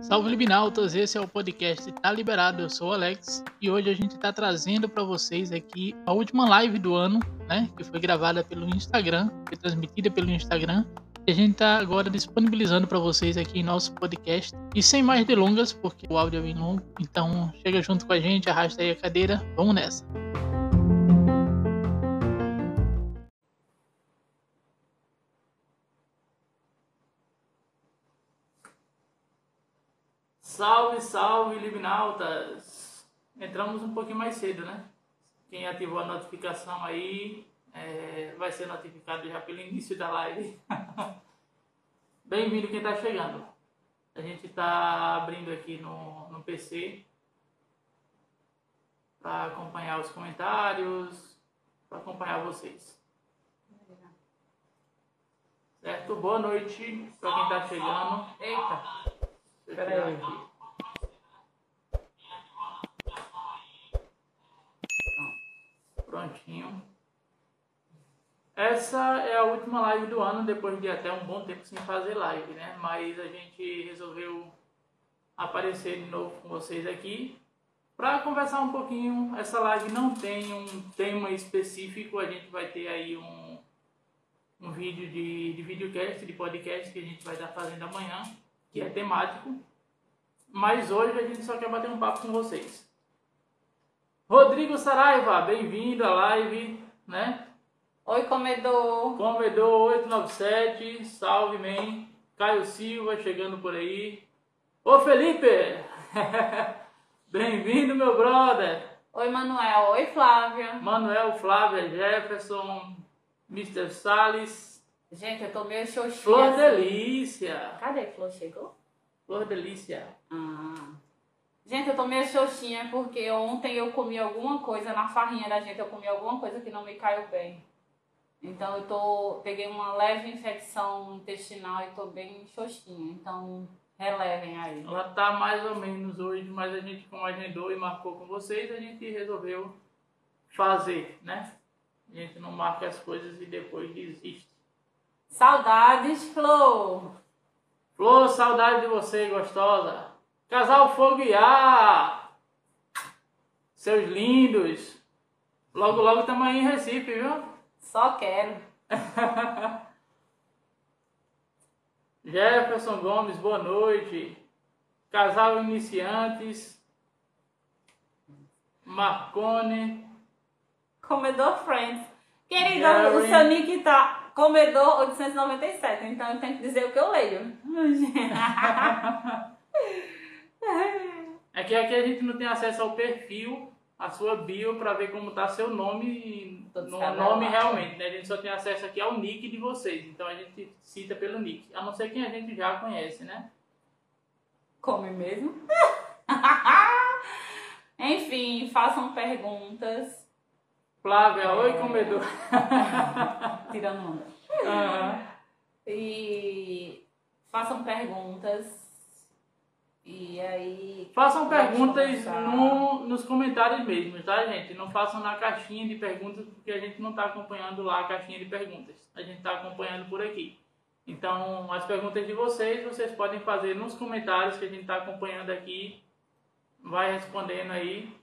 Salve Libinautas, esse é o podcast Tá Liberado, eu sou o Alex e hoje a gente está trazendo para vocês aqui a última live do ano, né, que foi gravada pelo Instagram, foi transmitida pelo Instagram e a gente está agora disponibilizando para vocês aqui em nosso podcast e sem mais delongas, porque o áudio é bem longo, então chega junto com a gente, arrasta aí a cadeira, vamos nessa. Salve, Libnautas! Entramos um pouquinho mais cedo, né? Quem ativou a notificação aí é, vai ser notificado já pelo início da live. Bem-vindo quem está chegando. A gente está abrindo aqui no, no PC para acompanhar os comentários, para acompanhar vocês. Certo? Boa noite para quem está chegando. Eita! Espera Prontinho. Essa é a última live do ano, depois de até um bom tempo sem fazer live, né? Mas a gente resolveu aparecer de novo com vocês aqui para conversar um pouquinho. Essa live não tem um tema específico, a gente vai ter aí um, um vídeo de, de videocast, de podcast que a gente vai estar fazendo amanhã que é temático. Mas hoje a gente só quer bater um papo com vocês. Rodrigo Saraiva, bem-vindo à live, né? Oi, comedor. Comedor 897, salve, man. Caio Silva chegando por aí. Ô, Felipe! bem-vindo, meu brother. Oi, Manuel. Oi, Flávia. Manuel, Flávia, Jefferson, Mr. Salles. Gente, eu tô meio xoxinha. Flor assim. Delícia. Cadê? Flor chegou? Flor Delícia. Ah. Gente, eu tô meio xoxinha porque ontem eu comi alguma coisa na farrinha da gente, eu comi alguma coisa que não me caiu bem. Então eu tô peguei uma leve infecção intestinal e tô bem xoxinha. Então relevem aí. Ela tá mais ou menos hoje, mas a gente como agendou e marcou com vocês, a gente resolveu fazer, né? A gente não marca as coisas e depois desiste. Saudades, Flor. Flor, saudade de você, gostosa. Casal Fogo e Ar. Seus lindos. Logo, logo estamos aí em Recife, viu? Só quero. Jefferson Gomes, boa noite. Casal Iniciantes. Marcone. Comedor Friends. Querido, o seu nick tá Comedor 897, então eu tenho que dizer o que eu leio. é que aqui a gente não tem acesso ao perfil, a sua bio, para ver como tá seu nome, no nome realmente, né? A gente só tem acesso aqui ao nick de vocês, então a gente cita pelo nick, a não ser quem a gente já conhece, né? Come mesmo? Enfim, façam perguntas. Flávia, oi comedor. Tirando onda. Uhum. E façam perguntas. E aí. Façam perguntas no, nos comentários mesmo, tá, gente? Não façam na caixinha de perguntas, porque a gente não está acompanhando lá a caixinha de perguntas. A gente está acompanhando por aqui. Então, as perguntas de vocês, vocês podem fazer nos comentários que a gente está acompanhando aqui. Vai respondendo aí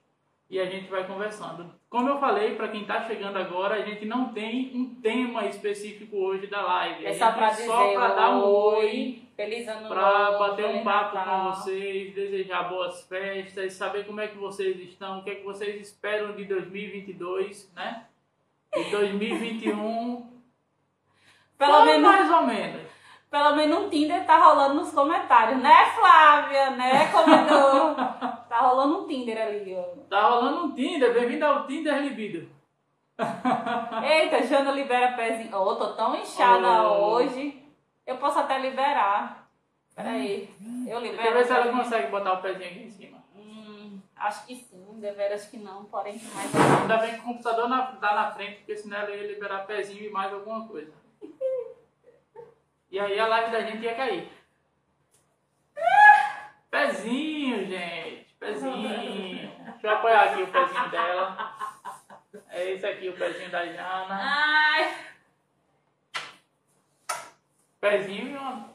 e a gente vai conversando. Como eu falei, para quem está chegando agora, a gente não tem um tema específico hoje da live. É só para dizer só para dar um oi, feliz ano para bater um papo Natal. com vocês, desejar boas festas, saber como é que vocês estão, o que é que vocês esperam de 2022, né? E 2021. Pelo menos mais ou menos. Pelo menos um Tinder tá rolando nos comentários, né, Flávia? Né, comedor? tá rolando um Tinder ali, ó. Tá rolando um Tinder, bem-vindo ao Tinder Libido. Eita, Jana libera pezinho. Ô, oh, tô tão inchada oh. hoje. Eu posso até liberar. Peraí. Eu libero. Deixa eu ver se ela consegue botar o pezinho aqui em cima. Hum, acho que sim, deveras que não, porém mais. Ainda bem que o computador na, tá na frente, porque senão ela ia liberar pezinho e mais alguma coisa. E aí a live da gente ia cair. Pezinho, gente. Pezinho. Deixa eu apoiar aqui o pezinho dela. É esse aqui o pezinho da Jana. Ai. Pezinho uma.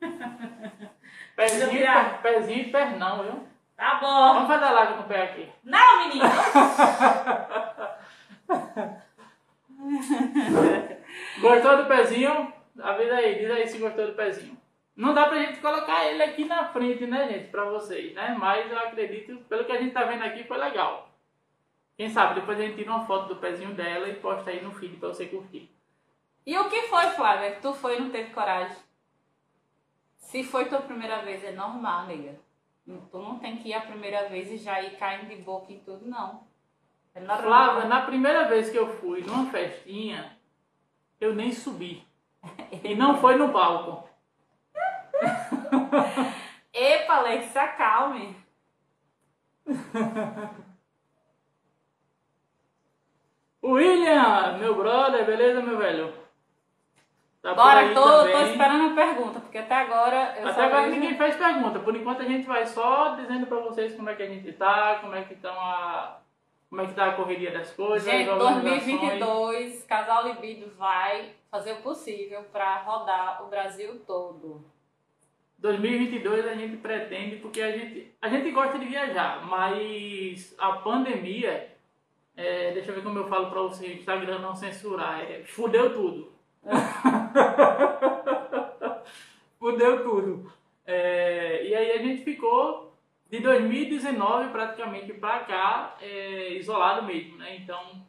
pezinho, e pezinho e pernão, viu? Tá bom. Vamos fazer a live com o pé aqui. Não, menino. Gostou do pezinho? Avisa aí, diz aí se gostou do pezinho. Não dá pra gente colocar ele aqui na frente, né, gente, pra vocês, né? Mas eu acredito, pelo que a gente tá vendo aqui, foi legal. Quem sabe depois a gente tira uma foto do pezinho dela e posta aí no feed pra você curtir. E o que foi, Flávia? Tu foi e não teve coragem? Se foi tua primeira vez, é normal, amiga. Tu não tem que ir a primeira vez e já ir caindo de boca em tudo, não. É normal. Flávia, na primeira vez que eu fui numa festinha, eu nem subi. E não foi no palco. Epa, Alex, se acalme. William, meu brother, beleza, meu velho? Tá Bora, tô, tô também. esperando a pergunta, porque até agora eu Até agora vejo- ninguém fez pergunta. Por enquanto a gente vai só dizendo pra vocês como é que a gente tá, como é que estão a. Como é que tá a correria das coisas. Gente, as organizações. 2022, Casal Libido vai fazer o possível para rodar o Brasil todo. 2022 a gente pretende, porque a gente, a gente gosta de viajar, mas a pandemia, é, deixa eu ver como eu falo pra você, o Instagram não censurar, é, fudeu tudo. fudeu tudo. É, e aí a gente ficou de 2019 praticamente pra cá é, isolado mesmo, né? Então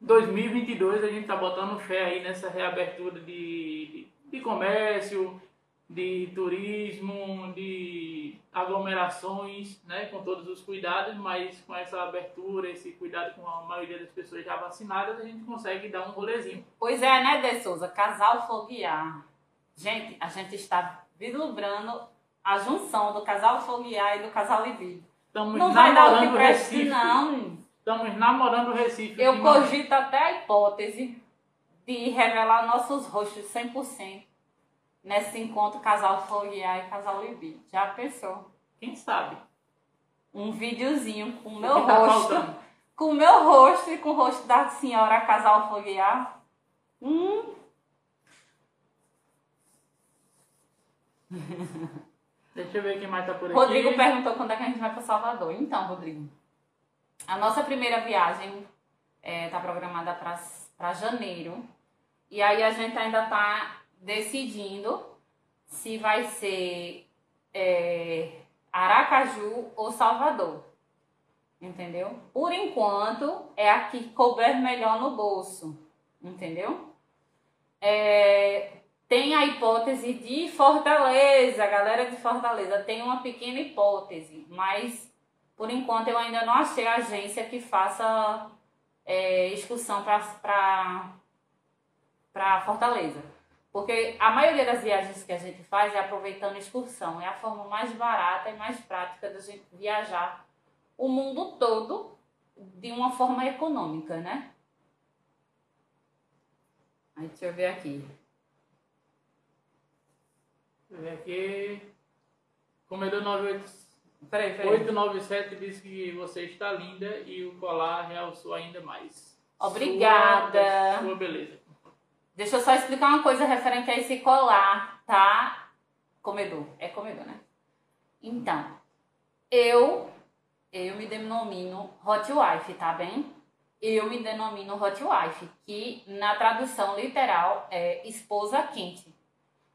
2022 a gente tá botando fé aí nessa reabertura de, de, de comércio, de turismo, de aglomerações, né, com todos os cuidados, mas com essa abertura, esse cuidado com a maioria das pessoas já vacinadas, a gente consegue dar um rolezinho. Pois é, né, De Souza? Casal Foguear. Gente, a gente está vislumbrando a junção do casal Foguear e do casal Libido. Estamos Não vai dar o que preste, Recife. não. Estamos namorando o Recife. Eu cogito até a hipótese de revelar nossos rostos 100% nesse encontro casal Foguear e casal Libido. Já pensou? Quem sabe? Um videozinho com o meu tá rosto. faltando? com o meu rosto e com o rosto da senhora casal Foguear. Hum, Deixa eu ver quem mais tá por aqui. Rodrigo perguntou quando é que a gente vai para Salvador. Então, Rodrigo, a nossa primeira viagem está programada para janeiro. E aí a gente ainda está decidindo se vai ser é, Aracaju ou Salvador. Entendeu? Por enquanto, é a que couber melhor no bolso. Entendeu? É, tem a hipótese de Fortaleza, galera de Fortaleza, tem uma pequena hipótese, mas por enquanto eu ainda não achei a agência que faça é, excursão para Fortaleza. Porque a maioria das viagens que a gente faz é aproveitando excursão, é a forma mais barata e mais prática da gente viajar o mundo todo de uma forma econômica, né? Deixa eu ver aqui. Ver aqui. Comedor 98 Peraí, peraí. 897 diz que você está linda e o colar realçou ainda mais. Obrigada. Sua, sua beleza. Deixa eu só explicar uma coisa referente a esse colar, tá? Comedor. É comedor, né? Então, eu, eu me denomino Hot Wife, tá bem? Eu me denomino Hot Wife, que na tradução literal é esposa quente.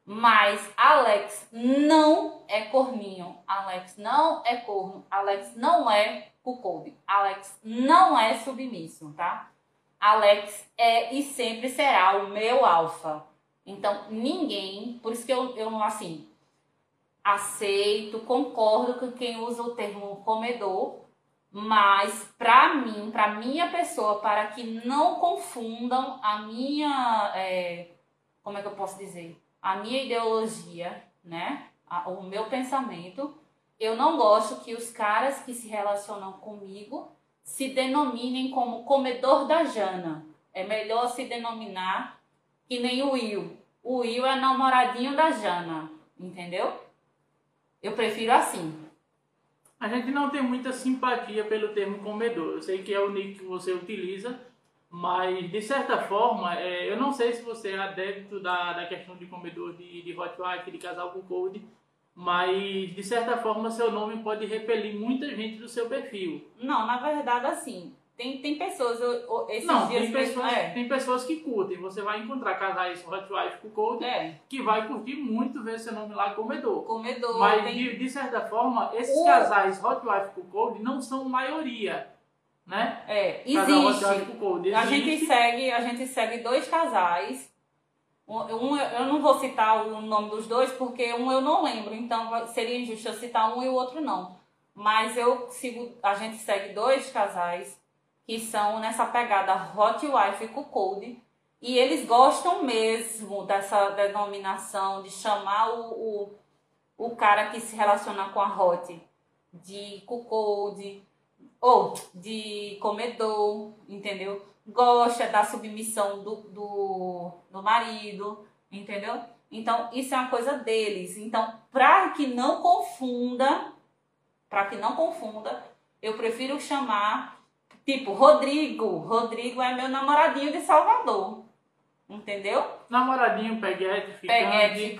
Mas Alex não é corninho. Alex não é corno. Alex não é cuckold. Alex não é submisso, tá? Alex é e sempre será o meu alfa. Então, ninguém, por isso que eu, eu assim, aceito, concordo com quem usa o termo comedor, mas para mim, para minha pessoa, para que não confundam a minha, é, como é que eu posso dizer, a minha ideologia, né, o meu pensamento, eu não gosto que os caras que se relacionam comigo se denominem como comedor da Jana. É melhor se denominar que nem o Will. O Will é namoradinho da Jana, entendeu? Eu prefiro assim. A gente não tem muita simpatia pelo termo comedor. Eu sei que é o nick que você utiliza, Mas, de certa forma, é, eu não sei se você é adepto da, da questão de comedor de, de hot wife, de casal com cold, mas, de certa forma, seu nome pode repelir muita gente do seu perfil. Não, na verdade, assim, tem, tem pessoas, eu- esses não, dias... tem pessoas, é, tem pessoas que curtem. Você vai encontrar casais hot wife com cold é, que vai curtir muito ver seu nome lá comedor. comedor, Mas, tem... de, de certa forma, esses O- casais hot wife com cold não são maioria, né? É, existe. A gente segue, a gente segue dois casais. Um, eu não vou citar o nome dos dois porque um eu não lembro, então seria injusto eu citar um e o outro não. Mas eu sigo, a gente segue dois casais que são nessa pegada hot wife com cold e eles gostam mesmo dessa denominação de chamar o, o, o cara que se relaciona com a hot de cuckold ou de comedor, entendeu? Gosta da submissão do, do, do marido, entendeu? Então, isso é uma coisa deles. Então, para que não confunda, para que não confunda, eu prefiro chamar, tipo, Rodrigo. Rodrigo é meu namoradinho de Salvador, entendeu? Namoradinho, peguete, ficante, Peguete,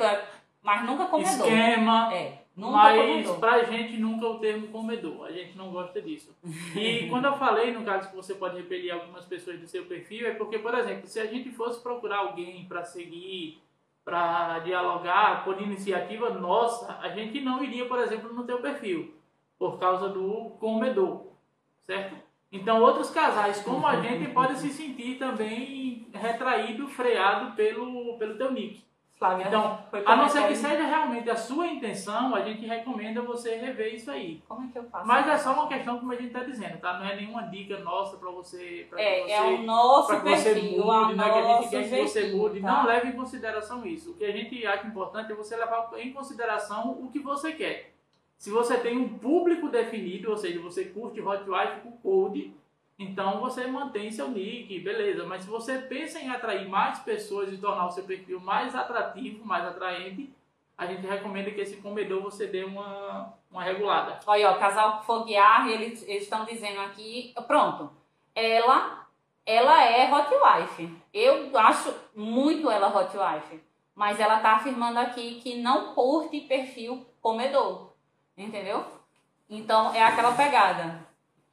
mas nunca comedor. esquema. É, nunca Mas comedor. pra gente nunca é o termo comedor, a gente não gosta disso. E quando eu falei, no caso que você pode repelir algumas pessoas do seu perfil, é porque, por exemplo, se a gente fosse procurar alguém para seguir, para dialogar por iniciativa nossa, a gente não iria, por exemplo, no teu perfil, por causa do comedor, certo? Então outros casais como a gente podem se sentir também retraído, freado pelo, pelo teu nick. Flávia, Então, A não ser que seja realmente a sua intenção, a gente recomenda você rever isso aí. Como é que eu faço? Mas é só uma questão como a gente está dizendo, tá? Não é nenhuma dica nossa para você, É, você, é o nosso pra que você perfil, mude, o não é que a gente quer que você mude. tá? Não leve em consideração isso. O que a gente acha importante é você levar em consideração o que você quer. Se você tem um público definido, ou seja, você curte Hot Wife com Code, então você mantém seu nick, beleza. Mas se você pensa em atrair mais pessoas e tornar o seu perfil mais atrativo, mais atraente, a gente recomenda que esse comedor você dê uma, uma regulada. Olha, ó, casal Foguear, eles eles estão dizendo aqui, pronto, ela, ela é hot wife. Eu acho muito ela hot wife, mas ela tá afirmando aqui que não curte perfil comedor, entendeu? Então é aquela pegada.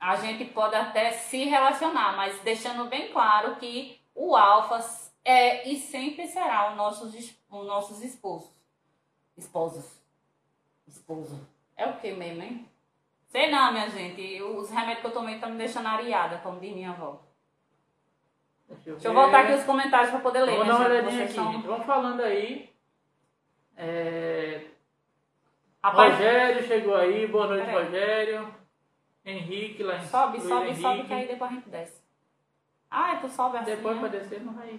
A gente pode até se relacionar, mas deixando bem claro que o alfa é e sempre será o nossos, es- os nossos esposos. Esposos. Esposo. É o que mesmo, hein? Sei não, minha gente. Os remédios que eu tomei estão me deixando areada, como diz minha avó. Deixa eu, Deixa eu voltar aqui os comentários para poder ler. Vamos né, dar uma olhadinha aqui, são- gente. Vamos falando aí. É, Rapaz, Rogério chegou aí, boa noite. Rogério. Henrique lá em sobe, Luiz sobe, sobe, Henrique. que aí depois a gente desce. Ah, tu sobe assim, Depois né? pra descer não vai,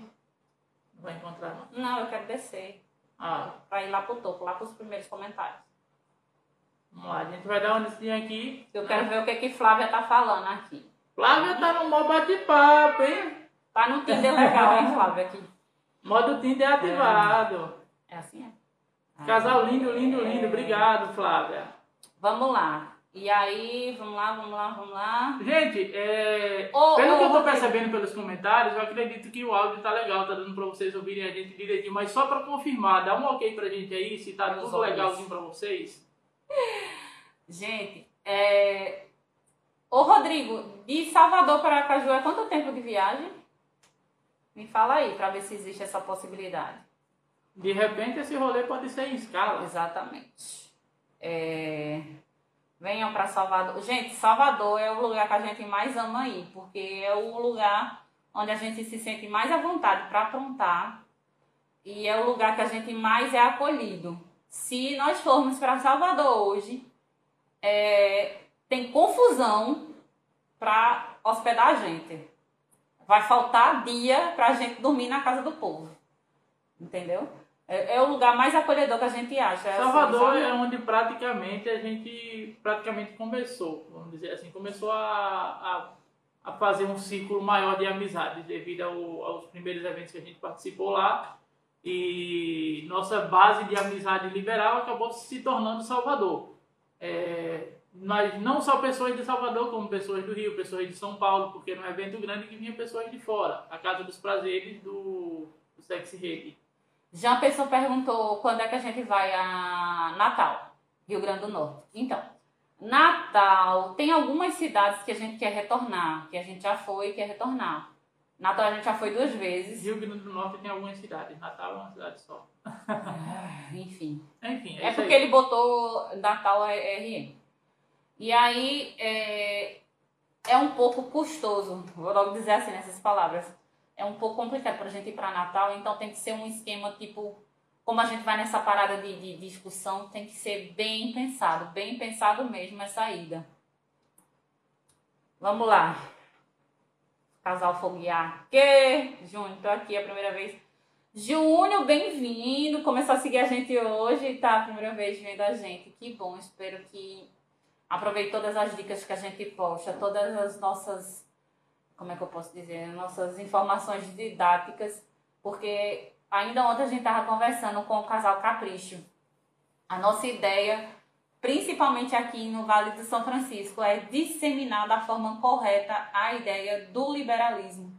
não vai encontrar não. Não, eu quero descer. Ah, Pra ir lá pro topo, lá pros primeiros comentários. vamos lá, a gente vai dar uma listinha aqui. Eu quero ver o que que Flávia tá falando aqui. Flávia tá no modo bate-papo, hein? Tá no Tinder legal, hein, Flávia, aqui. Modo Tinder ativado. É assim, é? Casal lindo, lindo, É. lindo. Obrigado, Flávia. Vamos lá. E aí, vamos lá, vamos lá, vamos lá. Gente, é, Ô, pelo ô, que eu tô Rodrigo. percebendo pelos comentários, eu acredito que o áudio tá legal, tá dando pra vocês ouvirem a gente direitinho. Mas só pra confirmar, dá um ok pra gente aí, se tá Meus tudo olhos. legalzinho pra vocês. Gente, é... Ô Rodrigo, de Salvador para Aracaju é quanto tempo de viagem? Me fala aí, para ver se existe essa possibilidade. De repente, esse rolê pode ser em escala. Exatamente. É... Venham para Salvador. Gente, Salvador é o lugar que a gente mais ama ir, porque é o lugar onde a gente se sente mais à vontade para aprontar e é o lugar que a gente mais é acolhido. Se nós formos para Salvador hoje, é, tem confusão para hospedar a gente. Vai faltar dia para a gente dormir na casa do povo. Entendeu? É, é o lugar mais acolhedor que a gente acha. é assim, Salvador sabe? é onde praticamente a gente praticamente começou, vamos dizer assim, começou a, a, a fazer um ciclo maior de amizade devido ao- aos primeiros eventos que a gente participou lá e nossa base de amizade liberal acabou se tornando Salvador. É, mas não só pessoas de Salvador, como pessoas do Rio, pessoas de São Paulo, porque era um evento grande que vinha pessoas de fora, a Casa dos Prazeres do, do Sexy Rede. Já a pessoa perguntou quando é que a gente vai a Natal, Rio Grande do Norte. Então, Natal, tem algumas cidades que a gente quer retornar, que a gente já foi e quer retornar. Natal a gente já foi duas vezes. Rio Grande do Norte tem algumas cidades, Natal é uma cidade só. Enfim. Enfim, é, É porque aí. ele botou Natal é RM. E aí é, é um pouco custoso, vou logo dizer assim nessas palavras. É um pouco complicado pra gente ir pra Natal, então tem que ser um esquema tipo. Como a gente vai nessa parada de, de discussão, tem que ser bem pensado, bem pensado mesmo essa ida. Vamos lá. Casal foguear. Que? Júnior, tô aqui a primeira vez. Júnior, bem-vindo. Começou a seguir a gente hoje, tá? A primeira vez vendo a gente. Que bom, espero que aproveite todas as dicas que a gente posta, todas as nossas, como é que eu posso dizer, nossas informações didáticas, porque ainda ontem a gente tava conversando com o casal Capricho. A nossa ideia, principalmente aqui no Vale do São Francisco, é disseminar da forma correta a ideia do liberalismo.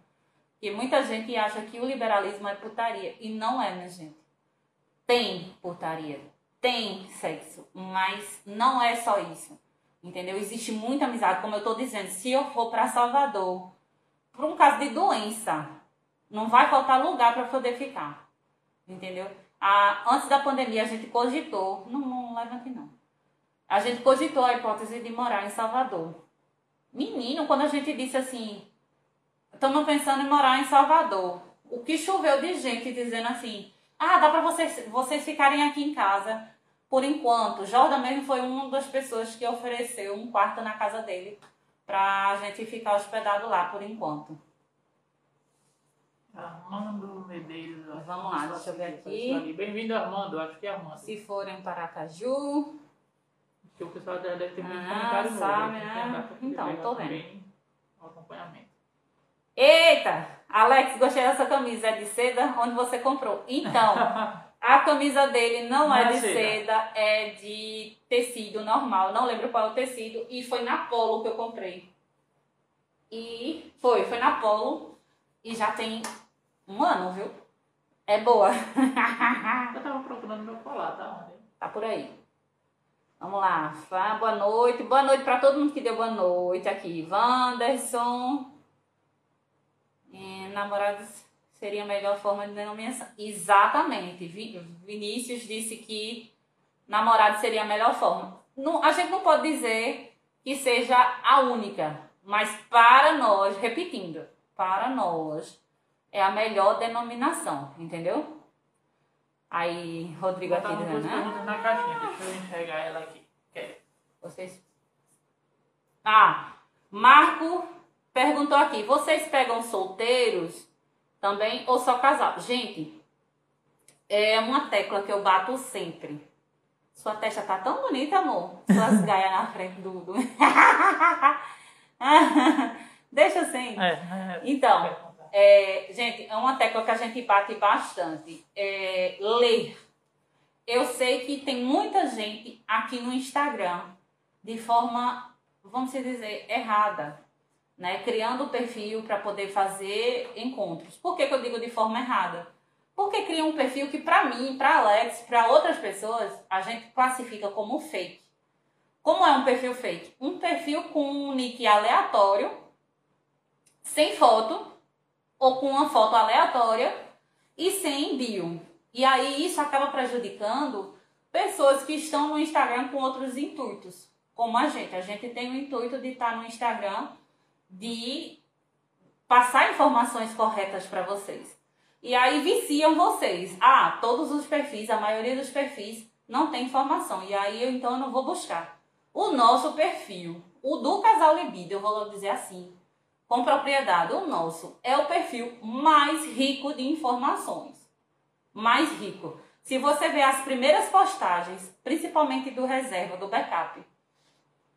E muita gente acha que o liberalismo é putaria. E não é, minha gente. Tem putaria, tem sexo, mas não é só isso. Entendeu? Existe muita amizade, como eu estou dizendo. Se eu for para Salvador, por um caso de doença, não vai faltar lugar para poder ficar. Entendeu? Ah, antes da pandemia, a gente cogitou. Não, não levante, não. A gente cogitou a hipótese de morar em Salvador. Menino, quando a gente disse assim, estamos pensando em morar em Salvador. O que choveu de gente dizendo assim, ah, dá para vocês, vocês ficarem aqui em casa por enquanto. Jordan mesmo foi uma das pessoas que ofereceu um quarto na casa dele pra gente ficar hospedado lá por enquanto. Armando Medeiros. Vamos que lá, deixa eu ver aqui. Bem-vindo, Armando. Acho que é Armando. Se forem para Aracaju, Porque o pessoal já deve ter muito Ah, comentário novo. sabe, que né? pra Então, tô vendo. acompanhamento. Eita! Alex, gostei dessa camisa. É de seda? Onde você comprou? Então, a camisa dele não, Não é de seda. seda, é de tecido normal. Não lembro qual é o tecido. E foi na Polo que eu comprei. E foi, foi na Polo. E já tem um ano, viu? É boa. Eu tava procurando meu colar, tá? Onde? Tá por aí. Vamos lá. Fá, boa noite. Boa noite para todo mundo que deu boa noite aqui. Wanderson. É, namorados seria a melhor forma de denominação. Exatamente. Vi- Vinícius disse que namorado seria a melhor forma. Não, a gente não pode dizer que seja a única, mas para nós, repetindo, para nós é a melhor denominação, entendeu? Aí, Rodrigo aqui dizendo, né? na caixinha. Deixa eu enxergar ela aqui. Quer? Vocês. Ah, Marco perguntou aqui: vocês pegam também ou só casal? Gente, é uma tecla que eu bato sempre. Sua testa tá tão bonita, amor. Suas gaias na frente do. do... Deixa assim. É, é. Então, é, gente, é uma tecla que a gente bate bastante. É, ler. Eu sei que tem muita gente aqui no Instagram de forma, vamos dizer, errada, né? Criando perfil para poder fazer encontros. Por que, que eu digo de forma errada? Porque cria um perfil que para mim, para Alex, para outras pessoas, a gente classifica como fake. Como é um perfil fake? Um perfil com um nick aleatório, sem foto, ou com uma foto aleatória e sem bio. E aí isso acaba prejudicando pessoas que estão no Instagram com outros intuitos, como a gente. A gente tem o intuito de estar no Instagram de passar informações corretas para vocês. E aí viciam vocês. Ah, todos os perfis, a maioria dos perfis não tem informação. E aí eu então eu não vou buscar. O nosso perfil, o do casal Libido, eu vou dizer assim, com propriedade, o nosso é o perfil mais rico de informações. Mais rico. Se você ver as primeiras postagens, principalmente do reserva, do backup,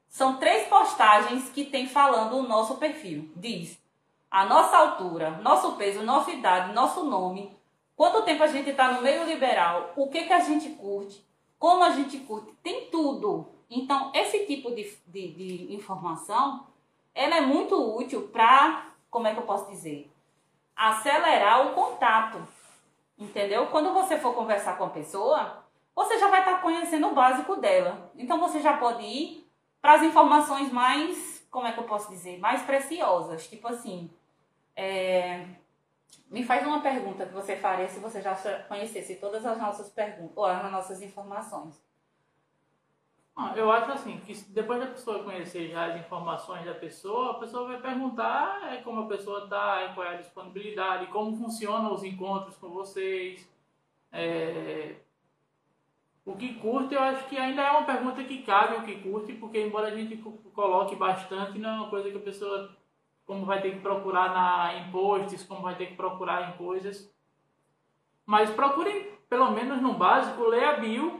são três postagens que tem falando o nosso perfil. Diz a nossa altura, nosso peso, nossa idade, nosso nome, quanto tempo a gente está no meio liberal, o que, que a gente curte, como a gente curte, tem tudo. Então, esse tipo de, de, de informação, ela é muito útil para, como é que eu posso dizer? Acelerar o contato, entendeu? Quando você for conversar com a pessoa, você já vai estar conhecendo o básico dela. Então, você já pode ir para as informações mais, como é que eu posso dizer? Mais preciosas. Tipo assim, é, me faz uma pergunta que você faria se você já conhecesse todas as nossas perguntas, ou as nossas informações. Ah, eu acho assim, que depois da pessoa conhecer já as informações da pessoa, a pessoa vai perguntar é, como a pessoa está, qual é a disponibilidade, como funcionam os encontros com vocês. É, o que curte, eu acho que ainda é uma pergunta que cabe o que curte, porque embora a gente coloque bastante, não é uma coisa que a pessoa como vai ter que procurar na, em posts, como vai ter que procurar em coisas. Mas procurem, pelo menos no básico, ler a bio,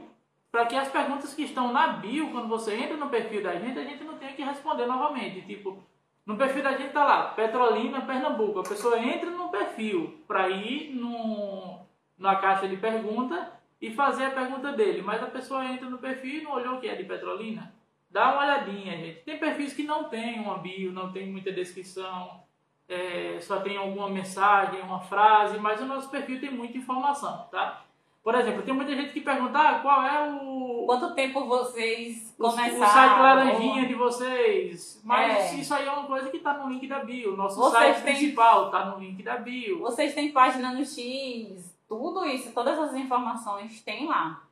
para que as perguntas que estão na bio, quando você entra no perfil da gente, a gente não tenha que responder novamente. Tipo, no perfil da gente tá lá, Petrolina, Pernambuco. A pessoa entra no perfil para ir no, na caixa de pergunta e fazer a pergunta dele. Mas a pessoa entra no perfil e não olhou o que é de Petrolina. Dá uma olhadinha, gente. Tem perfis que não tem uma bio, não tem muita descrição, é, só tem alguma mensagem, uma frase, mas o nosso perfil tem muita informação, tá? Por exemplo, tem muita gente que pergunta ah, qual é o. Quanto tempo vocês começaram? O site laranjinha de vocês. Mas é. isso aí é uma coisa que está no link da bio. Nosso vocês site têm... principal está no link da bio. Vocês têm página no X, tudo isso, todas as informações tem lá.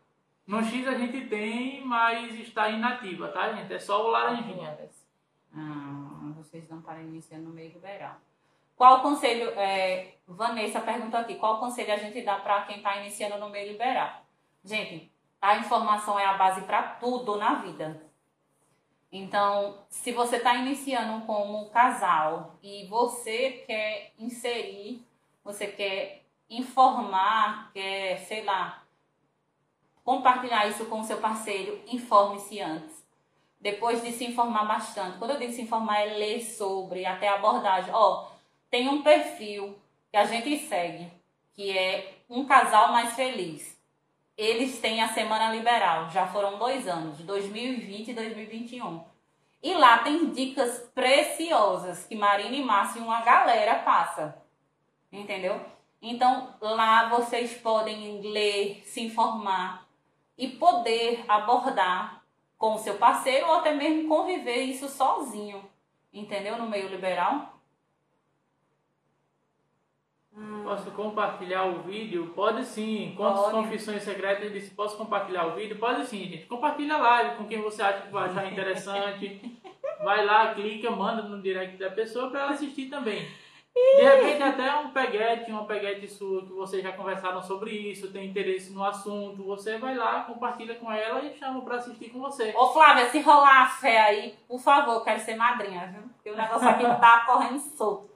No X a gente tem, mas está inativa, tá, gente? É só o laranjinha. Ah, vocês não para iniciar no meio do verão. Qual conselho, é, Vanessa perguntou aqui, qual conselho a gente dá para quem está iniciando no meio liberal? Gente, a informação é a base para tudo na vida. Então, se você está iniciando como casal e você quer inserir, você quer informar, quer, sei lá, compartilhar isso com o seu parceiro, informe-se antes. Depois de se informar bastante. Quando eu digo se informar, é ler sobre, até abordagem. Ó, tem um perfil que a gente segue, que é um casal mais feliz. Eles têm a Semana Liberal, já foram dois anos, 2020 e 2021. E lá tem dicas preciosas que Marina e Márcio e uma galera passa. Entendeu? Então lá vocês podem ler, se informar e poder abordar com o seu parceiro ou até mesmo conviver isso sozinho, entendeu? No meio liberal. Hum. Posso compartilhar o vídeo? Pode sim. Quantas confissões secretas disse? Posso compartilhar o vídeo? Pode sim, gente. Compartilha a live com quem você acha que vai achar interessante. vai lá, clica, manda no direct da pessoa para ela assistir também. De repente até um peguete, uma peguete sua que vocês já conversaram sobre isso, tem interesse no assunto, você vai lá, compartilha com ela e chama para assistir com você. Ô Flávia, se rolar a fé aí, por favor, quero ser madrinha, viu? Porque o negócio aqui tá correndo solto.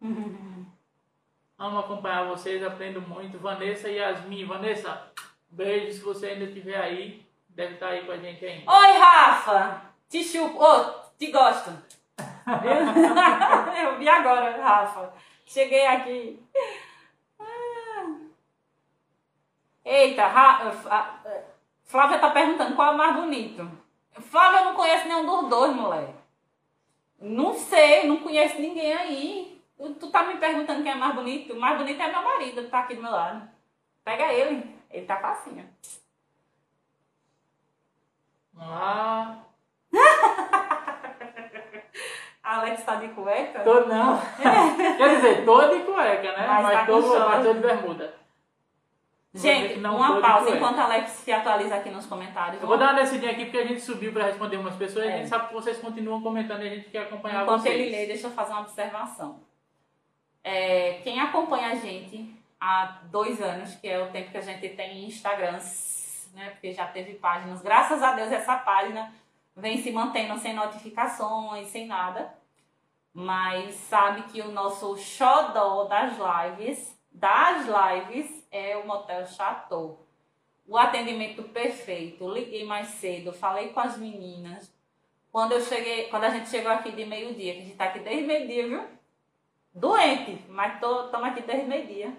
Amo acompanhar vocês, aprendo muito. Vanessa e Yasmin. Vanessa, beijo se você ainda estiver aí. Deve estar aí com a gente ainda. Oi, Rafa! Te chupo. Ô, oh, te gosto. eu vi agora, Rafa. Cheguei aqui. Ah. Eita, Ra... Flávia tá perguntando qual é o mais bonito. Flávia, eu não conheço nenhum dos dois, moleque. Não sei, não conheço ninguém aí. Tu, tu tá me perguntando quem é mais bonito? O mais bonito é meu marido, que tá aqui do meu lado. Pega ele, ele tá facinho. Ah. Alex tá de cueca? Tô não. Quer dizer, tô de cueca, né? Mas, mas, tá tô, mas de bermuda. Gente, uma pausa enquanto a Alex se atualiza aqui nos comentários. Eu vou dar uma descidinha aqui porque a gente subiu para responder umas pessoas é. e a gente sabe que vocês continuam comentando e a gente quer acompanhar enquanto vocês. Enquanto ele lê, deixa eu fazer uma observação. É, quem acompanha a gente há dois anos, que é o tempo que a gente tem Instagrams, né? Porque já teve páginas. Graças a Deus essa página vem se mantendo sem notificações, sem nada. Mas sabe que o nosso xodó das lives, das lives, é o Motel Chateau. O atendimento perfeito. Liguei mais cedo, falei com as meninas. Quando eu cheguei, quando a gente chegou aqui de meio-dia, que a gente tá aqui desde meio-dia, viu? Doente, mas estamos aqui desde meio-dia.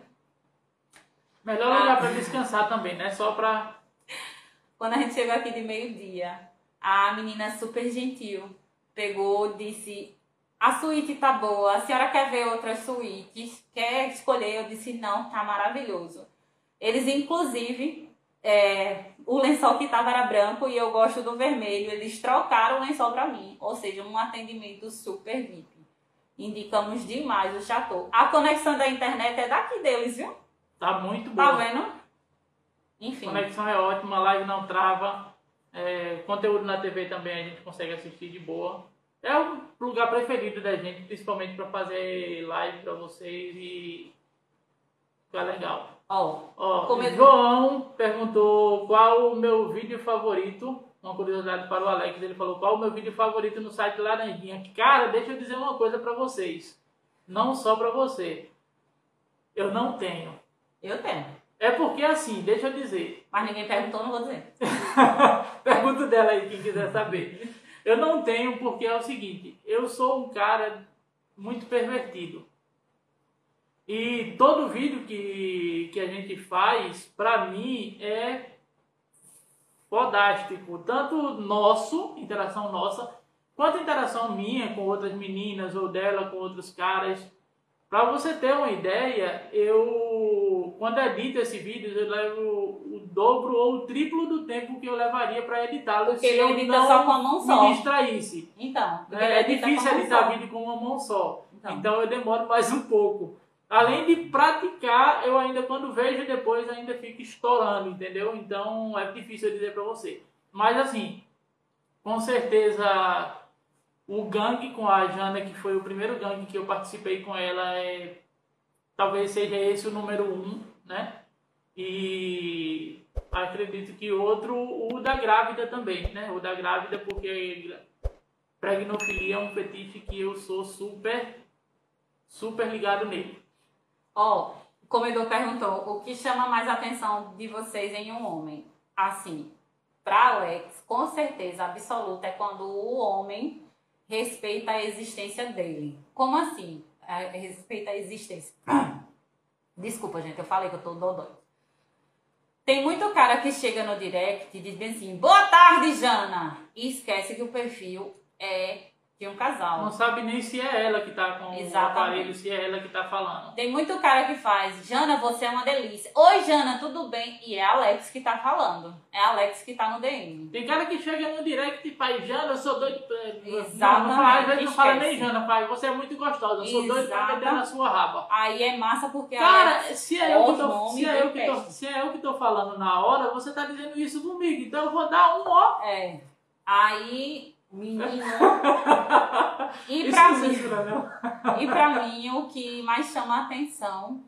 Melhor olhar ah. para descansar também, né? Só para Quando a gente chegou aqui de meio-dia, a menina super gentil pegou, disse: A suíte tá boa, a senhora quer ver outras suítes? Quer escolher? Eu disse: Não, tá maravilhoso. Eles, inclusive, é, o lençol que tava era branco e eu gosto do vermelho. Eles trocaram o lençol para mim, ou seja, um atendimento super VIP. Indicamos demais o chateau. A conexão da internet é daqui deles, viu? Tá muito boa. Tá vendo? Enfim. A conexão é ótima, a live não trava. É, conteúdo na TV também a gente consegue assistir de boa. É o lugar preferido da gente, principalmente para fazer live para vocês e ficar legal. Ó, que- João perguntou qual o meu vídeo favorito. Uma curiosidade para o Alex, ele falou qual o meu vídeo favorito no site Laranjinha. Cara, deixa eu dizer uma coisa para vocês. Não só para você. Eu não tenho. eu tenho. É porque assim, deixa eu dizer. Mas ninguém perguntou, não vou dizer. Pergunta dela aí, quem quiser saber. Eu não tenho porque é o seguinte, eu sou um cara muito pervertido. E todo vídeo que, que a gente faz, pra mim, é fodástico. Tanto nosso, interação nossa, quanto interação minha com outras meninas ou dela com outros caras. Pra você ter uma ideia, eu quando edito esse vídeo, eu levo o dobro ou o triplo do tempo que eu levaria pra editá-lo Porque se ele eu edita não só com a mão só. me distraísse. Então, É, é difícil editar vídeo com uma mão só. Então. Então eu demoro mais um pouco. Além de praticar, eu ainda quando vejo depois ainda fico estourando, entendeu? Então é difícil dizer pra você. Mas assim, com certeza o gangue com a Jana, que foi o primeiro gangue que eu participei com ela, é talvez seja esse o número um, né? E acredito que outro, o da grávida também, né? O da grávida, porque pregnofilia é um fetiche que eu sou super, super ligado nele. Ó, o comedor perguntou, o que chama mais atenção de vocês em um homem? Assim, pra Alex, com certeza absoluta é quando o homem respeita a existência dele. Como assim? É, respeita a existência. Desculpa, gente, eu falei que eu tô dodói. Tem muito cara que chega no direct e diz bem assim, boa tarde, Jana! E esquece que o perfil é de um casal. Não sabe nem se é ela que tá com Exatamente. o aparelho, se é ela que tá falando. Tem muito cara que faz, Jana, você é uma delícia. Oi, Jana, tudo bem? E é Alex que tá falando. É Alex que tá no DM. Tem cara que chega no direct e faz, Jana, eu sou doido. Exatamente, Não, não fala, às vezes não fala nem. Jana, faz, você é muito gostosa, eu sou doido pra meter Exatamente. na sua raba. Aí é massa porque Cara, Alex se é, eu que tô, se, é eu que tô, se é eu que tô falando na hora, você tá dizendo isso comigo, então eu vou dar um ó. É. Aí, menino. E pra mim, e pra mim, o que mais chama a atenção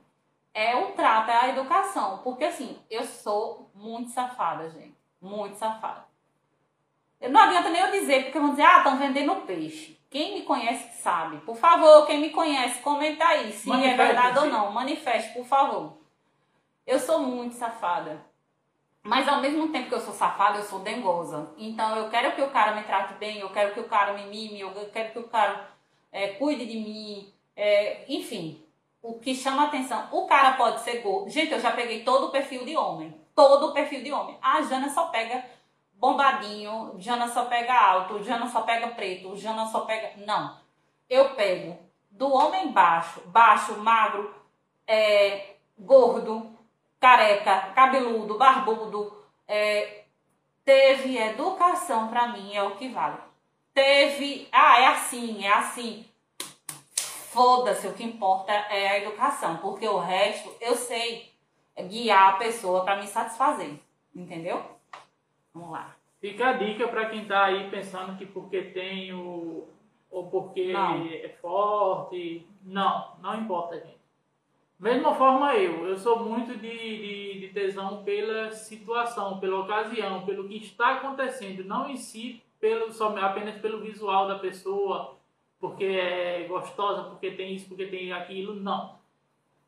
é o trato, é a educação. Porque assim, eu sou muito safada, gente. Muito safada. Não adianta nem eu dizer, porque vão dizer, ah, estão vendendo peixe. Quem me conhece sabe. Por favor, quem me conhece, comenta aí se é Manifeste-se. verdade ou não. Manifeste, por favor. Eu sou muito safada. Mas ao mesmo tempo que eu sou safada, eu sou dengosa. Então eu quero que o cara me trate bem, eu quero que o cara me mime, eu quero que o cara é, cuide de mim. é, enfim, o que chama atenção. O cara pode ser gordo. Gente, eu já peguei todo o perfil de homem. Todo o perfil de homem. A Jana só pega bombadinho, Jana só pega alto, Jana só pega preto, Jana só pega. Não. Eu pego do homem baixo, baixo, magro, é, gordo, careca, cabeludo, barbudo, é, teve educação pra mim, é o que vale. Teve, ah, é assim, é assim. Foda-se, o que importa é a educação, porque o resto eu sei guiar a pessoa pra me satisfazer, entendeu? Vamos lá. Fica a dica pra quem tá aí pensando que porque tem o. ou porque Não. é forte. Não, não importa, gente. Mesma forma eu, eu sou muito de, de, de tesão pela situação, pela ocasião, pelo que está acontecendo, não em si pelo, só, apenas pelo visual da pessoa, porque é gostosa, porque tem isso, porque tem aquilo, não.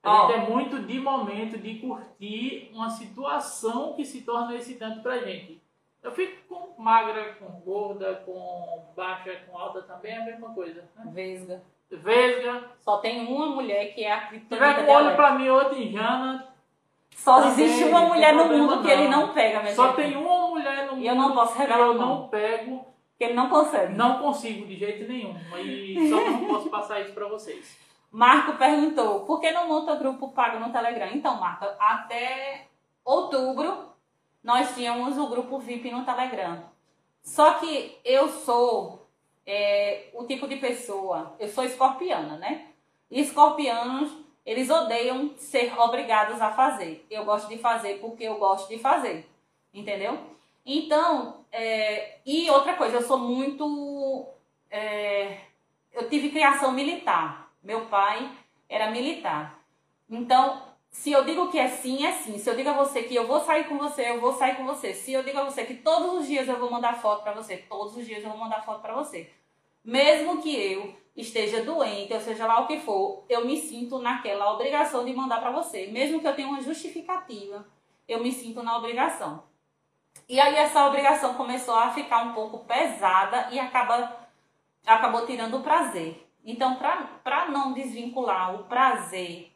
A gente é muito de momento de curtir uma situação que se torna excitante pra gente. Eu fico com magra, com gorda, com baixa, com alta também, é a mesma coisa. Né? Vesga. Vesga, Só tem uma mulher que é a criptonita tiver com olho pra mim, outro em Jana, Só Também, existe uma não mulher no mundo que ele não. não pega, minha Só gente. tem uma mulher no mundo E eu não posso que revelar eu não pego, Que ele não consegue. não consigo de jeito nenhum. E só não posso passar isso pra vocês. Marco perguntou, por que não monta grupo pago no Telegram? Então, Marco, até outubro nós tínhamos o grupo VIP no Telegram. Só que eu sou é, o tipo de pessoa, eu sou escorpiana, né? E escorpianos, eles odeiam ser obrigados a fazer. Eu gosto de fazer porque eu gosto de fazer, entendeu? Então, é, e outra coisa, eu sou muito. é, eu tive criação militar. Meu pai era militar. Então, se eu digo que é sim, é sim. Se eu digo a você que eu vou sair com você, eu vou sair com você. Se eu digo a você que todos os dias eu vou mandar foto pra você, todos os dias eu vou mandar foto pra você. Mesmo que eu esteja doente, ou seja lá o que for, eu me sinto naquela obrigação de mandar pra você. Mesmo que eu tenha uma justificativa, eu me sinto na obrigação. E aí essa obrigação começou a ficar um pouco pesada e acaba, acabou tirando o prazer. Então, para não desvincular o prazer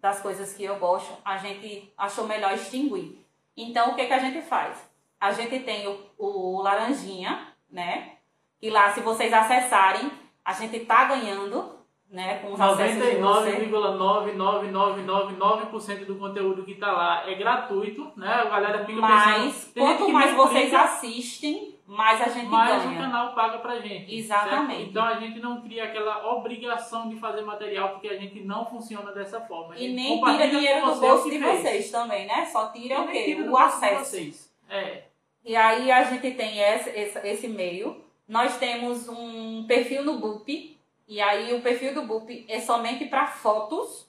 das coisas que eu gosto, a gente achou melhor extinguir. Então, o que, que a gente faz? A gente tem o, o laranjinha, né? Que lá, se vocês acessarem, a gente tá ganhando, né? Com os acessos de vocês. 99,9999% do conteúdo que tá lá é gratuito, né? A galera fica Mas pensando... quanto mais vocês clica, assistem, mais a gente mais o ganha. canal paga pra gente. Exatamente. certo? Então a gente não cria aquela obrigação de fazer material porque a gente não funciona dessa forma. E nem tira dinheiro do bolso o de fez. vocês também, né? Só tira E o quê? tira O acesso. É. E aí a gente tem esse, esse, esse meio. Nós temos um perfil no Boop. E aí o perfil do Boop é somente para fotos.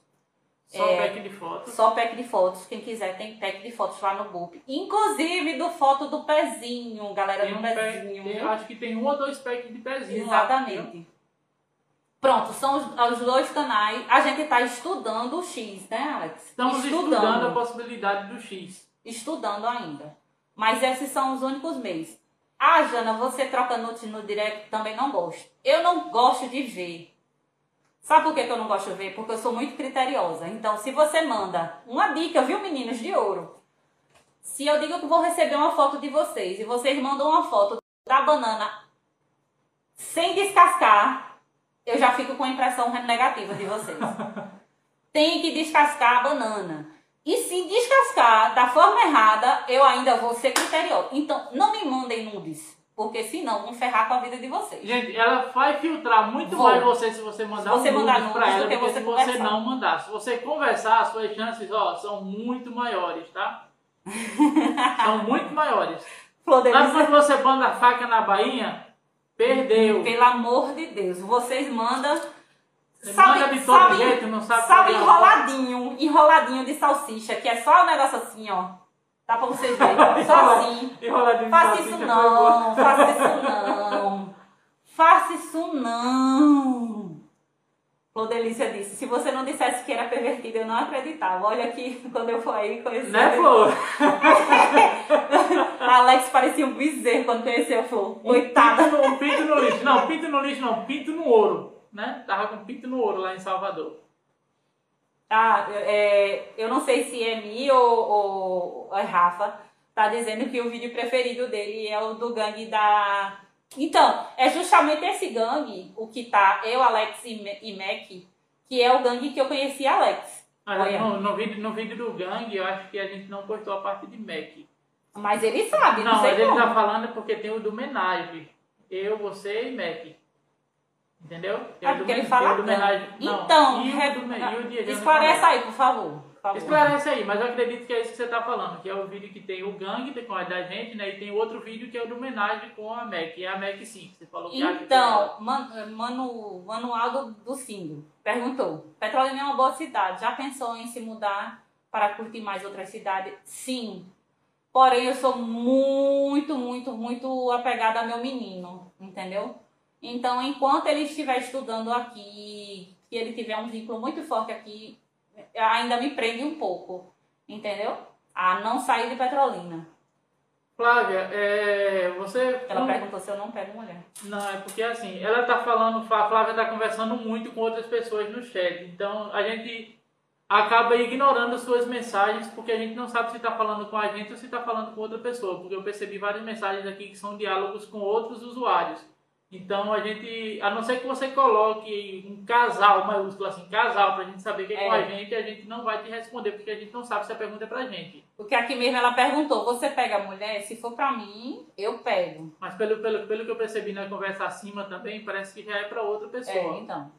Só É. pack de fotos. Só pack de fotos. Quem quiser tem pack de fotos lá no Boop. Inclusive do foto do pezinho, galera Tem do um pack, pezinho. tem- acho que tem um ou dois packs de pezinho lá? Exatamente. Pronto, são os, os dois canais. A gente está estudando o X, né, Alex? Estamos estudando a possibilidade do X. estudando ainda. Mas esses são os únicos meios. Ah, Jana, você troca nudes no direct? Também não gosto. Eu não gosto de ver. Sabe por que que eu não gosto de ver? Porque eu sou muito criteriosa. Então, se você manda uma dica, viu, meninos de ouro? Se eu digo que vou receber uma foto de vocês e vocês mandam uma foto da banana sem descascar, eu já fico com a impressão negativa de vocês. Tem que descascar a banana. E se descascar da forma errada, eu ainda vou ser criteriosa. Então, não me mandem nudes. Porque senão vão ferrar com a vida de vocês. Gente, ela vai filtrar muito Vou. mais você se você mandar Se você um mandar nudes pra ela do que você se você conversar. não mandar. Se você conversar, as suas chances, ó, são muito maiores, tá? são muito maiores. Mas quando você manda a faca na bainha, perdeu. Pelo amor de Deus, vocês mandam. Você sabe, manda de todo sabe, jeito, não sabe sabe enroladinho, enroladinho de salsicha, que é só um negócio assim, ó. Dá pra vocês verem. Só assim. Enroladinho de Faça isso não, faça isso não. Faça isso não. Flor Delícia disse, se você não dissesse que era pervertida, eu não acreditava. Olha aqui, quando eu for aí conhecer. Né, Flor? Alex parecia um bezerro quando conheceu a Flor. Coitada. Um pinto no lixo. Não, pinto no lixo não, pinto no ouro. Né? Tava com pinto no ouro lá em Salvador. Ah, é, eu não sei se é Mi ou, ou é Rafa, tá dizendo que o vídeo preferido dele é o do gangue da. Então, é justamente esse gangue, o que tá eu, Alex e, e Mac, que é o gangue que eu conheci Alex. No, no vídeo, no vídeo do gangue, eu acho que a gente não postou a parte de Mac. Mas ele sabe, não, Não, sei mas ele como. tá falando porque tem o do Menage. Eu, você e Mac. Entendeu? Ah, do porque ele fala do Então, e o, re- do, e o de Ediano esclarece aí, por favor. por favor. Esclarece aí, mas eu acredito que é isso que você tá falando, que é o vídeo que tem o gangue com a da gente, né? E tem outro vídeo que é o do Menage com a Mac. E é a Mac sim, você falou que que é. Então, Man- Manu, Manual do, do perguntou: Petrolina é uma boa cidade, já pensou em se mudar para curtir mais outras cidades? Sim. Porém, eu sou muito, muito, muito apegada ao meu menino, entendeu? Então, enquanto ele estiver estudando aqui, que ele tiver um vínculo muito forte aqui, ainda me prende um pouco, entendeu? A não sair de Petrolina. Flávia, é, você. Ela não- perguntou se eu não pego mulher. Não, é porque assim, ela tá falando, a Flávia tá conversando muito com outras pessoas no chat. Então a gente acaba ignorando suas mensagens porque a gente não sabe se está falando com a gente ou se está falando com outra pessoa. Porque eu percebi várias mensagens aqui que são diálogos com outros usuários. Então a gente, a não ser que você coloque um casal maiúsculo assim, casal, pra gente saber que é, é com a gente, a gente não vai te responder, porque a gente não sabe se a pergunta é pra gente. Porque aqui mesmo ela perguntou, você pega a mulher? Se for pra mim, eu pego. Mas pelo, pelo, pelo que eu percebi na conversa acima também, parece que já é pra outra pessoa. É, então.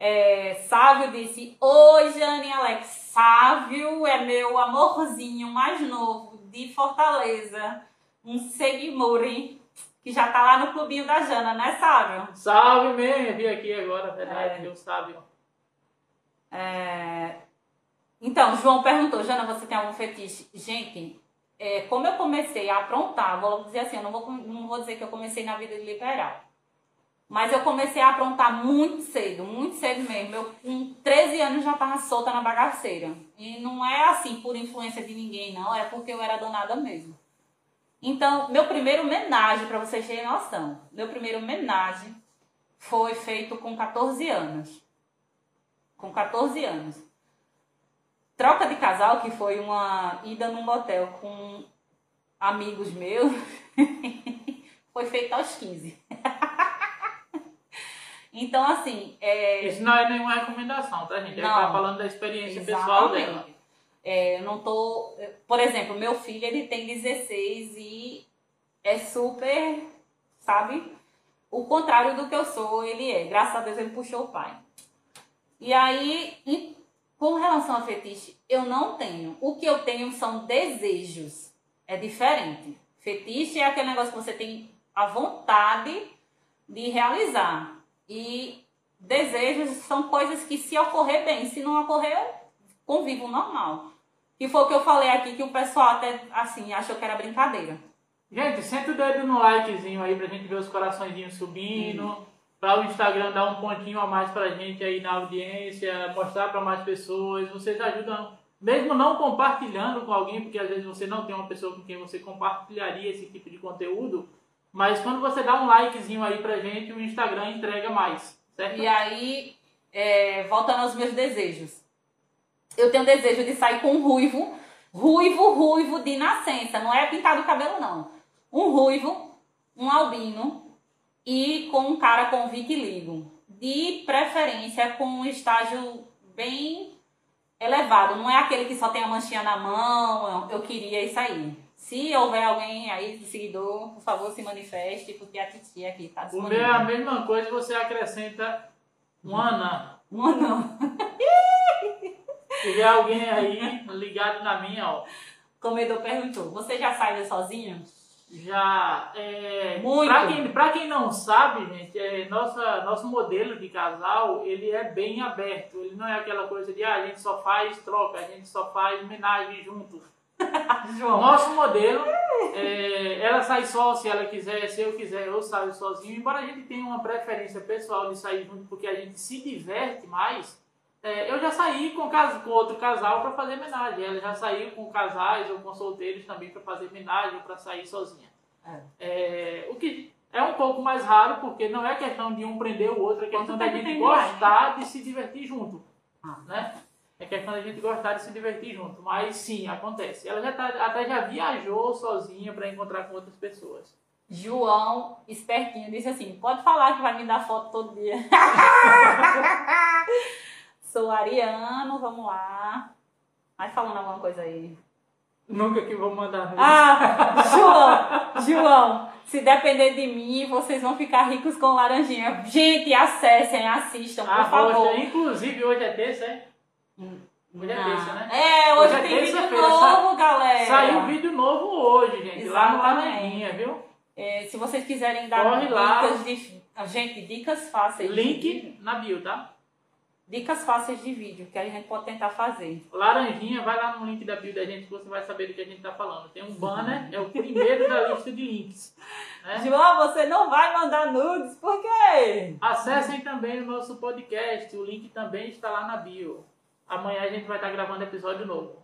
É, Sávio disse, oi Jane Alex, Sávio é meu amorzinho mais novo de Fortaleza, um seguimore que já tá lá no clubinho da Jana, né, Sábio? Salve, mesmo, vi aqui agora, verdade, é. Deus sabe. É... Então, João perguntou, Jana, você tem algum fetiche? Gente, é, como eu comecei a aprontar, vou dizer assim, eu não vou, não vou dizer que eu comecei na vida liberal, mas eu comecei a aprontar muito cedo, muito cedo mesmo. Eu com 13 anos já tava solta na bagaceira. E não é assim por influência de ninguém, não, é porque eu era danada mesmo. Então, meu primeiro homenagem, para vocês terem noção, meu primeiro homenagem foi feito com 14 anos. Com 14 anos. Troca de casal, que foi uma ida num motel com amigos meus, foi feito aos 15. então, assim. É... Isso não é nenhuma recomendação, tá, gente? Ele tá falando da experiência pessoal dela. É, eu não tô. Por exemplo, meu filho ele tem 16 e é super, sabe? O contrário do que eu sou, ele é. Graças a Deus ele puxou o pai. E aí, em, com relação a fetiche, eu não tenho. O que eu tenho são desejos. É diferente. Fetiche é aquele negócio que você tem a vontade de realizar. E desejos são coisas que se ocorrer bem, se não ocorrer, convivo normal. Que foi o que eu falei aqui, que o pessoal até, assim, achou que era brincadeira. Gente, senta o dedo no likezinho aí pra gente ver os coraçõezinhos subindo. Uhum. Pra o Instagram dar um pontinho a mais pra gente aí na audiência, mostrar pra mais pessoas. Vocês ajudam, mesmo não compartilhando com alguém, porque às vezes você não tem uma pessoa com quem você compartilharia esse tipo de conteúdo. Mas quando você dá um likezinho aí pra gente, o Instagram entrega mais, certo? E aí, é, voltando aos meus desejos eu tenho desejo de sair com um ruivo, ruivo, ruivo de nascença, não é pintado o cabelo não. Um ruivo, um albino e com um cara com vitiligo. De preferência com um estágio bem elevado, não é aquele que só tem a manchinha na mão, eu queria isso aí. Se houver alguém aí de seguidor, por favor, se manifeste, porque a titia aqui tá disponível. O meu é a mesma coisa, você acrescenta um anã. Um anã. Tiver alguém aí ligado na minha, ó. Comedor perguntou: Você já saiu sozinho? Já. É, Muito. Pra quem, pra quem não sabe, gente, é, nossa, nosso modelo de casal ele é bem aberto. Ele não é aquela coisa de ah, a gente só faz troca, a gente só faz homenagem juntos. João. Nosso modelo, é, ela sai só se ela quiser, se eu quiser, eu saio sozinho. Embora a gente tenha uma preferência pessoal de sair junto, porque a gente se diverte mais. É, eu já saí com, com outro casal para fazer homenagem. Ela já saiu com casais ou com solteiros também para fazer homenagem, para sair sozinha. É. É, o que é um pouco mais raro, porque não é questão de um prender o outro, é questão da gente gostar de se divertir junto. Ah. Né? É questão da gente gostar de se divertir junto. Mas sim, acontece. Ela já tá, até já viajou sozinha para encontrar com outras pessoas. João, espertinho, disse assim: pode falar que vai me dar foto todo dia. Sou ariano, vamos lá. Vai falando alguma coisa aí. Nunca que vou mandar. Ah, João, João, se depender de mim, vocês vão ficar ricos com laranjinha. Gente, acessem, assistam, por ah, favor. Hoje, inclusive, hoje é terça, é? Hoje é terça, né? É, hoje, hoje é tem é vídeo novo, galera. Saiu um vídeo novo hoje, gente, Exatamente. lá no Laranjinha, viu? É, se vocês quiserem dar Corre dicas lá. de... Gente, dicas fáceis. Link na bio, tá? Dicas fáceis de vídeo que a gente pode tentar fazer. Laranjinha, vai lá no link da bio da gente que você vai saber do que a gente está falando. Tem um banner, é o primeiro da lista de links. Né? João, você não vai mandar nudes, por quê? Acessem também o nosso podcast, o link também está lá na bio. Amanhã a gente vai estar gravando episódio novo.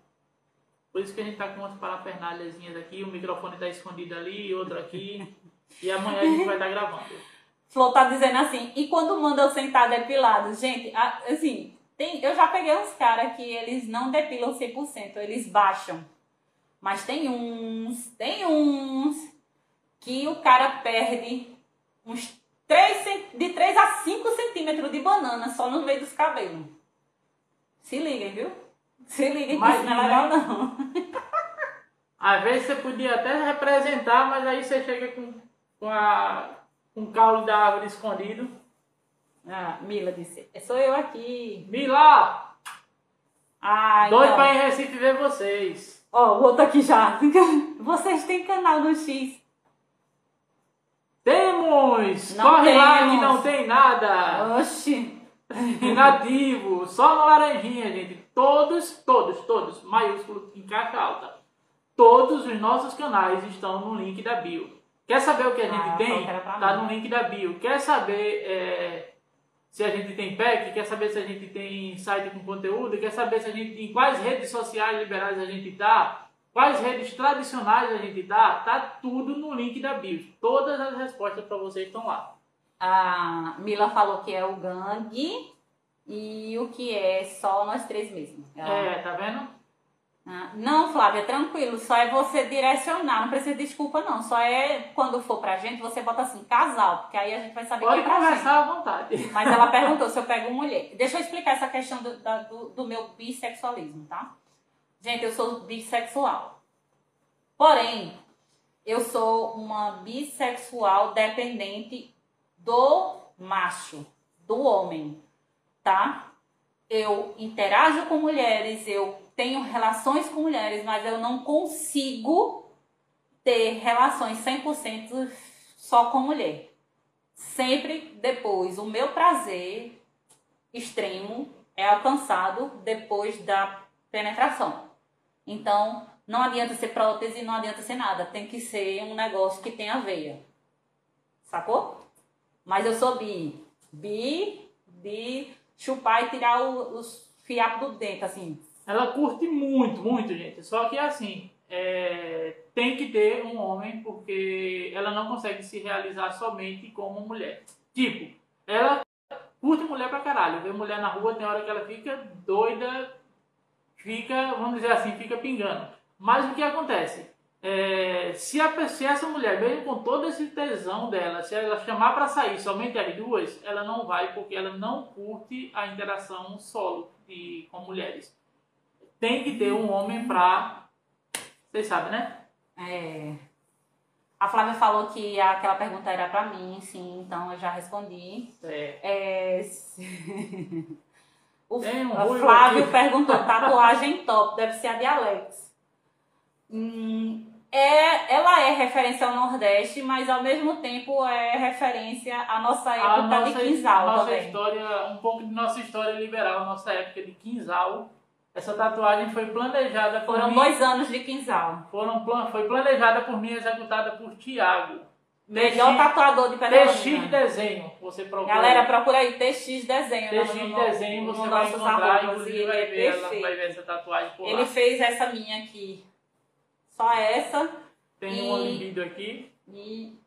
Por isso que a gente está com umas parafernáliazinhas aqui, o microfone está escondido ali, outro aqui. E amanhã a gente vai estar gravando. Flor tá dizendo assim, e quando manda eu sentar depilado? Gente, assim, Tem, eu já peguei uns caras que eles não depilam 100%, eles baixam. Mas tem uns, tem uns que o cara perde uns 3, de 3 a 5 centímetros de banana só no meio dos cabelos. Se liguem, viu? Se liguem que isso não é legal não. Às vezes você podia até representar, mas aí você chega com, com, a, o caule da árvore escondido. Ah, Mila disse, sou eu aqui. Mila! Ah, Doido então. pra ir em Recife ver vocês. Ó, o outro aqui já. Vocês têm canal no X. Temos! Não Corre lá temos. que não tem nada! Oxi. Nativo, só no laranjinha, gente. Todos, todos, todos, maiúsculo em caixa alta. Todos os nossos canais estão no link da bio. Quer saber o que a gente Ah, tem? pra Tá no link da bio. Quer saber é, se a gente tem pack? Quer saber se a gente tem site com conteúdo? Quer saber se a gente em quais redes sociais liberais a gente tá? Quais redes tradicionais a gente tá? Tá tudo no link da bio. Todas as respostas para vocês estão lá. A Mila falou que é o gangue e o que é só nós três mesmo. Ela- É, tá vendo? Ah, Não, Flávia, tranquilo. Só é você direcionar. Não precisa de desculpa, não. Só é quando for pra gente, você bota assim, casal. Porque aí a gente vai saber Pode que é pra gente. conversar à vontade. Mas ela perguntou se eu pego mulher. Deixa eu explicar essa questão do, da- do, do meu bissexualismo, tá? Gente, eu sou bissexual. Porém, eu sou uma bissexual dependente do macho, do homem, tá? Eu interajo com mulheres, eu tenho relações com mulheres, mas eu não consigo ter relações 100% só com mulher sempre depois o meu prazer extremo é alcançado depois da penetração. Então, não adianta ser prótese, não adianta ser nada, tem que ser um negócio que tenha veia. Sacou? Mas eu sou bi. Bi de chupar e tirar os fiapos do dente, assim. Ela curte muito, muito, gente. Só que assim, é, tem que ter um homem porque ela não consegue se realizar somente como mulher. Tipo, ela curte mulher pra caralho. Vê mulher na rua, tem hora que ela fica doida, fica, vamos dizer assim, fica pingando. Mas o que acontece? É, se, a, se essa mulher, mesmo com todo esse tesão dela, se ela chamar pra sair somente as duas, ela não vai porque ela não curte a interação solo de, com mulheres tem que ter um homem pra. Vocês sabem, né? É... A Flávia falou que aquela pergunta era pra mim, sim, então eu já respondi. É. É... o um Flávio aqui. perguntou, tatuagem top, deve ser a de Alex. Hum, é, ela é referência ao Nordeste, mas ao mesmo tempo é referência à nossa época A nossa, de Quinzal nossa também. história, um pouco de nossa história liberal, nossa época de Quinzal. Essa tatuagem foi planejada por Foram mim. dois anos de Quinzal. Foram, plan- foi planejada por mim e executada por Tiago. Melhor TX tatuador de TX Petrolina. desenho. Você procura. Galera, procura aí TX Desenho. TX no- no- desenho, no você vai nossos encontrar, inclusive ele vai é ver, ela vai ver essa tatuagem por Ele lá. fez essa minha aqui. Só essa Tem e- um libido aqui. e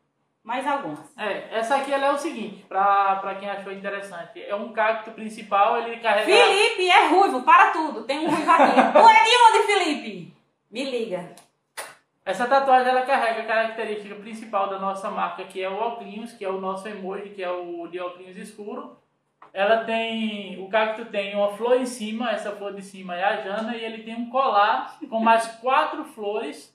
mais algumas. É, essa aqui ela é o seguinte, pra, pra quem achou interessante. É um cacto principal, ele carrega. Felipe é ruivo, para tudo. Tem um ruivo aqui. Tu é de onde, Felipe? Me liga. Essa tatuagem ela carrega a característica principal da nossa marca, que é o óculos, que é o nosso emoji, que é o de óculos escuro. Ela tem, o cacto tem uma flor em cima, essa flor de cima é a Jana, e ele tem um colar com mais quatro flores.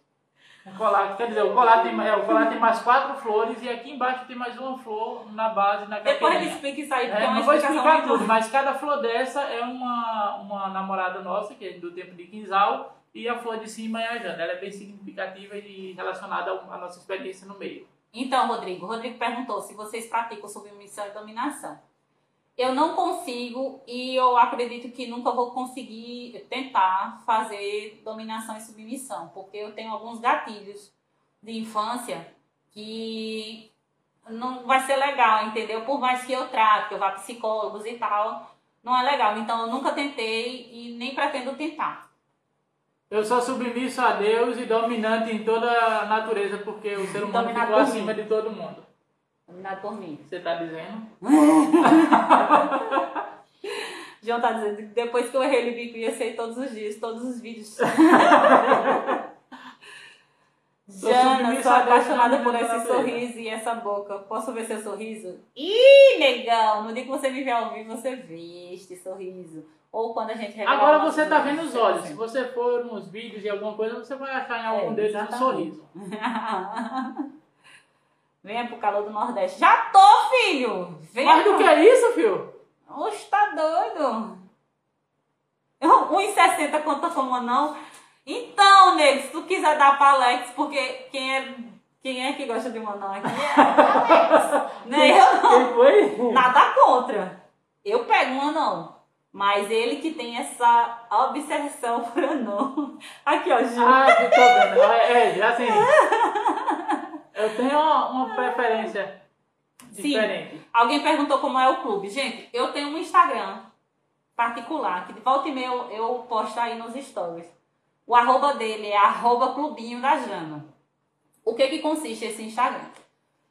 Um colar, quer dizer, o colar tem, é, o colar tem mais quatro flores e aqui embaixo tem mais uma flor na base, na Depois me explica isso aí, porque é, É, uma não vou explicar tudo, mas cada flor dessa é uma, uma namorada nossa, que é do tempo de Quinzal, e a flor de cima é a Jana. Ela é bem significativa e relacionada à nossa experiência no meio. Então, Rodrigo, Rodrigo perguntou se vocês praticam submissão e dominação. Eu não consigo e eu acredito que nunca vou conseguir tentar fazer dominação e submissão, porque eu tenho alguns gatilhos de infância que não vai ser legal, entendeu? Por mais que eu trate, que eu vá a psicólogos e tal, não é legal. Então, eu nunca tentei e nem pretendo tentar. Eu sou submisso a Deus e dominante em toda a natureza, porque o ser humano ficou acima mim. de todo mundo. Dominado por mim. Você tá dizendo? João tá dizendo que depois que eu errei o bico, ia ser todos os dias, todos os vídeos. Jana, sou apaixonada por esse sorriso e essa boca. Posso ver seu sorriso? Ih, negão! No dia que você me vê ao vivo, você vê este sorriso. Ou quando a gente Agora você tá vendo os olhos. Se você for nos vídeos e alguma coisa, você vai achar em algum é, deles um sorriso. Venha pro calor do Nordeste. Já tô, filho! Venha Mais do que é isso, filho? Oxe, tá doido? 1,60 conta como não? Então, nego, se tu quiser dar pra Alex, porque quem é, quem é que gosta de um anão aqui é Alex. né? Eu não. Foi? Nada contra. Eu pego um anão. Mas ele que tem essa obsessão por anão. Aqui, ó, Ju. Ah, eu tô vendo. É, é assim. eu tenho uma, uma preferência diferente. Sim. Alguém perguntou como é o clube. Gente, eu tenho um Instagram particular, que de volta e meia eu, eu posto aí nos stories. O arroba dele é arroba clubinho da Jana. O que que consiste esse Instagram?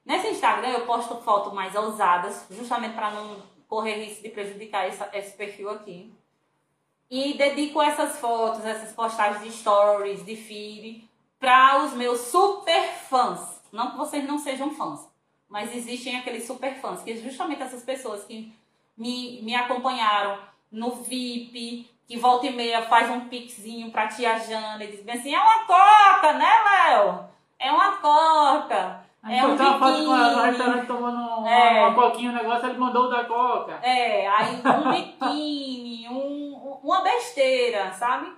Nesse Instagram eu posto fotos mais ousadas, justamente para não correr risco de prejudicar essa, esse perfil aqui. E dedico essas fotos, essas postagens de stories, de feed, para os meus super fãs. Não que vocês não sejam fãs, mas existem aqueles super fãs, que é justamente essas pessoas que me, me acompanharam no VIP, que volta e meia faz um pixinho pra tia Jana e diz bem assim, é uma coca, né, Léo? É uma coca. Aí é um uma foto com ela no restaurante tomando é. uma, uma coquinha, um negócio, ele mandou da coca. É, aí um biquíni, um, uma besteira, sabe?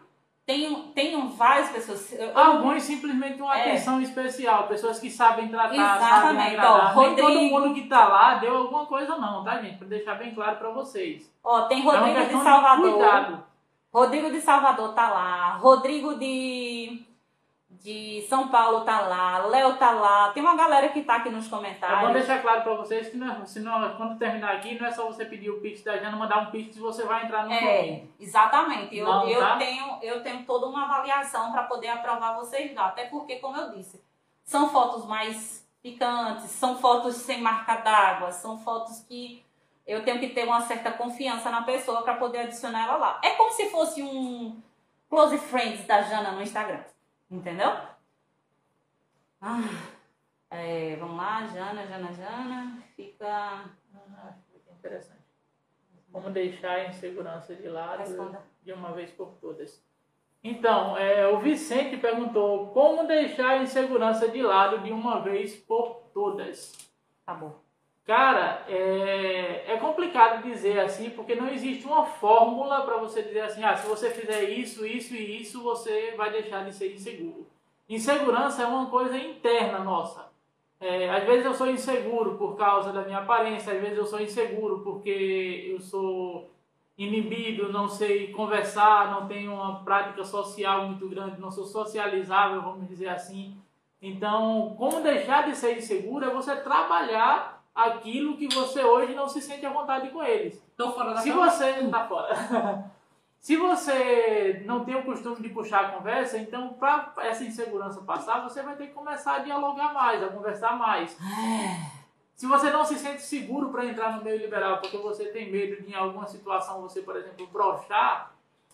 Tem, tem várias pessoas. Alguns simplesmente uma é. atenção especial, pessoas que sabem tratar, Exatamente. sabem agradar. Ó, Rodrigo... Nem todo mundo que tá lá deu alguma coisa, não, tá, gente? Pra deixar bem claro pra vocês. Ó, tem Rodrigo é de Salvador. De. Rodrigo de Salvador tá lá. Rodrigo de, de São Paulo tá lá. Léo tá lá. Tem uma galera que tá aqui nos comentários. Eu vou deixar claro pra vocês que não, se não, quando terminar aqui, não é só você pedir o Pix da Jana, mandar um Pix e você vai entrar no É, exatamente. Eu, não, eu, tá? tenho, eu tenho toda uma avaliação para poder aprovar vocês lá. Até porque, como eu disse, são fotos mais picantes, são fotos sem marca d'água, são fotos que eu tenho que ter uma certa confiança na pessoa para poder adicionar ela lá. É como se fosse um close friends da Jana no Instagram. Entendeu? Ah, é, vamos lá, Jana, Jana, Jana. Fica. Ah, fica interessante. Como deixar a insegurança de lado Responda. de uma vez por todas. Então, é, o Vicente perguntou como deixar a insegurança de lado de uma vez por todas. Tá bom. Cara, é, é complicado dizer assim, porque não existe uma fórmula para você dizer assim, ah, se você fizer isso, isso e isso, você vai deixar de ser inseguro. Insegurança é uma coisa interna nossa. É, às vezes eu sou inseguro por causa da minha aparência, às vezes eu sou inseguro porque eu sou inibido, não sei conversar, não tenho uma prática social muito grande, não sou socializável, vamos dizer assim. Então, como deixar de ser inseguro é você trabalhar aquilo que você hoje não se sente à vontade com eles. Tô fora da Se você não tá fora. se você não tem o costume de puxar a conversa, então para essa insegurança passar, você vai ter que começar a dialogar mais, a conversar mais. Se você não se sente seguro para entrar no meio liberal, porque você tem medo de em alguma situação você, por exemplo, brochar,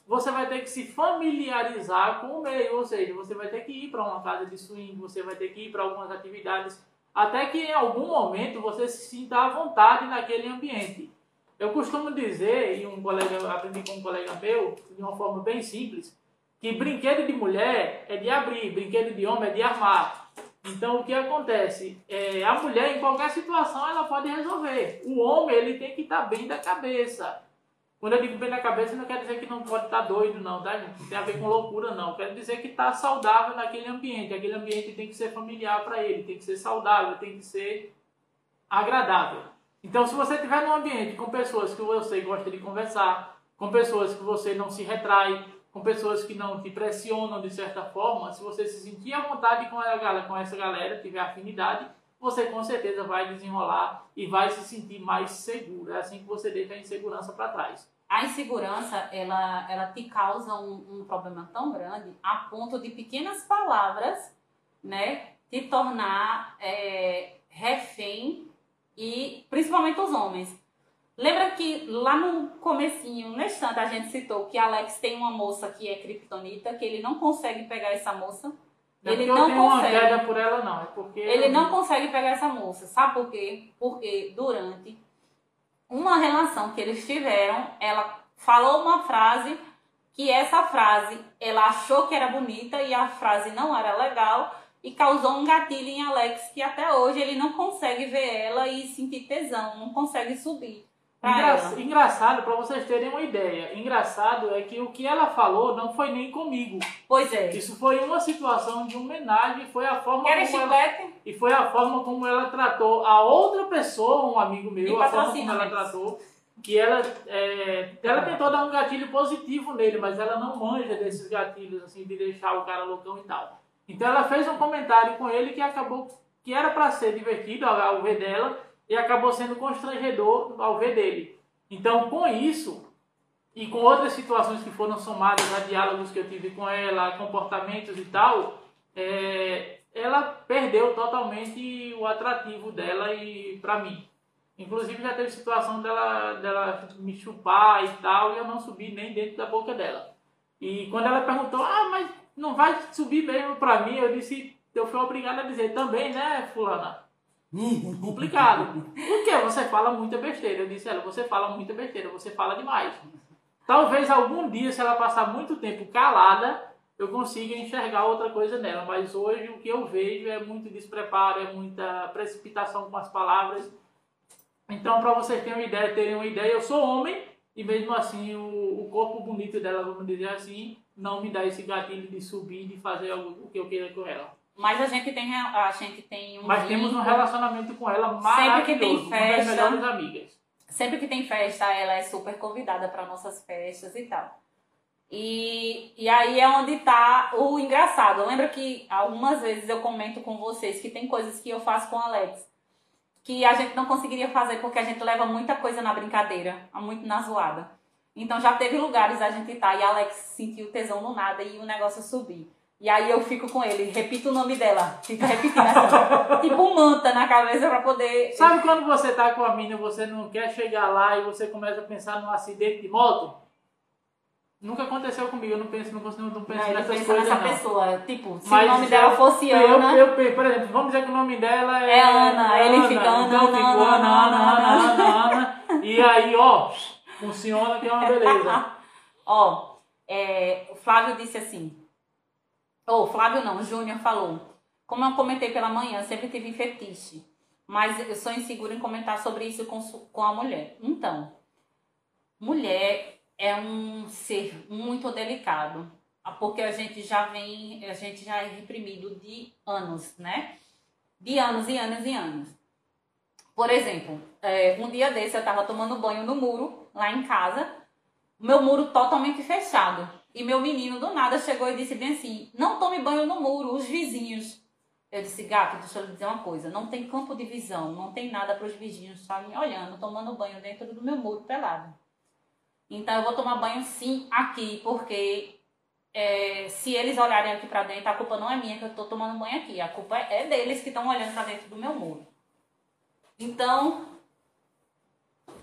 você vai ter que se familiarizar com o meio, ou seja, você vai ter que ir para uma casa de swing, você vai ter que ir para algumas atividades até que em algum momento você se sinta à vontade naquele ambiente. Eu costumo dizer, e um colega, aprendi com um colega meu, de uma forma bem simples, que brinquedo de mulher é de abrir, brinquedo de homem é de armar. Então o que acontece? É, a mulher em qualquer situação ela pode resolver. O homem ele tem que estar bem da cabeça. Quando eu digo bem na cabeça, não quer dizer que não pode estar doido, não, tá, gente? Não tem a ver com loucura, não. Quer dizer que está saudável naquele ambiente. Aquele ambiente tem que ser familiar para ele, tem que ser saudável, tem que ser agradável. Então, se você estiver num ambiente com pessoas que você gosta de conversar, com pessoas que você não se retrai, com pessoas que não te pressionam de certa forma, se você se sentir à vontade com, a, com essa galera, tiver afinidade, você com certeza vai desenrolar e vai se sentir mais seguro. É assim que você deixa a insegurança para trás a insegurança ela, ela te causa um, um, problema tão grande a ponto de pequenas palavras né, te tornar é, refém e principalmente os homens. Lembra que lá no comecinho, no instante, a gente citou que Alex tem uma moça que é kryptonita, que ele não consegue pegar essa moça. É ele eu não uma consegue. queda por ela, não. É porque. Ele não consegue pegar essa moça. Sabe por quê? Porque durante uma relação que eles tiveram, ela falou uma frase que essa frase ela achou que era bonita e a frase não era legal e causou um gatilho em Alex que até hoje ele não consegue ver ela e sentir tesão, não consegue subir Engra-. Engraçado, pra vocês terem uma ideia. Engraçado é que o que ela falou não foi nem comigo. Pois é. Isso foi uma situação de homenagem, foi a forma Querem como ela, e foi a forma como ela tratou a outra pessoa, um amigo E meu, a forma como ela tratou, que ela, é, ela tentou dar um gatilho positivo nele, mas ela não manja desses gatilhos, assim, de deixar o cara loucão e tal. Então ela fez um comentário com ele que acabou, que era para ser divertido ao ver dela, e acabou sendo constrangedor ao ver dele. Então, com isso, e com outras situações que foram somadas a diálogos que eu tive com ela, comportamentos e tal, é, ela perdeu totalmente o atrativo dela e para mim. Inclusive já teve situação dela, dela me chupar e tal, e eu não subi nem dentro da boca dela. E quando ela perguntou, ah, mas não vai subir mesmo pra mim, eu disse, eu fui obrigado a dizer também, né, fulana? Complicado. Por quê? Você fala muita besteira. Eu disse, ela, você fala muita besteira, você fala demais. Talvez algum dia, se ela passar muito tempo calada, eu consiga enxergar outra coisa nela. Mas hoje o que eu vejo é muito despreparo, é muita precipitação com as palavras. Então, para vocês terem uma ideia, terem uma ideia, eu sou homem e mesmo assim o, o corpo bonito dela, vamos dizer assim, não me dá esse gatilho de subir, de fazer algo, o que eu queira com ela. Mas a gente tem a gente tem um Mas temos um relacionamento com ela Sempre que tem maravilhoso, uma das festa. melhores amigas. Sempre que tem festa, ela é super convidada para nossas festas e tal. E, e aí é onde tá o engraçado. Lembra que algumas vezes eu comento com vocês que tem coisas que eu faço com o Alex que a gente não conseguiria fazer porque a gente leva muita coisa na brincadeira, muito na zoada. Então já teve lugares a gente tá e a Alex sentiu tesão no nada e o negócio subir. E aí eu fico com ele, repito o nome dela, fica repetindo assim, tipo manta na cabeça pra poder. Sabe quando você tá com a mina e você não quer chegar lá e você começa a pensar num acidente de moto? Nunca aconteceu comigo, eu não penso, não, consigo- não penso Não, ele nessas coisas nessa não. pessoa, tipo, se Mas o nome dela fosse eu, Ana, Eu, eu, por exemplo, vamos dizer que o nome dela é, É Ana, ele fica Ana, então eu fico Ana, Ana, Ana, Ana, Ana, Ana, Ana, e aí, ó, funciona que é uma beleza. Ó, é, o Flávio disse assim. Ou, Flávio não, Júnior falou. Como eu comentei pela manhã, sempre tive fetiche. Mas eu sou insegura em comentar sobre isso com, com a mulher. Então, mulher é um ser muito delicado. Porque a gente já vem, a gente já é reprimido de anos, né? De anos e anos e anos. Por exemplo, é, um dia desse eu tava tomando banho no muro, lá em casa meu muro totalmente fechado. E meu menino do nada chegou e disse bem assim: Não tome banho no muro, os vizinhos. Eu disse: Gato, deixa eu lhe dizer uma coisa: não tem campo de visão, não tem nada para os vizinhos estarem olhando, tomando banho dentro do meu muro pelado. Então eu vou tomar banho sim aqui, porque é, se eles olharem aqui para dentro, a culpa não é minha que eu estou tomando banho aqui, a culpa é deles que estão olhando para dentro do meu muro. Então,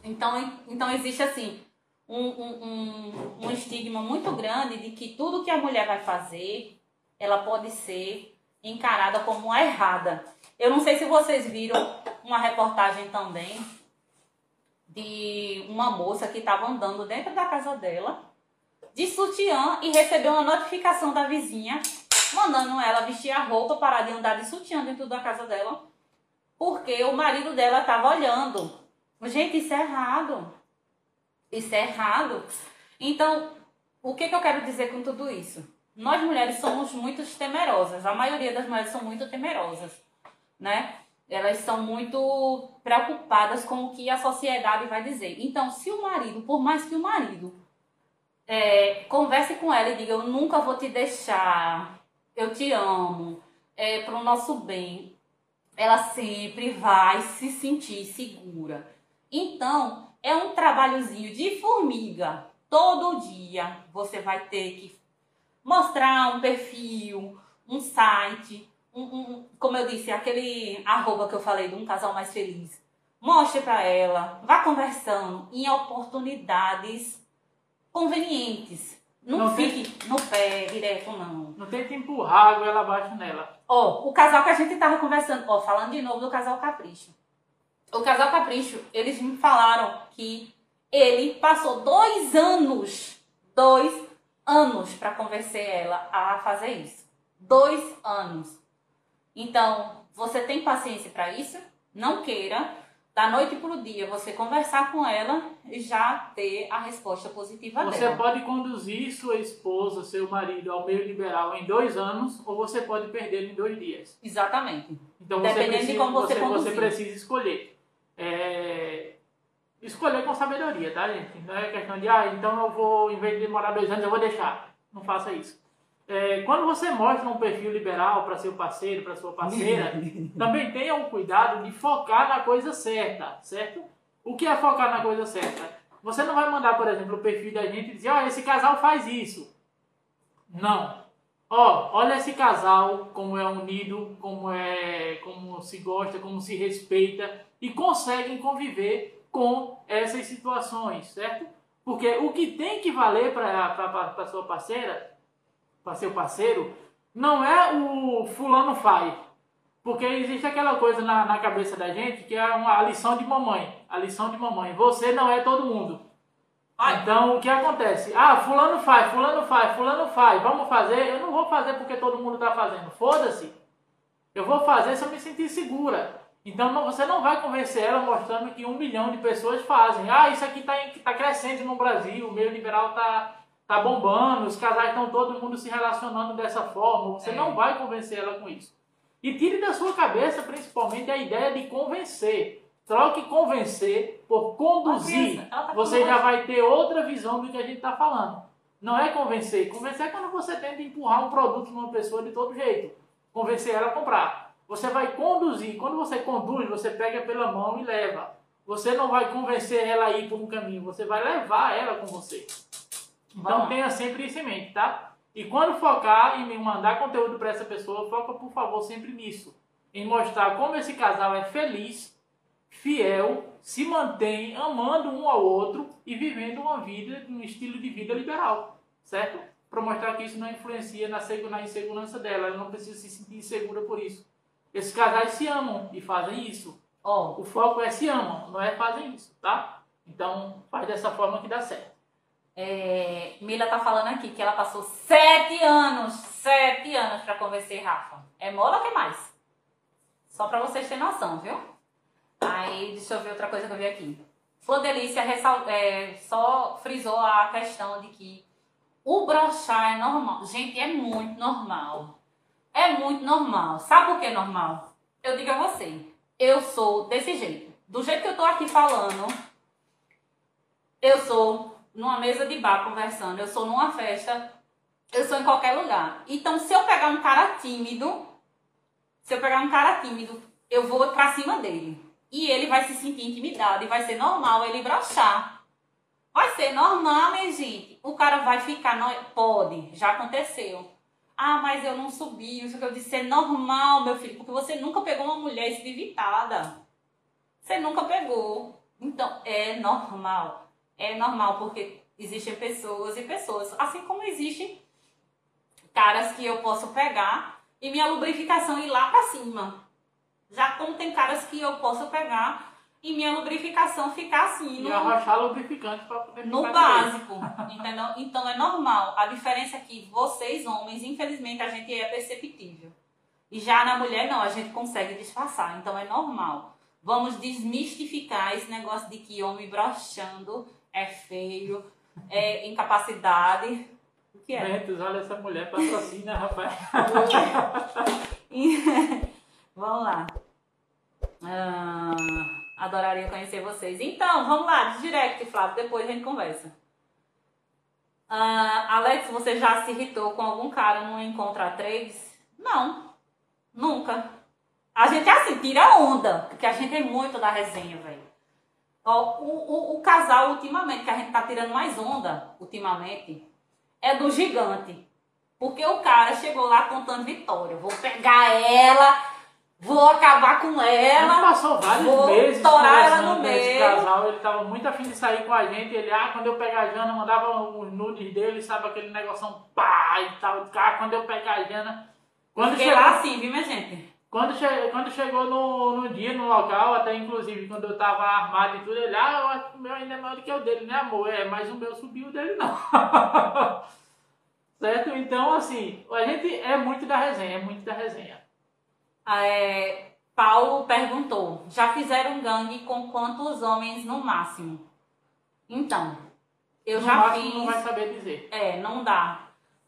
então, então existe assim um, um, um, estigma muito grande de que tudo que a mulher vai fazer, ela pode ser encarada como errada. Eu não sei se vocês viram uma reportagem também de uma moça que estava andando dentro da casa dela de sutiã e recebeu uma notificação da vizinha mandando ela vestir a roupa, parar de andar de sutiã dentro da casa dela, porque o marido dela estava olhando. Gente, isso é errado. Isso é errado. Então, o que, que eu quero dizer com tudo isso? Nós mulheres somos muito temerosas. A maioria das mulheres são muito temerosas, né? Elas são muito preocupadas com o que a sociedade vai dizer. Então, se o marido, por mais que o marido é, converse com ela e diga: Eu nunca vou te deixar, eu te amo, é para o nosso bem, ela sempre vai se sentir segura. Então, é um trabalhozinho de formiga. Todo dia você vai ter que mostrar um perfil, um site, um, um- como eu disse, aquele arroba que eu falei de um casal mais feliz. Mostre para ela, vá conversando em oportunidades convenientes. Não, Não tem- fique no pé direto, não. Não tenta empurrar a goela abaixo nela. Ó, o casal que a gente tava conversando, ó, falando de novo do casal Capricho. O casal Capricho, eles me falaram que ele passou dois anos, dois anos para convencer ela a fazer isso. Dois anos. Então, você tem paciência para isso? Não queira, da noite pro dia, você conversar com ela e já ter a resposta positiva Você dela. pode conduzir sua esposa, seu marido ao meio liberal em dois anos, ou você pode perdê-lo em dois dias. Exatamente. Então você Dependendo de precisa, como você você, conduzir. precisa escolher. É, Escolher com sabedoria, tá, gente? Não é questão de, ah, então eu vou, em vez de demorar dois anos, eu vou deixar. Não faça isso. É, quando você mostra um perfil liberal para seu parceiro, para sua parceira, também tenha o cuidado de focar na coisa certa, certo? O que é focar na coisa certa? Você não vai mandar, por exemplo, o perfil da gente e dizer, ó, esse casal faz isso. Não. Ó, olha esse casal, como é unido, como é, como se gosta, como se respeita e conseguem conviver com essas situações, certo? Porque o que tem que valer para sua parceira, para seu parceiro, não é o fulano faz. Porque existe aquela coisa na, na cabeça da gente que é uma a lição de mamãe. A lição de mamãe. Você não é todo mundo. Então, o que acontece? Ah, fulano faz, fulano faz, fulano faz. Vamos fazer? Eu não vou fazer porque todo mundo está fazendo. Foda-se. Eu vou fazer se eu me sentir segura. Então, não- você não vai convencer ela mostrando que um milhão de pessoas fazem. Ah, isso aqui está tá crescendo no Brasil. O meio liberal está tá bombando. Os casais estão todo mundo se relacionando dessa forma. Você É. não vai convencer ela com isso. E tire da sua cabeça, principalmente, a ideia de convencer. Troque convencer por conduzir. Tá Você já vai ter outra visão do que a gente está falando. Não é convencer. Convencer é quando você tenta empurrar um produto numa pessoa de todo jeito. Convencer ela a comprar. Você vai conduzir. Quando você conduz, você pega pela mão e leva. Você não vai convencer ela a ir por um caminho. Você vai levar ela com você. Então tenha sempre isso em mente, tá? E quando focar em mandar conteúdo para essa pessoa, foca por favor sempre nisso. Em mostrar como esse casal é feliz, fiel, se mantém amando um ao outro e vivendo uma vida, um estilo de vida liberal, certo? Para mostrar que isso não influencia na insegurança dela, ela não precisa se sentir insegura por isso. Esses casais se amam e fazem isso. Ó, O foco é se amam, não é fazem isso, tá? Então faz dessa forma que dá certo. É, Mila tá falando aqui que ela passou sete anos, sete anos pra convencer Rafa. É mola ou que mais? Só pra vocês terem noção, viu? Aí, deixa eu ver outra coisa que eu vi aqui. Flor Delícia ressal- é, só frisou a questão de que o brochar é normal. Gente, é muito normal. É muito normal. Sabe por que é normal? Eu digo a você, eu sou desse jeito. Do jeito que eu tô aqui falando, eu sou numa mesa de bar conversando, eu sou numa festa, eu sou em qualquer lugar. Então, se eu pegar um cara tímido, se eu pegar um cara tímido, eu vou pra cima dele. E ele vai se sentir intimidado e vai ser normal ele brochar. Vai ser normal, minha gente. O cara vai ficar. Pode, já aconteceu. Ah, mas eu não subi. Isso que eu disse é normal, meu filho, porque você nunca pegou uma mulher espivitada. Você nunca pegou. Então, é normal. É normal, porque existem pessoas e pessoas. Assim como existem caras que eu posso pegar e minha lubrificação ir lá pra cima. Já como tem caras que eu posso pegar e minha lubrificação ficar assim, E no, arrochar lubrificante para poder no básico, entendeu? Então é normal. A diferença é que vocês, homens, infelizmente a gente é perceptível. E já na mulher, não, a gente consegue disfarçar. Então é normal. Vamos desmistificar esse negócio de que homem broxando é feio, é incapacidade. O que é? Ventos, olha essa mulher patrocina, rapaz. vamos lá. Ah, adoraria conhecer vocês. Então, vamos lá, de direct, Flávio, depois a gente conversa. Ah, Alex, você já se irritou com algum cara num encontro a três? Não, nunca. A gente é assim, tira onda, porque a gente é muito da resenha, velho. O, o, o casal, ultimamente, que a gente tá tirando mais onda, ultimamente, é do gigante. Porque o cara chegou lá contando vitória. Vou pegar ela vou acabar com ela. passou vários vou meses torar ela no com esse meio. casal, ele tava muito afim de sair com a gente, ele, ah, quando eu pegar a Jana, mandava os nudes dele, sabe, aquele negocinho pá e tal, ah, quando eu pegar a Jana... Quando Fiquei chegou, lá assim, viu, minha gente? quando, che, quando chegou no, no dia, no local, até inclusive quando eu tava armado e tudo, ele, ah, eu acho que o meu ainda é maior do que o dele, né amor? É, mas o meu subiu o dele não. certo? Então, assim, a gente é muito da resenha, é muito da resenha. É, Paulo perguntou: já fizeram gangue com quantos homens no máximo? Então, eu no já fiz. não vai saber dizer. É, não dá.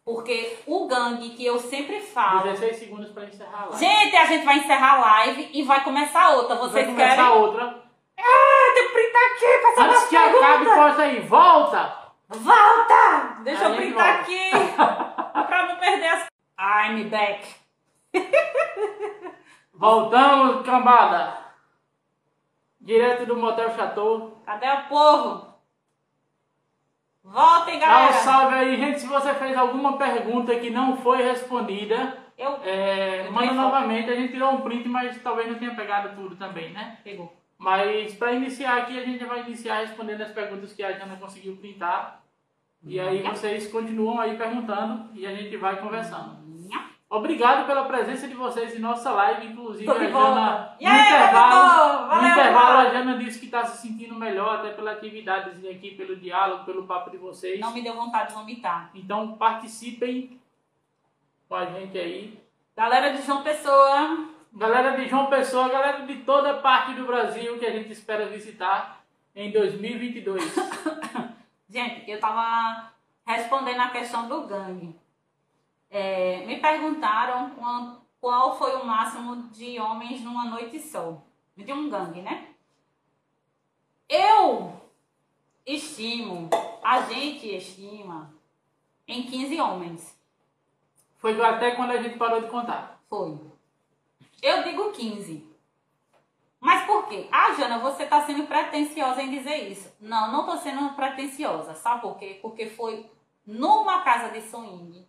Porque o gangue que eu sempre falo. 16 segundos pra encerrar lá. Gente, a gente vai encerrar a live e vai começar outra. vai Vocês começar querem? outra. Ah, tem que printar aqui pra saber Antes que acabe, perguntas. posta aí, volta! Volta! Deixa Aí eu a printar aqui pra não perder as. I'm back. Voltamos, cambada! Direto do Motel Chateau. Cadê o povo? Voltem, Dá um galera. salve aí, gente. Se você fez alguma pergunta que não foi respondida, Eu. é, Eu manda novamente. A gente tirou um print, mas talvez não tenha pegado tudo também, né? Pegou. Mas para iniciar aqui, a gente vai iniciar respondendo as perguntas que a Jana conseguiu printar. E aí vocês continuam aí perguntando e a gente vai conversando. Obrigado pela presença de vocês em nossa live, inclusive Tô a Jana, no E aí, intervalo, voltou? no Valeu, intervalo a valeu. Jana disse que está se sentindo melhor, até pela atividade aqui, pelo diálogo, pelo papo de vocês. Não me deu vontade de vomitar. Então participem com a gente aí. Galera de João Pessoa, Galera de João Pessoa, galera de toda parte do Brasil que a gente espera visitar em 2022. gente, eu tava respondendo a questão do gangue. É, me perguntaram quan- qual foi o máximo de homens numa noite só. De um gangue, né? Eu estimo, a gente estima, em 15 homens. Foi até quando a gente parou de contar. Foi. Eu digo 15. Mas por quê? Ah, Jana, você tá sendo pretensiosa em dizer isso. Não, não tô sendo pretensiosa. Sabe por quê? Porque foi numa casa de swing,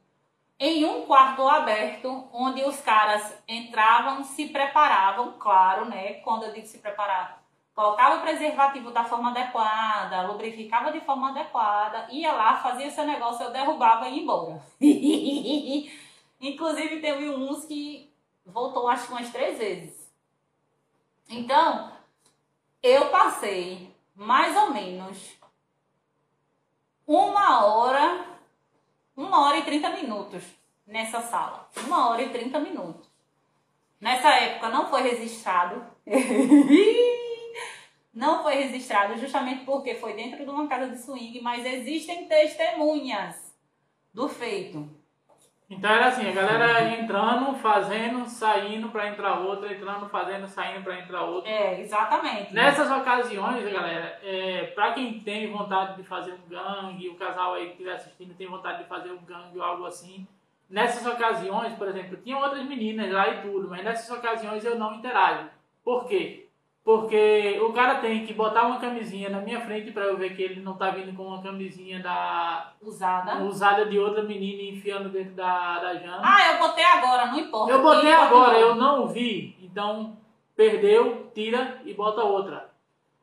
em um quarto aberto, onde os caras entravam, se preparavam, claro, né? Quando eu digo se preparar, colocava o preservativo da forma adequada, lubrificava de forma adequada, ia lá, fazia seu negócio, eu derrubava e ia embora. Inclusive, teve uns que voltou acho que umas três vezes. Então, eu passei mais ou menos uma hora, uma hora e trinta minutos nessa sala. Uma hora e trinta minutos. Nessa época não foi registrado. não foi registrado justamente porque foi dentro de uma casa de swing, mas existem testemunhas do feito. Então era assim, a galera entrando, fazendo, saindo para entrar outra, entrando, fazendo, saindo para entrar outra. É, exatamente. Nessas ocasiões, galera, é, para quem tem vontade de fazer um gangue, o casal aí que estiver assistindo tem vontade de fazer um gangue ou algo assim, nessas ocasiões, por exemplo, tinha outras meninas lá e tudo, mas nessas ocasiões eu não interajo. Por quê? Porque o cara tem que botar uma camisinha na minha frente para eu ver que ele não tá vindo com uma camisinha da Usada. usada de outra menina enfiando dentro da, da Jana. Ah, eu botei agora, não importa. Eu botei agora, eu não vi. Então, perdeu, tira e bota outra.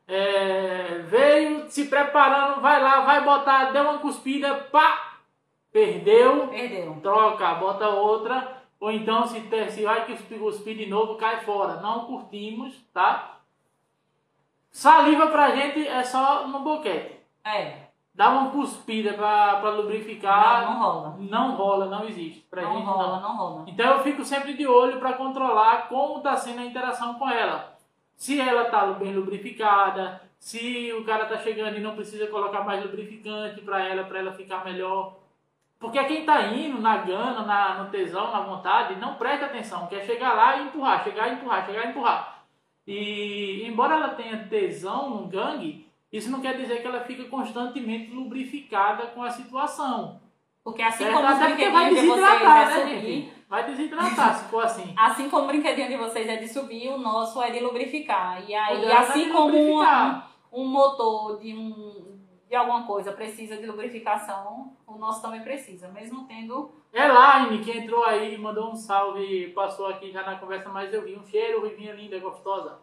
É, veio se preparando, vai lá, vai botar, deu uma cuspida, pá! Perdeu, Perdeu. troca, bota outra. Ou então, se, ter- se vai cuspir, cuspir de novo, cai fora. Não curtimos, tá? Saliva pra gente é só no boquete. É, Dá uma cuspida pra, pra lubrificar. não, não rola. Não rola, não existe. Pra Não gente, rola, não rola. então eu fico sempre de olho para controlar como está sendo a interação com ela. Se ela está bem lubrificada, se o cara está chegando e não precisa colocar mais lubrificante para ela, para ela ficar melhor. Porque quem está indo na gana, na, no tesão, na vontade, não presta atenção, quer chegar lá e empurrar, chegar e empurrar, chegar e empurrar. E embora ela tenha tesão no gangue, isso não quer dizer que ela fica constantemente lubrificada com a situação. Porque assim Certo? como Até porque brinquedinhos vai de vocês é né, subir? Vai desidratar se for assim. assim como o brinquedinho de vocês é de subir, o nosso é de lubrificar. E O aí, é assim de como uma- um motor de um de alguma coisa precisa de lubrificação, o nosso também precisa, mesmo tendo. Elaine, que entrou aí, mandou um salve, passou aqui já na conversa, mas eu vi um cheiro, Ruivinha linda, gostosa.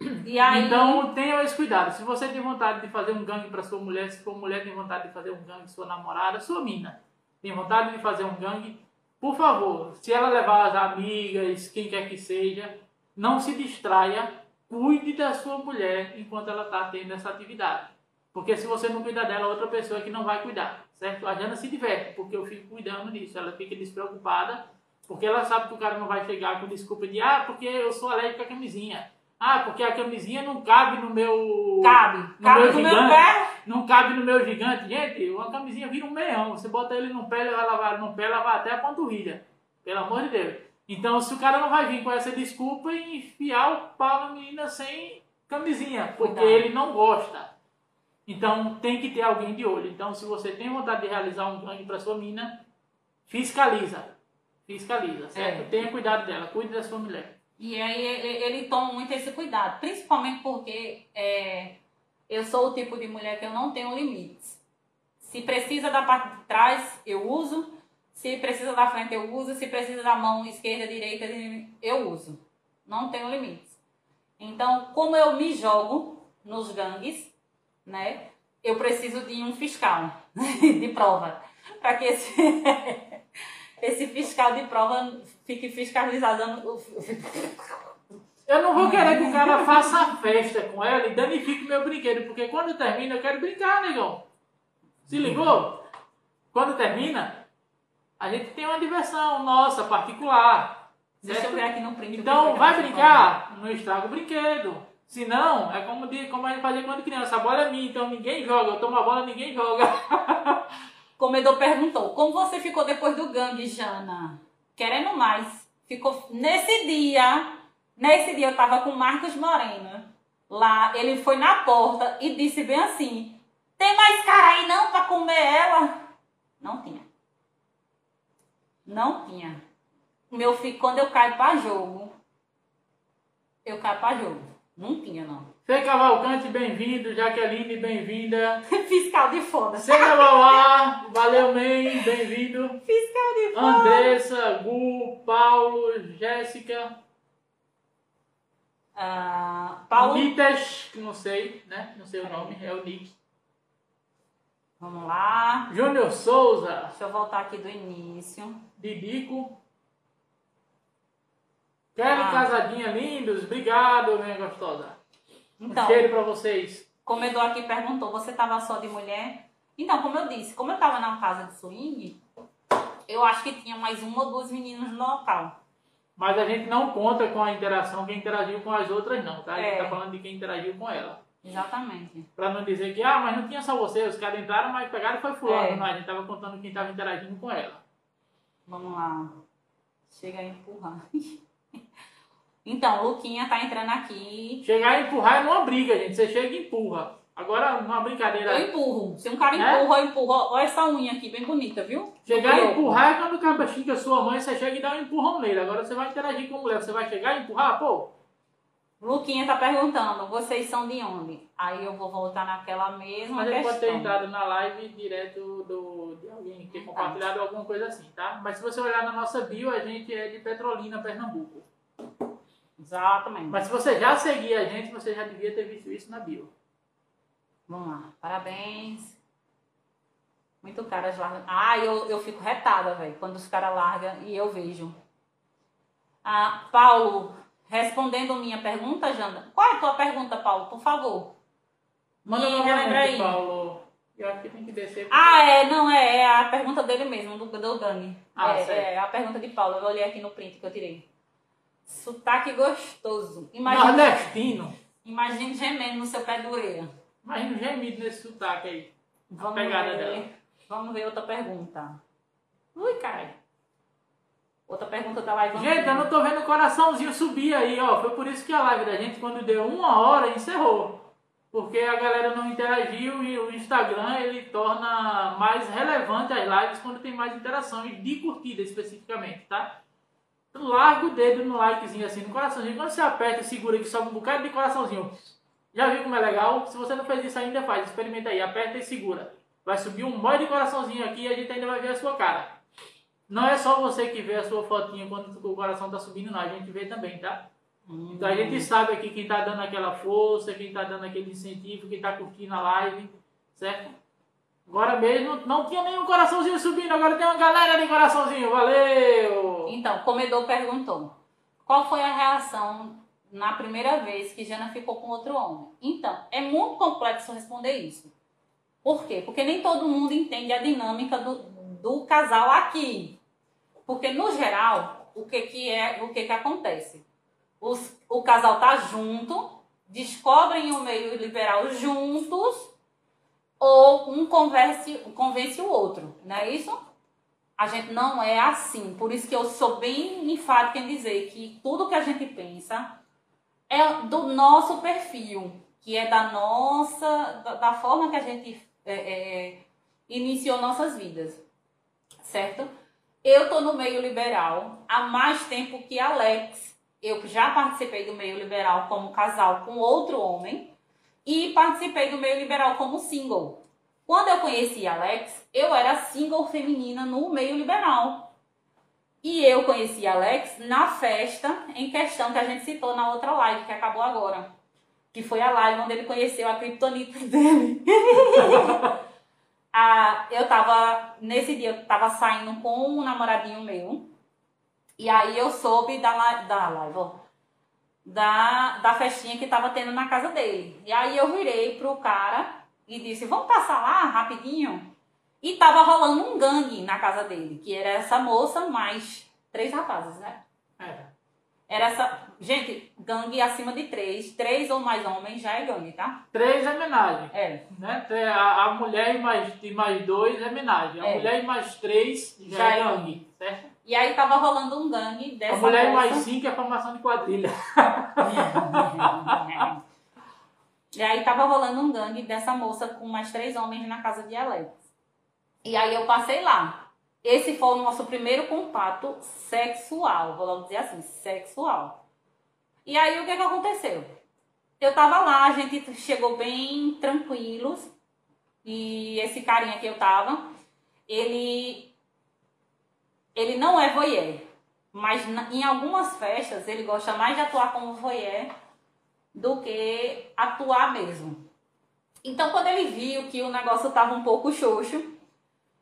Aí, Então tenha esse cuidado. Se você tem vontade de fazer um gangue para sua mulher, se for mulher tem vontade de fazer um gangue, sua namorada, sua mina tem vontade de fazer um gangue, por favor, se ela levar as amigas, quem quer que seja, não se distraia, cuide da sua mulher enquanto ela está tendo essa atividade. Porque se você não cuidar dela, outra pessoa é que não vai cuidar, certo? A Jana se diverte, porque eu fico cuidando disso. Ela fica despreocupada, porque ela sabe que o cara não vai chegar com desculpa de, ah, porque eu sou alérgico à camisinha. Ah, porque a camisinha não cabe no meu. cabe. no Cabe meu no meu gigante. pé. Não cabe no meu gigante. Gente, uma camisinha vira um meião. Você bota ele no pé, ele vai lavar no pé, lavar até a panturrilha. Pelo amor de Deus. Então, se o cara não vai vir com essa desculpa e enfiar o pau na menina sem camisinha, porque Cuidado. ele não gosta. Então, tem que ter alguém de olho. Então, se você tem vontade de realizar um gangue para sua mina, fiscaliza. Fiscaliza, certo? É. Tenha cuidado dela, cuide da sua mulher. E aí ele, ele toma muito esse cuidado, principalmente porque é, eu sou o tipo de mulher que eu não tenho limites. Se precisa da parte de trás, eu uso. Se precisa da frente, eu uso. Se precisa da mão esquerda, direita, eu uso. Não tenho limites. Então, como eu me jogo nos gangues, né? Eu preciso de um fiscal de prova para que esse, esse fiscal de prova fique fiscalizando. Eu não vou querer que o cara faça festa com ela e danifique meu brinquedo, porque quando termina eu quero brincar, negão. Se ligou? Quando termina, a gente tem uma diversão nossa, particular. Deixa eu certo? ver aqui no print. Então, vai brincar, não estraga o brinquedo. Se não, é como, de, como a gente fazia quando criança, a bola é minha, então ninguém joga. Eu tomo a bola, ninguém joga. O comedor perguntou: Como você ficou depois do gangue, Jana? Querendo mais. Ficou nesse dia. Nesse dia eu tava com Marcos Moreno. Lá, ele foi na porta e disse bem assim: Tem mais cara aí não pra comer ela? Não tinha. Não tinha. Meu filho, quando eu caio pra jogo, eu caio pra jogo. Não tinha, não. Fê Cavalcante, bem-vindo. Jaqueline, bem-vinda. Fiscal de foda. Cega Bauá, valeu, man, bem-vindo. Fiscal de foda. Andressa, Gu, Paulo, Jéssica, Ah, Paulo. Nitas, que não sei, né? Não sei o nome, é o Nick. Vamos lá. Júnior Souza, Deixa eu voltar aqui do início. Didico. Kelly Ah. Casadinha, lindos, obrigado, minha gostosa. Então, um cheiro pra vocês. o comedor aqui perguntou: você tava só de mulher? Então, como eu disse, como eu tava na casa de swing, eu acho que tinha mais uma ou duas meninas no local. Mas a gente não conta com a interação, quem interagiu com as outras não, tá? A gente É. tá falando de quem interagiu com ela. Exatamente. Pra não dizer que, ah, mas não tinha só você, os caras entraram, mas pegaram e foi fulano. É. Não, a gente tava contando quem tava interagindo com ela. Vamos lá. Chega a empurrar. Então, Luquinha tá entrando aqui. Chegar e empurrar é numa briga, gente. Você chega e empurra. Agora, numa brincadeira. Eu empurro. Se um cara É? empurra, eu empurro. Olha essa unha aqui, bem bonita, viu? Chegar e empurrar é quando o cara xinga sua mãe, você chega e dá um empurrão nele. Agora você vai interagir com a mulher, você vai chegar e empurrar, pô. Luquinha tá perguntando, vocês são de onde? Aí eu vou voltar naquela mesma Mas ele questão. pode ter entrado na live direto do, de alguém que ter compartilhado alguma coisa assim, tá? Mas se você olhar na nossa bio, a gente é de Petrolina, Pernambuco. Exatamente. Mas se você já seguia a gente, você já devia ter visto isso na bio. Vamos lá. Parabéns. Muito caras largam. Ah, eu, eu fico retada, velho, quando os caras largam e eu vejo. Ah, Paulo, respondendo minha pergunta, Jana. Qual é a tua pergunta, Paulo? Por favor. Manda Me relembra aí. Paulo. Eu acho que tem que descer. Ah, é, não, é, é a pergunta dele mesmo, do, do Dani. Ah, é, é a pergunta de Paulo. Eu olhei aqui no print que eu tirei. Sotaque gostoso. Imagina, Nordestino. imagina gemendo no seu pé de orelha. Imagina gemido nesse sotaque aí. A Vamos pegada ver. dela. Vamos ver outra pergunta. Ui, cara. Outra pergunta da live. Gente, eu não tô vendo o coraçãozinho subir aí, ó. Foi por isso que a live da gente, quando deu uma hora, encerrou. Porque a galera não interagiu e o Instagram ele torna mais relevante as lives quando tem mais interações de curtida especificamente, tá? Larga o dedo no likezinho assim, no coraçãozinho. Quando você aperta e segura que sobe um bocado de coraçãozinho. Já viu como é legal? Se você não fez isso ainda, faz. Experimenta aí. Aperta e segura. Vai subir um monte de coraçãozinho aqui e a gente ainda vai ver a sua cara. Não é só você que vê a sua fotinha quando o coração está subindo, não. A gente vê também, tá? Hum. Então a gente sabe aqui quem está dando aquela força, quem está dando aquele incentivo, quem está curtindo a live, certo? Agora mesmo não tinha nenhum coraçãozinho subindo, agora tem uma galera de coraçãozinho. Valeu! Então, o comedor perguntou: qual foi a reação na primeira vez que Jana ficou com outro homem? Então, é muito complexo responder isso. Por quê? Porque nem todo mundo entende a dinâmica do, do casal aqui. Porque, no geral, o que, que é o que, que acontece? Os, o casal tá junto, descobrem o meio liberal juntos, ou um converse, convence o outro, não é isso? A gente não é assim. Por isso que eu sou bem enfática em dizer que tudo que a gente pensa é do nosso perfil, que é da nossa, da, forma que a gente é, é, iniciou nossas vidas, certo? Eu tô no meio liberal há mais tempo que Alex. Eu já participei do meio liberal como casal com outro homem e participei do meio liberal como single. Quando eu conheci Alex, eu era single feminina no meio liberal. E eu conheci Alex na festa em questão que a gente citou na outra live que acabou agora. Que foi a live onde ele conheceu a criptonita dele. ah, eu tava, nesse dia, eu tava saindo com um namoradinho meu. E aí eu soube da, da live, ó, da, da festinha que tava tendo na casa dele. E aí eu virei pro cara e disse, vamos passar lá rapidinho? E tava rolando um gangue na casa dele, que era essa moça mais três rapazes, né? Era. Essa. Gente, gangue acima de três. Três ou mais homens já é gangue, tá? Três é homenagem. É. Né? A, a mulher e mais, e mais dois é homenagem. A é. mulher e mais três já, já é, é gangue, certo? E aí tava rolando um gangue dessa. A mulher e mais cinco é formação de quadrilha. e aí tava rolando um gangue dessa moça com mais três homens na casa de Alex. E aí eu passei lá. Esse foi o nosso primeiro contato sexual, vou logo dizer assim, sexual. E aí o que, que aconteceu? Eu tava lá, a gente chegou bem tranquilos. E esse carinha que eu tava, ele ele não é voyeur, mas em algumas festas ele gosta mais de atuar como voyeur do que atuar mesmo. Então quando ele viu que o negócio tava um pouco xoxo,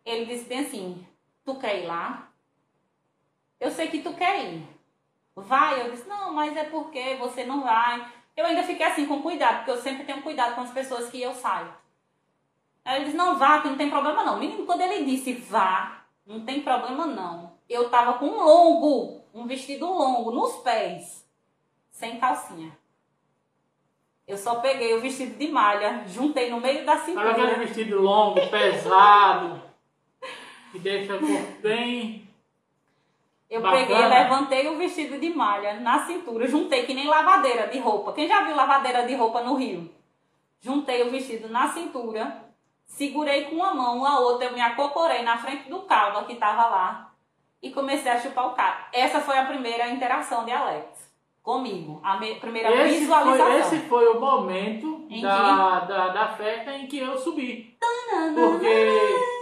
ele disse bem assim: Tu quer ir lá? Eu sei que tu quer ir. Vai? Eu disse: Não, mas é porque você não vai. Eu ainda fiquei assim com cuidado, porque eu sempre tenho cuidado com as pessoas que eu saio. Aí ele disse: Não, vá, que não tem problema não. Menino, quando ele disse vá, não tem problema não. Eu tava com um longo, um vestido longo nos pés, sem calcinha. Eu só peguei o vestido de malha, juntei no meio da cintura. Olha aquele vestido longo, pesado que deixa o corpo bem. Eu bacana. peguei, levantei o vestido de malha na cintura, juntei que nem lavadeira de roupa. Quem já viu lavadeira de roupa no Rio? Juntei o vestido na cintura, segurei com uma mão, a outra eu me acocorei na frente do caldo que estava lá e comecei a chupar o cara. Essa foi a primeira interação de Alex comigo, a primeira esse visualização. Foi, esse foi o momento da, da, da festa em que eu subi. Porque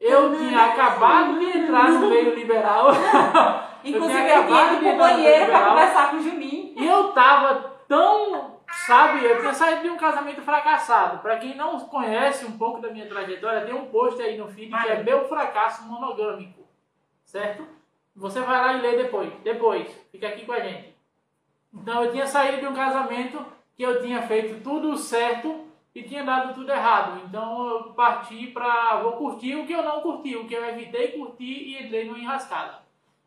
eu tinha acabado de entrar no meio liberal. Inclusive, eu tinha pro banheiro para conversar com o Juninho. E eu tava tão, sabe, eu tinha saído de um casamento fracassado. Para quem não conhece um pouco da minha trajetória, tem um post aí no feed que é Meu Fracasso Monogâmico. Certo? Você vai lá e lê depois. Depois. Fica aqui com a gente. Então eu tinha saído de um casamento que eu tinha feito tudo certo e tinha dado tudo errado. Então eu parti para vou curtir o que eu não curti, o que eu evitei curtir e entrei numa enrascada.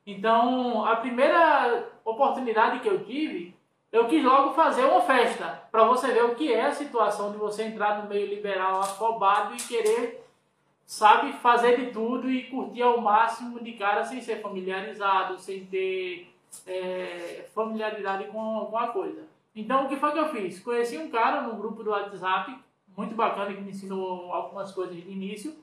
Então a primeira oportunidade que eu tive, eu quis logo fazer uma festa para você ver o que é a situação de você entrar no meio liberal afobado e querer sabe fazer de tudo e curtir ao máximo de cara sem ser familiarizado, sem ter é, familiaridade com, com a coisa. Então, o que foi que eu fiz? Conheci um cara no grupo do WhatsApp, muito bacana, que me ensinou algumas coisas de início.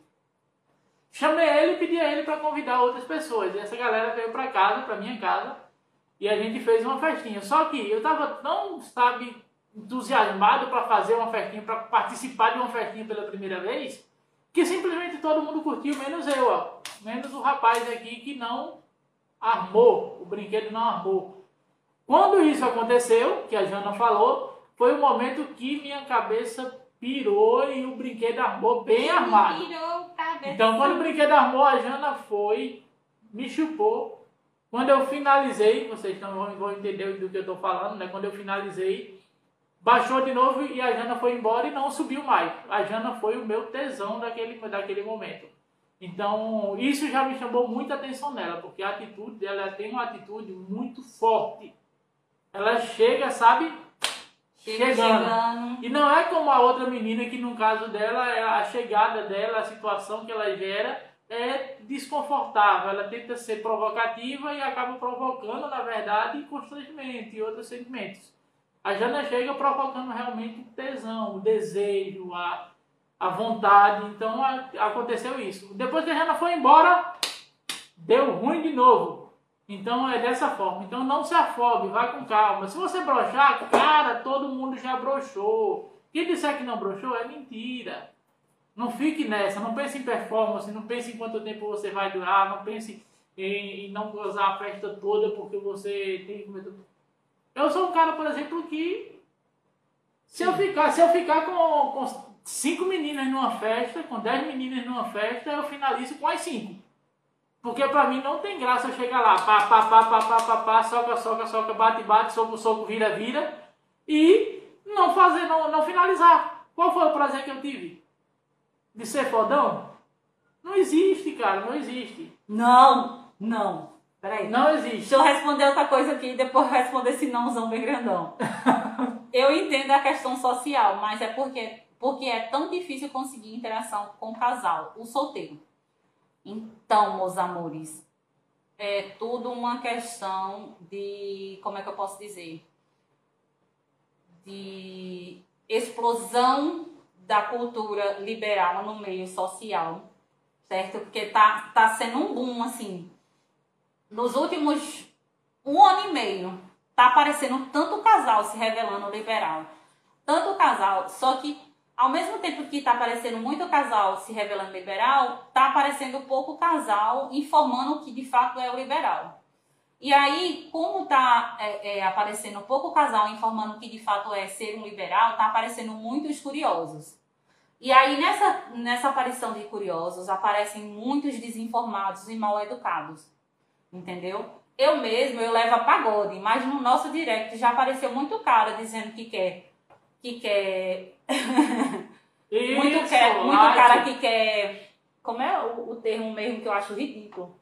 Chamei ele e pedi a ele para convidar outras pessoas. E essa galera veio para casa, para minha casa, e a gente fez uma festinha. Só que eu tava tão, sabe, entusiasmado para fazer uma festinha, para participar de uma festinha pela primeira vez, que simplesmente todo mundo curtiu, menos eu, ó. Menos o rapaz aqui que não armou, o brinquedo não armou. Quando isso aconteceu, que a Jana falou, foi o momento que minha cabeça pirou e o brinquedo armou bem armado. Pirou. Então, quando o brinquedo armou, a Jana foi, me chupou. Quando eu finalizei, vocês não vão, vão entender do que eu estou falando, né? Quando eu finalizei, baixou de novo e a Jana foi embora e não subiu mais. A Jana foi o meu tesão daquele, daquele momento. Então, isso já me chamou muita atenção nela, porque a atitude dela tem uma atitude muito forte. Ela chega, sabe? Chega chegando. chegando. E não é como a outra menina que no caso dela, é a chegada dela, a situação que ela gera é desconfortável. Ela tenta ser provocativa e acaba provocando, na verdade, constrangimento e outros sentimentos. A Jana chega provocando realmente o tesão, o desejo, a, a vontade. Então a, aconteceu isso. Depois que a Jana foi embora, deu ruim de novo. Então é dessa forma. Então não se afobe, vá com calma. Se você brochar, cara, todo mundo já brochou. Quem disser que não brochou é mentira. Não fique nessa, não pense em performance, não pense em quanto tempo você vai durar, não pense em, em não gozar a festa toda porque você tem medo. Eu sou um cara, por exemplo, que se eu ficar, se eu ficar com, com cinco meninas numa festa, com dez meninas numa festa, eu finalizo com as cinco. Porque pra mim não tem graça eu chegar lá, pá, pá, pá, pá, pá, pá, pá, soca, soca, soca, bate, bate, soco, soco, vira, vira, e não fazer, não, não finalizar. Qual foi o prazer que eu tive? De ser fodão? Não existe, cara, não existe. Não, não. Peraí. Não existe. Deixa eu responder outra coisa aqui e depois responder esse nãozão bem grandão. eu entendo a questão social, mas é porque, porque é tão difícil conseguir interação com o casal, o solteiro. Então, meus amores, é tudo uma questão de, como é que eu posso dizer? De explosão da cultura liberal no meio social, certo? Porque tá, tá sendo um boom, assim, nos últimos um ano e meio, tá aparecendo tanto casal se revelando liberal. Tanto casal, só que ao mesmo tempo que tá aparecendo muito casal se revelando liberal, tá aparecendo pouco casal informando que de fato é o liberal. E aí, como tá é, é, aparecendo pouco casal informando que de fato é ser um liberal, tá aparecendo muitos curiosos. E aí, nessa, nessa aparição de curiosos, aparecem muitos desinformados e mal educados entendeu? Eu mesmo, eu levo a pagode, mas no nosso direct já apareceu muito cara dizendo que quer, que quer, Isso, muito, quer, muito like. cara que quer, como é o, o termo mesmo que eu acho ridículo?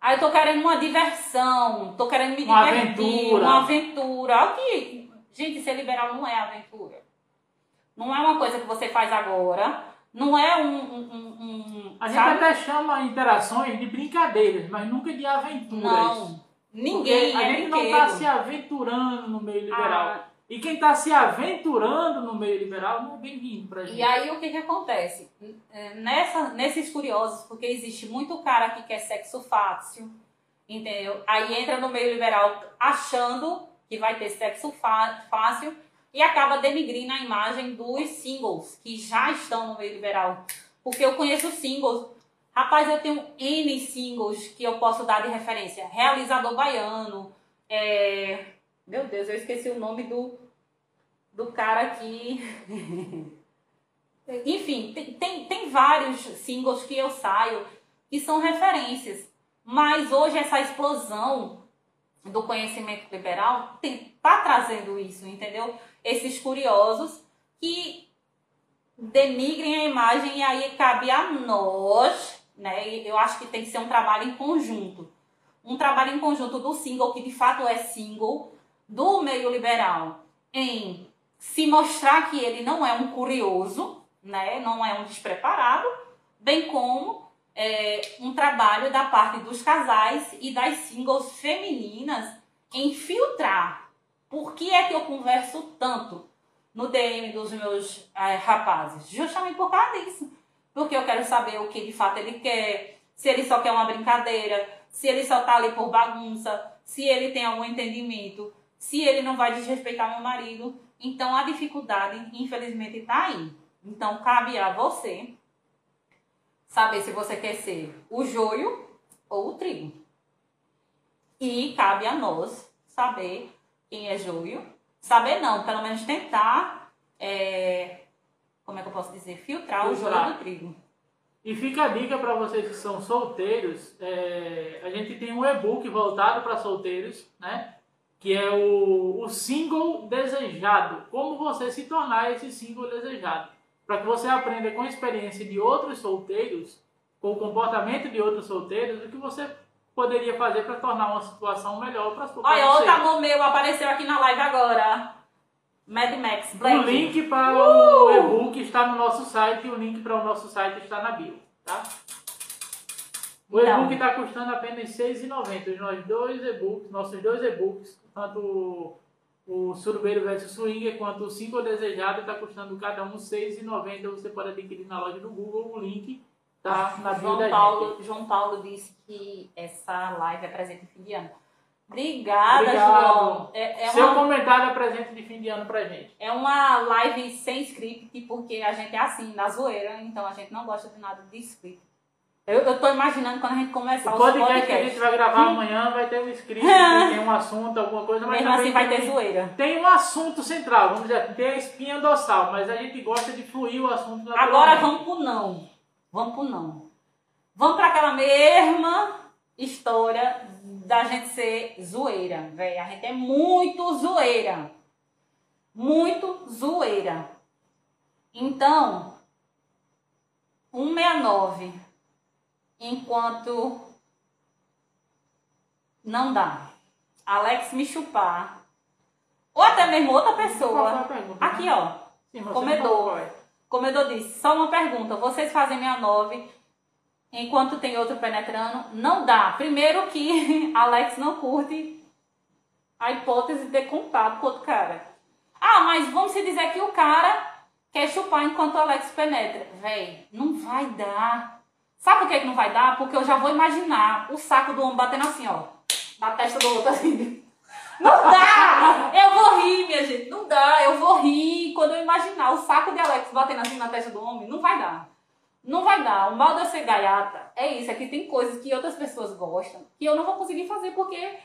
Aí eu tô querendo uma diversão, tô querendo me Uma divertir, aventura. uma aventura. Olha que, gente, ser liberal não é aventura. Não é uma coisa que você faz agora, não é um, um, um- um A gente sabe? até chama interações de brincadeiras, mas nunca de aventuras. Não, ninguém Porque a é gente não brinquedo. está se aventurando no meio liberal. Ah, E quem está se aventurando no meio liberal não é bem-vindo pra gente. E aí o que que acontece? É, Nessa, nesses curiosos, porque existe muito cara que quer sexo fácil, entendeu? Aí entra no meio liberal achando que vai ter sexo fácil e acaba denigrindo a imagem dos singles que já estão no meio liberal. Porque eu conheço singles. Rapaz, eu tenho N singles que eu posso dar de referência. Realizador Baiano. é, Meu Deus, eu esqueci o nome do, do cara aqui. Enfim, tem, tem, tem vários singles que eu saio que são referências. Mas hoje essa explosão do conhecimento liberal está trazendo isso, entendeu? Esses curiosos que denigrem a imagem e aí cabe a nós, né? Eu acho que tem que ser um trabalho em conjunto. Um trabalho em conjunto do single, que de fato é single, do meio liberal, em se mostrar que ele não é um curioso, né? Não é um despreparado, bem como é, um trabalho da parte dos casais e das singles femininas em filtrar. Por que é que eu converso tanto no DM dos meus eh, rapazes? Justamente por causa disso. Porque eu quero saber o que de fato ele quer, se ele só quer uma brincadeira, se ele só tá ali por bagunça, se ele tem algum entendimento se ele não vai desrespeitar meu marido. Então a dificuldade, infelizmente, está aí. Então cabe a você saber se você quer ser o joio ou o trigo. E cabe a nós saber quem é joio. Saber não, pelo menos tentar, é, como é que eu posso dizer, filtrar, filtrar. o joio do trigo. E fica a dica para vocês que são solteiros, é, a gente tem um e-book voltado para solteiros, né? Que é o, o single desejado. Como você se tornar esse single desejado. Para que você aprenda com a experiência de outros solteiros, com o comportamento de outros solteiros, o que você poderia fazer para tornar uma situação melhor para sua Olha, outro amor meu apareceu aqui na live agora. Mad Max Black. O link para uh! o e-book está no nosso site e o link para o nosso site está na bio, tá? O então. e-book está custando apenas R$ 6,90. Nós dois e-books, nossos dois e-books, tanto o, Surubeiro versus Swinger quanto o Single Desejado, está custando cada um R$ 6,90. Você pode adquirir na loja do Google o link tá na João Paulo, João Paulo disse que essa live é presente de fim de ano. Obrigada, Obrigado. João. É, é Seu uma, comentário é presente de fim de ano pra gente. É uma live sem script, porque a gente é assim, na zoeira, então a gente não gosta de nada de script. Eu, eu tô imaginando quando a gente começar o podcast. podcast que a gente vai gravar hum. amanhã vai ter um script, tem um assunto, alguma coisa, mas Mesmo assim vai ter zoeira. Tem um assunto central, vamos dizer, tem a espinha dorsal, mas a gente gosta de fluir o assunto. Agora vamos pro não. Vamos pro não. Vamos para aquela mesma história da gente ser zoeira, velho. A gente é muito zoeira. Muito zoeira. Então, 169, enquanto não dá. Alex me chupar. Ou até mesmo outra pessoa. Aqui, ó. Sim, comedor. Comedor disse, só uma pergunta. Vocês fazem 69 enquanto tem outro penetrando, não dá. Primeiro que Alex não curte a hipótese de ter contato com outro cara. Ah, mas vamos se dizer que o cara quer chupar enquanto Alex penetra. Véi, não vai dar. Sabe por que, que não vai dar? Porque eu já vou imaginar o saco do homem batendo assim, ó. Na testa do outro assim. Não dá! Eu vou rir, minha gente. Não dá. Eu vou rir quando eu imaginar o saco de Alex batendo assim na testa do homem. Não vai dar. Não vai dar. O mal de eu ser gaiata é isso. É que tem coisas que outras pessoas gostam que eu não vou conseguir fazer porque.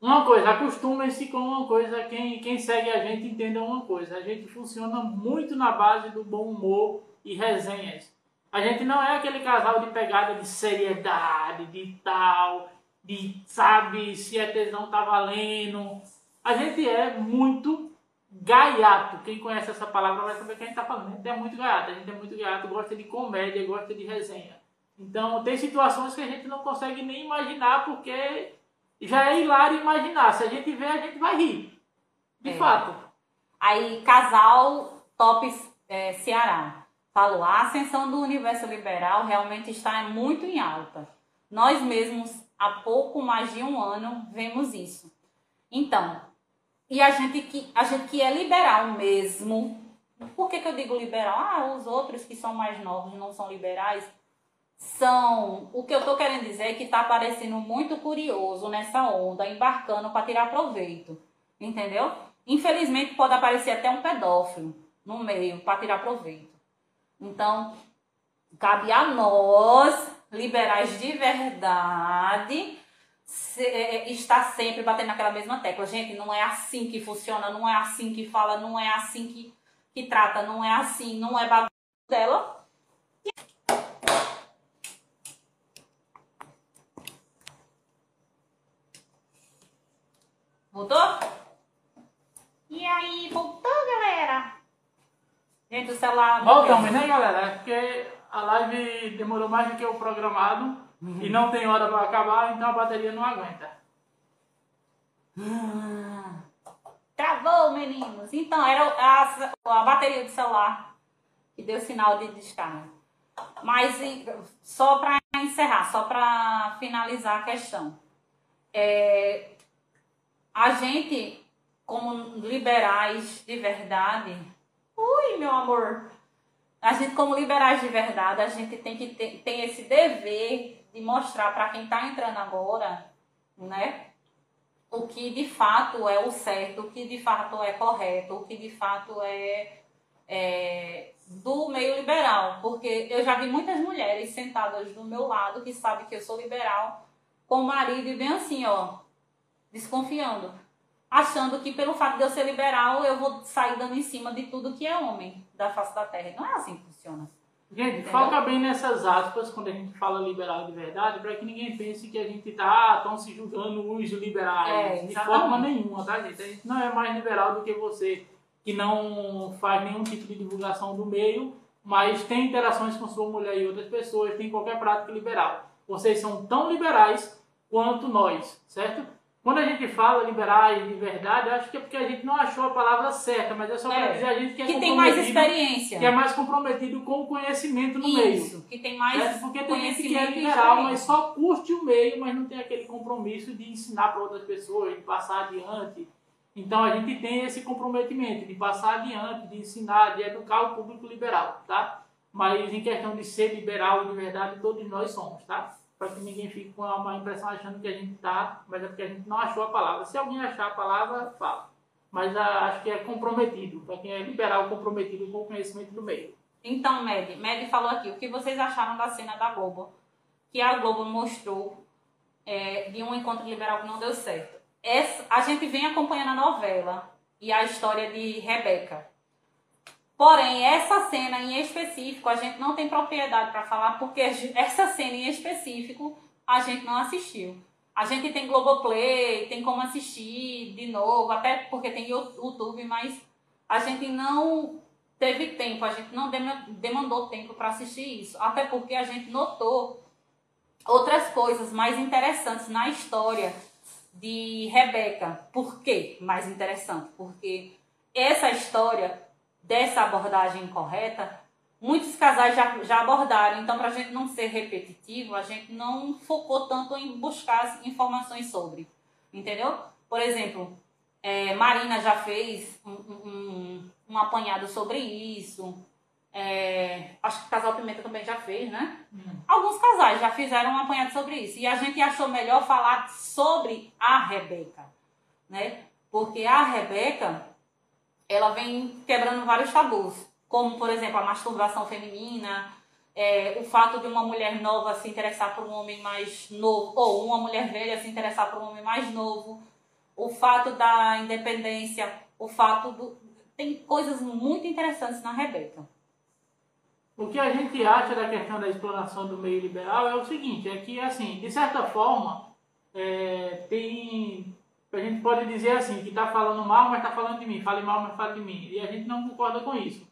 Uma coisa, acostumem-se com uma coisa. Quem, quem segue a gente entenda uma coisa. A gente funciona muito na base do bom humor e resenhas. A gente não é aquele casal de pegada de seriedade, de tal, de sabe se a tesão tá valendo. A gente é muito gaiato. Quem conhece essa palavra vai saber o que a gente está falando. A gente é muito gaiato, a gente é muito gaiato, gosta de comédia, gosta de resenha. Então tem situações que a gente não consegue nem imaginar porque já é hilário imaginar. Se a gente vê, a gente vai rir. De é. fato. Aí, casal top é, Ceará falou: a ascensão do universo liberal realmente está muito em alta. Nós mesmos, há pouco mais de um ano, vemos isso. Então, e a gente que, a gente que é liberal mesmo. Por que, que eu digo liberal? Ah, os outros que são mais novos não são liberais. São. O que eu tô querendo dizer é que tá parecendo muito curioso nessa onda, embarcando para tirar proveito. Entendeu? Infelizmente pode aparecer até um pedófilo no meio para tirar proveito. Então, cabe a nós, liberais de verdade, se, é, é, está sempre batendo naquela mesma tecla. Gente, não é assim que funciona, não é assim que fala, não é assim que, que trata, não é assim, não é bagulho dela. Voltou? E aí, voltou, galera? Gente, o celular... Voltamos, né, galera? É porque a live demorou mais do que o programado. Uhum. E não tem hora para acabar, então a bateria não aguenta. Ah, travou, meninos. Então, era a, a bateria do celular que deu sinal de descarga. Mas só para encerrar, só para finalizar a questão. É, a gente, como liberais de verdade, ui, meu amor, a gente, como liberais de verdade, a gente tem que ter tem esse dever de mostrar para quem está entrando agora, né? o que de fato é o certo, o que de fato é correto, o que de fato é, é do meio liberal, porque eu já vi muitas mulheres sentadas do meu lado que sabem que eu sou liberal, com o marido e bem assim, ó, desconfiando, achando que pelo fato de eu ser liberal eu vou sair dando em cima de tudo que é homem da face da terra. Não é assim que funciona. Gente, Entendeu? foca bem nessas aspas quando a gente fala liberal de verdade, para que ninguém pense que a gente tá tão se julgando os liberais. É, de forma nenhuma, tá, gente? A gente não é mais liberal do que você que não faz nenhum tipo de divulgação do meio, mas tem interações com sua mulher e outras pessoas, tem qualquer prática liberal. Vocês são tão liberais quanto nós, certo? Quando a gente fala liberais de verdade, eu acho que é porque a gente não achou a palavra certa, mas é só para é, dizer a gente que é que tem mais experiência. Que é mais comprometido com o conhecimento no Isso, meio. Isso, que tem mais certo? Porque tem gente que é liberal, mas só curte o meio, mas não tem aquele compromisso de ensinar para outras pessoas, de passar adiante. Então a gente tem esse comprometimento de passar adiante, de ensinar, de educar o público liberal, tá? Mas em questão de ser liberal de verdade, todos nós somos, tá? Para que ninguém fique com uma impressão achando que a gente tá, mas é porque a gente não achou a palavra. Se alguém achar a palavra, fala. Mas a, acho que é comprometido, para quem é liberal, comprometido com o conhecimento do meio. Então, Med, Med falou aqui, o que vocês acharam da cena da Globo? Que a Globo mostrou é, de um encontro liberal que não deu certo essa, a gente vem acompanhando a novela e a história de Rebeca. Porém, essa cena em específico, a gente não tem propriedade para falar, porque essa cena em específico a gente não assistiu. A gente tem Globoplay, tem como assistir de novo, até porque tem YouTube, mas a gente não teve tempo, a gente não demandou tempo para assistir isso. Até porque a gente notou outras coisas mais interessantes na história de Rebeca. Por quê? Mais interessante, porque essa história dessa abordagem correta, muitos casais já, já abordaram. Então, para a gente não ser repetitivo, a gente não focou tanto em buscar informações sobre. Entendeu? Por exemplo, é, Marina já fez um, um, um apanhado sobre isso. É, acho que o Casal Pimenta também já fez, né? Hum. Alguns casais já fizeram um apanhado sobre isso. E a gente achou melhor falar sobre a Rebeca, né? Porque a Rebeca, ela vem quebrando vários tabus. Como, por exemplo, a masturbação feminina, é, o fato de uma mulher nova se interessar por um homem mais novo, ou uma mulher velha se interessar por um homem mais novo, o fato da independência, o fato do. Tem coisas muito interessantes na Rebeca. O que a gente acha da questão da exploração do meio liberal é o seguinte, é que, assim, de certa forma, é, tem... A gente pode dizer assim, que está falando mal, mas está falando de mim, fale mal, mas fale de mim. E a gente não concorda com isso.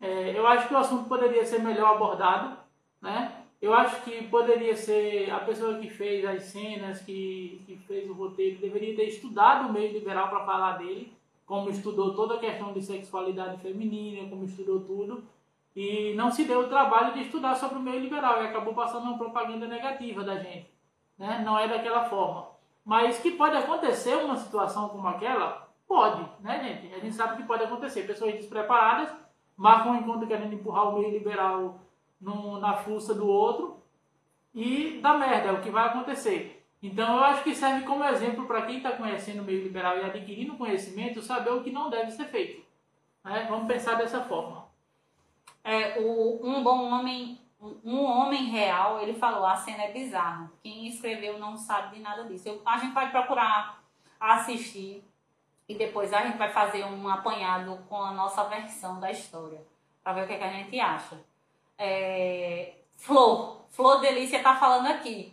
É, eu acho que o assunto poderia ser melhor abordado, né? Eu acho que poderia ser a pessoa que fez as cenas, que, que fez o roteiro, deveria ter estudado o meio liberal para falar dele, como estudou toda a questão de sexualidade feminina, como estudou tudo e não se deu o trabalho de estudar sobre o meio liberal e acabou passando uma propaganda negativa da gente. Né? Não é daquela forma. Mas que pode acontecer uma situação como aquela? Pode, né, gente? A gente sabe que pode acontecer. Pessoas despreparadas marcam um encontro querendo empurrar o meio liberal no, na fuça do outro e dá merda, é o que vai acontecer. Então eu acho que serve como exemplo para quem está conhecendo o meio liberal e adquirindo conhecimento, saber o que não deve ser feito. Né? Vamos pensar dessa forma é, o, um bom homem, um homem real, ele falou, a cena é bizarra. Quem escreveu não sabe de nada disso. Eu, a gente vai procurar assistir e depois a gente vai fazer um apanhado com a nossa versão da história, para ver o que, é que, a gente acha. É, Flor, Flor Delícia tá falando aqui.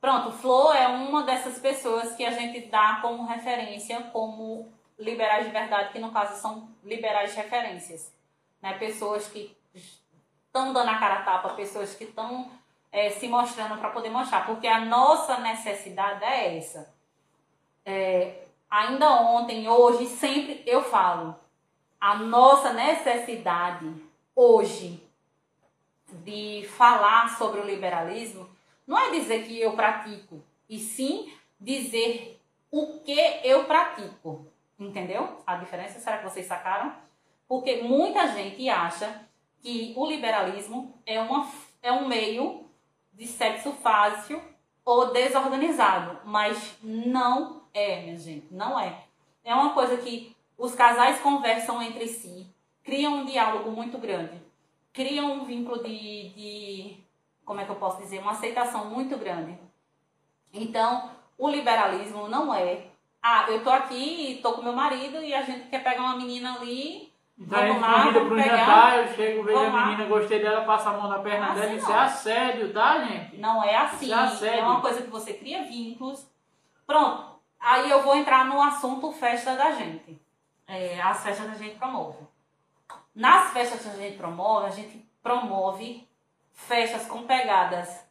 Pronto, Flor é uma dessas pessoas que a gente dá como referência como liberais de verdade, que no caso são liberais de referências. Né? Pessoas que estão dando a cara a tapa, pessoas que estão é, se mostrando para poder mostrar, porque a nossa necessidade é essa. É, ainda ontem, hoje, sempre eu falo, a nossa necessidade hoje de falar sobre o liberalismo não é dizer que eu pratico, e sim dizer o que eu pratico. Entendeu? A diferença, será que vocês sacaram? Porque muita gente acha que o liberalismo é, uma, é um meio de sexo fácil ou desorganizado, mas não é, minha gente, não é. É uma coisa que os casais conversam entre si, criam um diálogo muito grande, criam um vínculo de, de como é que eu posso dizer, uma aceitação muito grande. Então, o liberalismo não é, ah, eu tô aqui tô com meu marido e a gente quer pegar uma menina ali Então a Vamos gente lá, convida pro pegar. jantar, eu chego, vejo Vamos a lá. menina, gostei dela, passa a mão na perna Assim dela, isso é assédio, tá, gente? Não é assim. Já segue. É uma coisa que você cria vínculos. Pronto. Aí eu vou entrar no assunto festa da gente. É, as festas que a gente promove. Nas festas que a gente promove, a gente promove festas com pegadas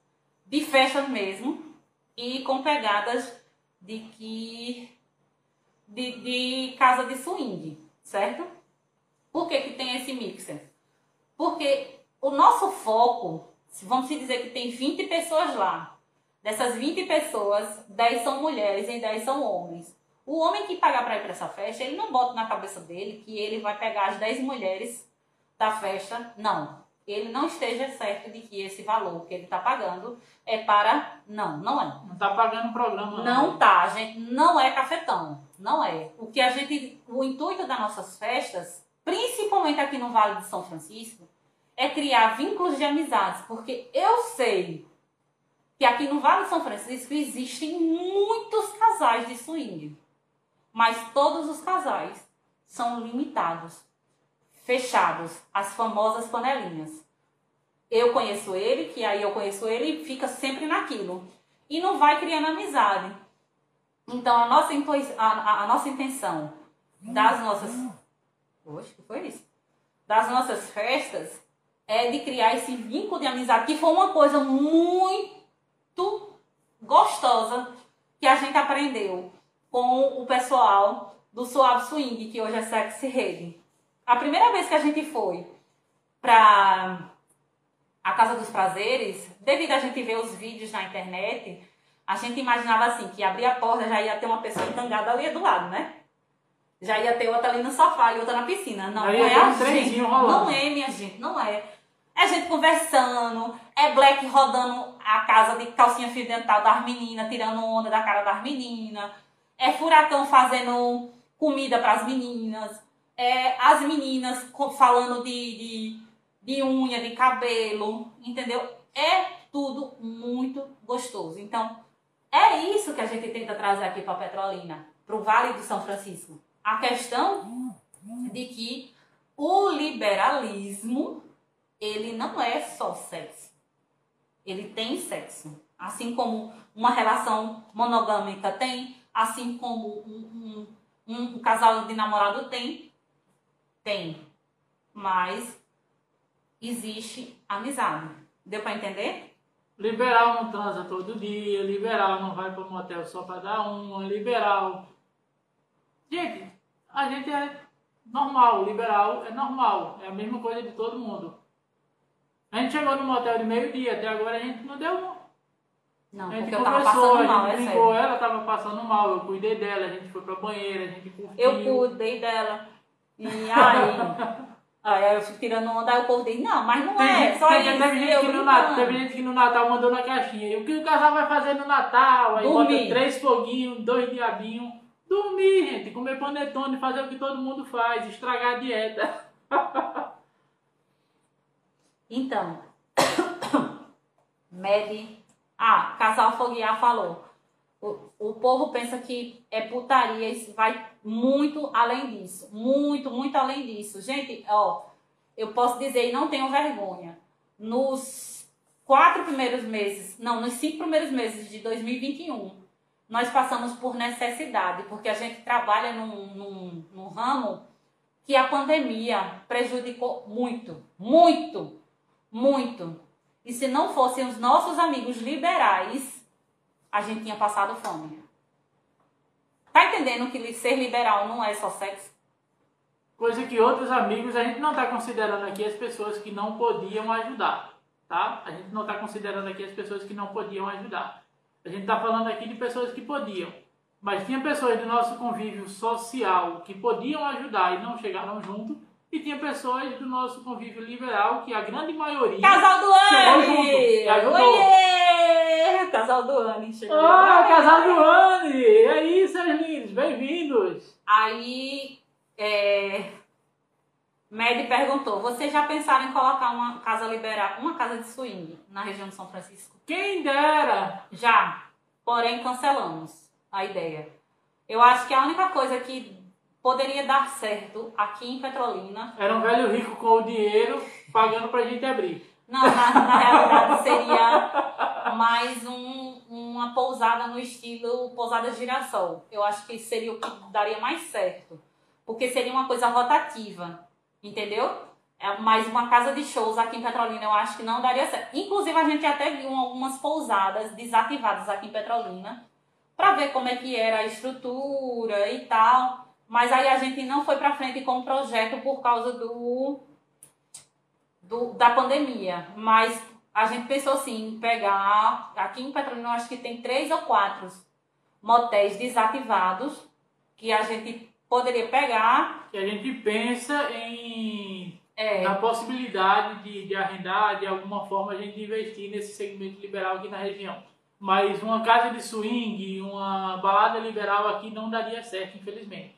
de festas mesmo e com pegadas de que de, de casa de swing, certo? Por que, que tem esse mixer? Porque o nosso foco, se vamos dizer que tem 20 pessoas lá. Dessas 20 pessoas, 10 são mulheres e 10 são homens. O homem que pagar para ir para essa festa, ele não bota na cabeça dele que ele vai pegar as 10 mulheres da festa. Não. Ele não esteja certo de que esse valor que ele está pagando é para. Não, não é. Não tá pagando o programa. Não tá, gente. Não é cafetão. Não é. O que a gente. O intuito das nossas festas, principalmente aqui no Vale de São Francisco, é criar vínculos de amizades. Porque eu sei que aqui no Vale de São Francisco existem muitos casais de swing. Mas todos os casais são limitados, fechados, as famosas panelinhas. Eu conheço ele, que aí eu conheço ele e fica sempre naquilo. E não vai criando amizade. Então a nossa, a, a- a nossa intenção das nossas. Que foi isso? Das nossas festas é de criar esse vínculo de amizade, que foi uma coisa muito gostosa que a gente aprendeu com o pessoal do Suave Swing, que hoje é Sexy Rede. A primeira vez que a gente foi pra a Casa dos Prazeres, devido a gente ver os vídeos na internet, a gente imaginava assim, que abria a porta já ia ter uma pessoa entangada ali do lado, né? Já ia ter outra ali no sofá e outra na piscina. Não, não é a gente. trenzinho rolando. Não é, minha gente, não é. É gente conversando, é Black rodando a casa de calcinha fio dental das meninas, tirando onda da cara das meninas. É furacão fazendo comida para as meninas. É as meninas falando de, de, de unha, de cabelo, entendeu? É tudo muito gostoso. Então, é isso que a gente tenta trazer aqui para Petrolina, para o Vale do São Francisco. A questão de que o liberalismo ele não é só sexo. Ele tem sexo. Assim como uma relação monogâmica tem, assim como um, um, um casal de namorado tem, tem. Mas existe amizade. Deu para entender? Liberal não transa todo dia, liberal não vai para um motel só para dar uma, liberal. Gente, a gente é normal, liberal é normal, é a mesma coisa de todo mundo. A gente chegou no motel de meio-dia, até agora a gente não deu. Não, A gente porque eu tava conversou, passando mal, a é gente sério. ela tava passando mal, eu cuidei dela, a gente foi pra banheira, a gente curtiu. Eu cuidei dela. E aí, aí eu fui tirando onda, aí o povo diz, não, mas não é, Teve, só teve, isso. teve gente eu que no. Natal, teve gente que no Natal mandou na caixinha. E o que o casal vai fazer no Natal? Aí Dormir. bota três foguinhos, dois diabinhos. Dormir, gente. Comer panetone, fazer o que todo mundo faz, estragar a dieta. Então, Mede. Ah, Casal Foguear falou. O, o povo pensa que é putaria, isso vai muito além disso. Muito, muito além disso. Gente, ó, eu posso dizer e não tenho vergonha. Nos quatro primeiros meses, não, nos cinco primeiros meses de 2021, nós passamos por necessidade, porque a gente trabalha num, num, num ramo que a pandemia prejudicou muito, muito, muito. E se não fossem os nossos amigos liberais, a gente tinha passado fome. Tá entendendo que ser liberal não é só sexo? Coisa que outros amigos, a gente não está considerando aqui as pessoas que não podiam ajudar, tá? A gente não está considerando aqui as pessoas que não podiam ajudar. A gente está falando aqui de pessoas que podiam. Mas tinha pessoas do nosso convívio social que podiam ajudar e não chegaram junto. E tinha pessoas do nosso convívio liberal que a grande maioria Casal do Chegou L! junto, e ajudou. Oiê! Casal do Anne. chegou Ah, casal do Anne! E aí, seus lindos, bem-vindos! Aí, é... Medi perguntou, vocês já pensaram em colocar uma casa liberal, uma casa de swing na região de São Francisco? Quem dera! Já, porém cancelamos a ideia. Eu acho que a única coisa que poderia dar certo aqui em Petrolina, Era um velho rico com o dinheiro pagando pra gente abrir. não, na, na realidade seria mais um- uma pousada no estilo pousada girassol. Eu acho que seria o que daria mais certo, porque seria uma coisa rotativa, entendeu? É mais uma casa de shows aqui em Petrolina, eu acho que não daria certo. Inclusive, a gente até viu algumas pousadas desativadas aqui em Petrolina para ver como é que era a estrutura e tal. Mas aí a gente não foi para frente com o projeto por causa do, do da pandemia. Mas a gente pensou assim, pegar. Aqui em Petrolina, eu acho que tem três ou quatro motéis desativados que a gente poderia pegar. Que a gente pensa em É, na possibilidade de, de arrendar, de alguma forma, a gente investir nesse segmento liberal aqui na região. Mas uma casa de swing, uma balada liberal aqui não daria certo, infelizmente.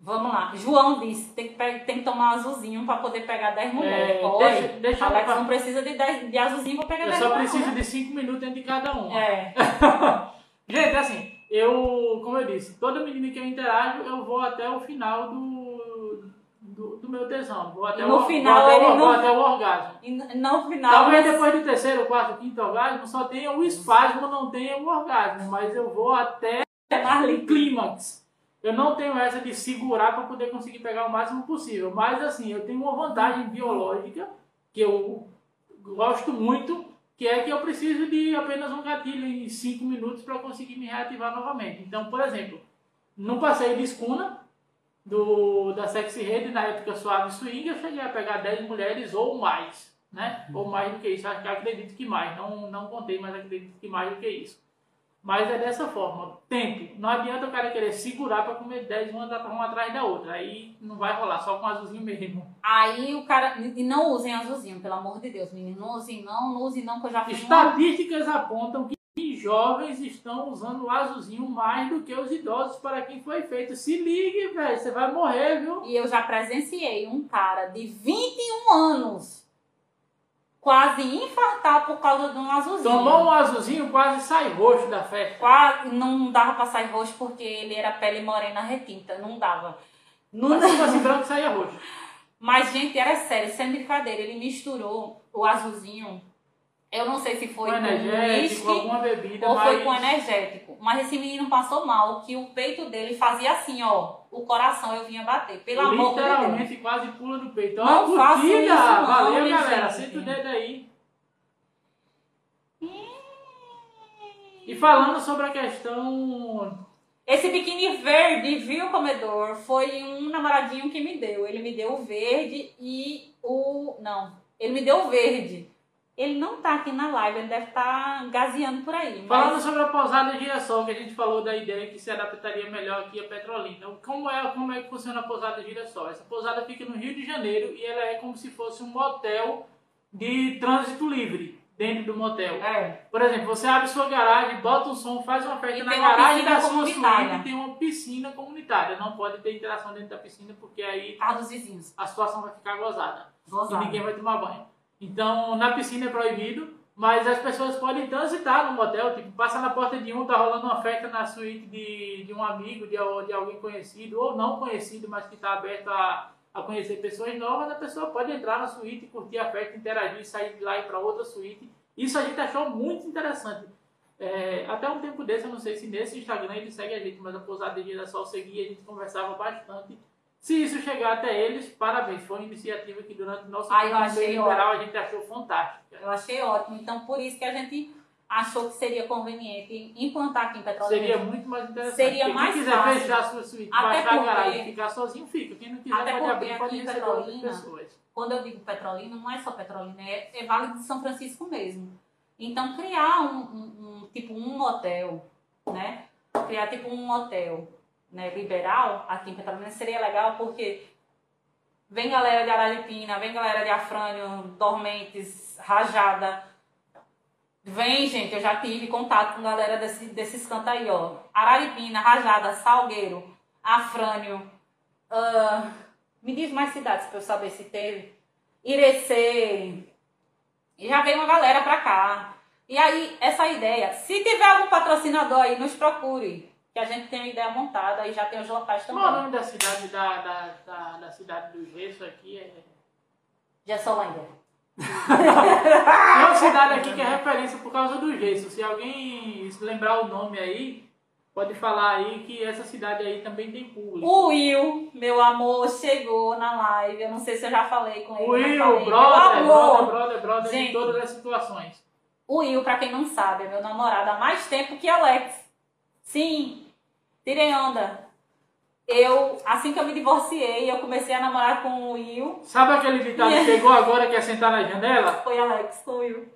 Vamos lá. João disse tem que, tem que tomar azulzinho para poder pegar 10 mulheres. É, Oi, deixa- deixa eu- Alex não precisa de, 10, de azulzinho para pegar Eu 10 só mulheres. preciso não. de 5 minutos dentro de cada um. É. Gente, assim, eu, como eu disse, toda menina que eu interajo, eu vou até o final do, do, do meu tesão. Vou até, No o, final, vou até, o- ele vou não- até o orgasmo. E no final. Talvez depois do terceiro, quarto, quinto orgasmo só tenha o espasmo, não tenha o orgasmo. Mas eu vou até é o clímax. Eu não tenho essa de segurar para poder conseguir pegar o máximo possível. Mas assim, eu tenho uma vantagem biológica que eu gosto muito, que é que eu preciso de apenas um gatilho em 5 minutos para conseguir me reativar novamente. Então, por exemplo, no passeio de escuna do, da Sexy Rede, na época Suave Swing, eu cheguei a pegar 10 mulheres ou mais, né? Ou mais do que isso, acredito que mais. Não, não contei, mas acredito que mais do que isso. Mas é dessa forma, tempo. Não adianta o cara querer segurar para comer 10 uma, uma atrás da outra. Aí não vai rolar, só com azulzinho mesmo. Aí o cara. E não usem azulzinho, pelo amor de Deus, menino. Não usem, não, não usem, não, que eu já fiz uma. Estatísticas apontam que jovens estão usando o azulzinho mais do que os idosos para quem foi feito. Se ligue, velho, você vai morrer, viu? E eu já presenciei um cara de 21 anos quase infartar por causa de um azulzinho. Tomou um azulzinho, quase sai roxo da festa. Quase não dava pra sair roxo porque ele era pele morena retinta, não dava. Não Mas se fosse branco, saia roxo. Mas, gente, era sério, sem brincadeira. Ele misturou o azulzinho. Eu não sei se foi Com com energético, uísque alguma bebida, ou mas... foi com energético. Mas esse menino passou mal, que o peito dele fazia assim, ó. O coração eu vinha bater. Pelo amor de Deus. Literalmente quase pula no peito. Ó, Não curtida! isso, não, Valeu, galera. Senta o dedo aí. E falando sobre a questão Esse biquíni verde, viu, comedor? Foi um namoradinho que me deu. Ele me deu o verde e o. Não, ele me deu o verde. Ele não tá aqui na live, ele deve estar gazeando por aí. Falando Mas sobre a pousada girassol, que a gente falou da ideia que se adaptaria melhor aqui a Petrolina. Então, Como é, como é que funciona a pousada girassol? Essa pousada fica no Rio de Janeiro e ela é como se fosse um motel de trânsito livre dentro do motel. É. Por exemplo, você abre sua garagem, bota um som, faz uma festa E na garagem da sua suíte e tem uma piscina comunitária. Não pode ter interação dentro da piscina porque aí Carro dos vizinhos. a situação vai ficar gozada Gozado. e ninguém vai tomar banho. Então, na piscina é proibido, mas as pessoas podem transitar no motel, tipo, passa na porta de um, tá rolando uma festa na suíte de, de um amigo, de, de alguém conhecido, ou não conhecido, mas que está aberto a, a conhecer pessoas novas, a pessoa pode entrar na suíte, curtir a festa, interagir, sair de lá e para outra suíte. Isso a gente achou muito interessante. É, até um tempo desse, eu não sei se nesse Instagram ele segue a gente, mas a Pousada de Girassol seguia, a gente conversava bastante. Se isso chegar até eles, parabéns. Foi uma iniciativa que durante o nosso Ah, liberal a gente achou fantástica. Eu achei ótimo. Então, por isso que a gente achou que seria conveniente implantar aqui em Petrolina. Seria muito mais interessante. Seria Porque mais quem quiser fácil. fechar a sua suíte, Até baixar a porque- garagem e ficar sozinho, fica. Quem não quiser Até pode abrir, pode receber Petrolina, pessoas. Quando eu digo Petrolina, não é só Petrolina, é, é Vale de São Francisco mesmo. Então, criar um, um- um- tipo um motel, né? Criar tipo um motel né, liberal aqui em Petrolina seria legal porque vem galera de Araripina, vem galera de Afrânio, Dormentes, Rajada. Vem, gente, eu já tive contato com galera desse, desses cantos aí, ó. Araripina, Rajada, Salgueiro, Afrânio. Uh, me diz mais cidades pra eu saber se teve. Irecê. E já veio uma galera pra cá. E aí, essa ideia, se tiver algum patrocinador aí, nos procure. Que a gente tem uma ideia montada e já tem os locais também. Qual é o nome da cidade da, da, da, da cidade do gesso aqui? É... Gessolândia. Tem uma cidade aqui que é referência por causa do gesso. Se alguém lembrar o nome aí, pode falar aí que essa cidade aí também tem público. O Will, meu amor, chegou na live. Eu não sei se eu já falei com ele. O Will, falei. brother, brother, brother, brother Gente. de todas as situações. O Will, pra quem não sabe, é meu namorado há mais tempo que Alex. Sim, tirem onda. Eu, assim que eu me divorciei, eu comecei a namorar com o Will. Sabe aquele ditado que chegou agora quer sentar na janela? Foi Alex, foi o Will.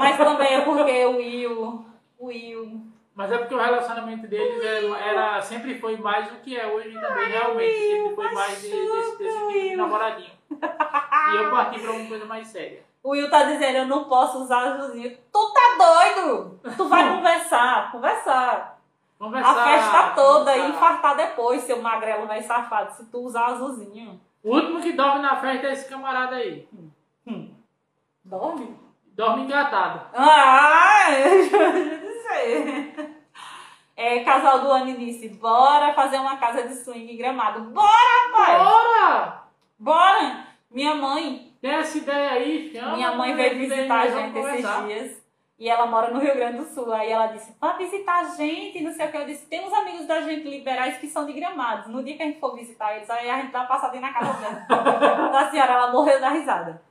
Mas também é porque o Will, o Will. Mas é porque o relacionamento deles era, era- sempre foi mais do que é hoje também, realmente. Sempre foi mais de- desse, desse tipo de namoradinho. E eu parti pra uma coisa mais séria. O Will tá dizendo, eu não posso usar azulzinho. Tu tá doido? Tu vai conversar, conversar. Conversar. A festa toda e infartar depois, seu magrelo vai safado, se tu usar azulzinho. O último que dorme na festa é esse camarada aí. Dorme? Dorme engatado. Ah, eu já dizer. É, casal do ano disse, bora fazer uma casa de swing em gramado. Bora, rapaz! Bora! Bora! Minha mãe, Tem essa ideia aí, chama. minha mãe veio visitar a gente esses dias. E ela mora no Rio Grande do Sul. Aí ela disse, vai visitar a gente, não sei o que. Eu disse, tem uns amigos da gente liberais que são de gramados. No dia que a gente for visitar eles, aí a gente dá uma passadinha na casa dela. da senhora, ela morreu da risada.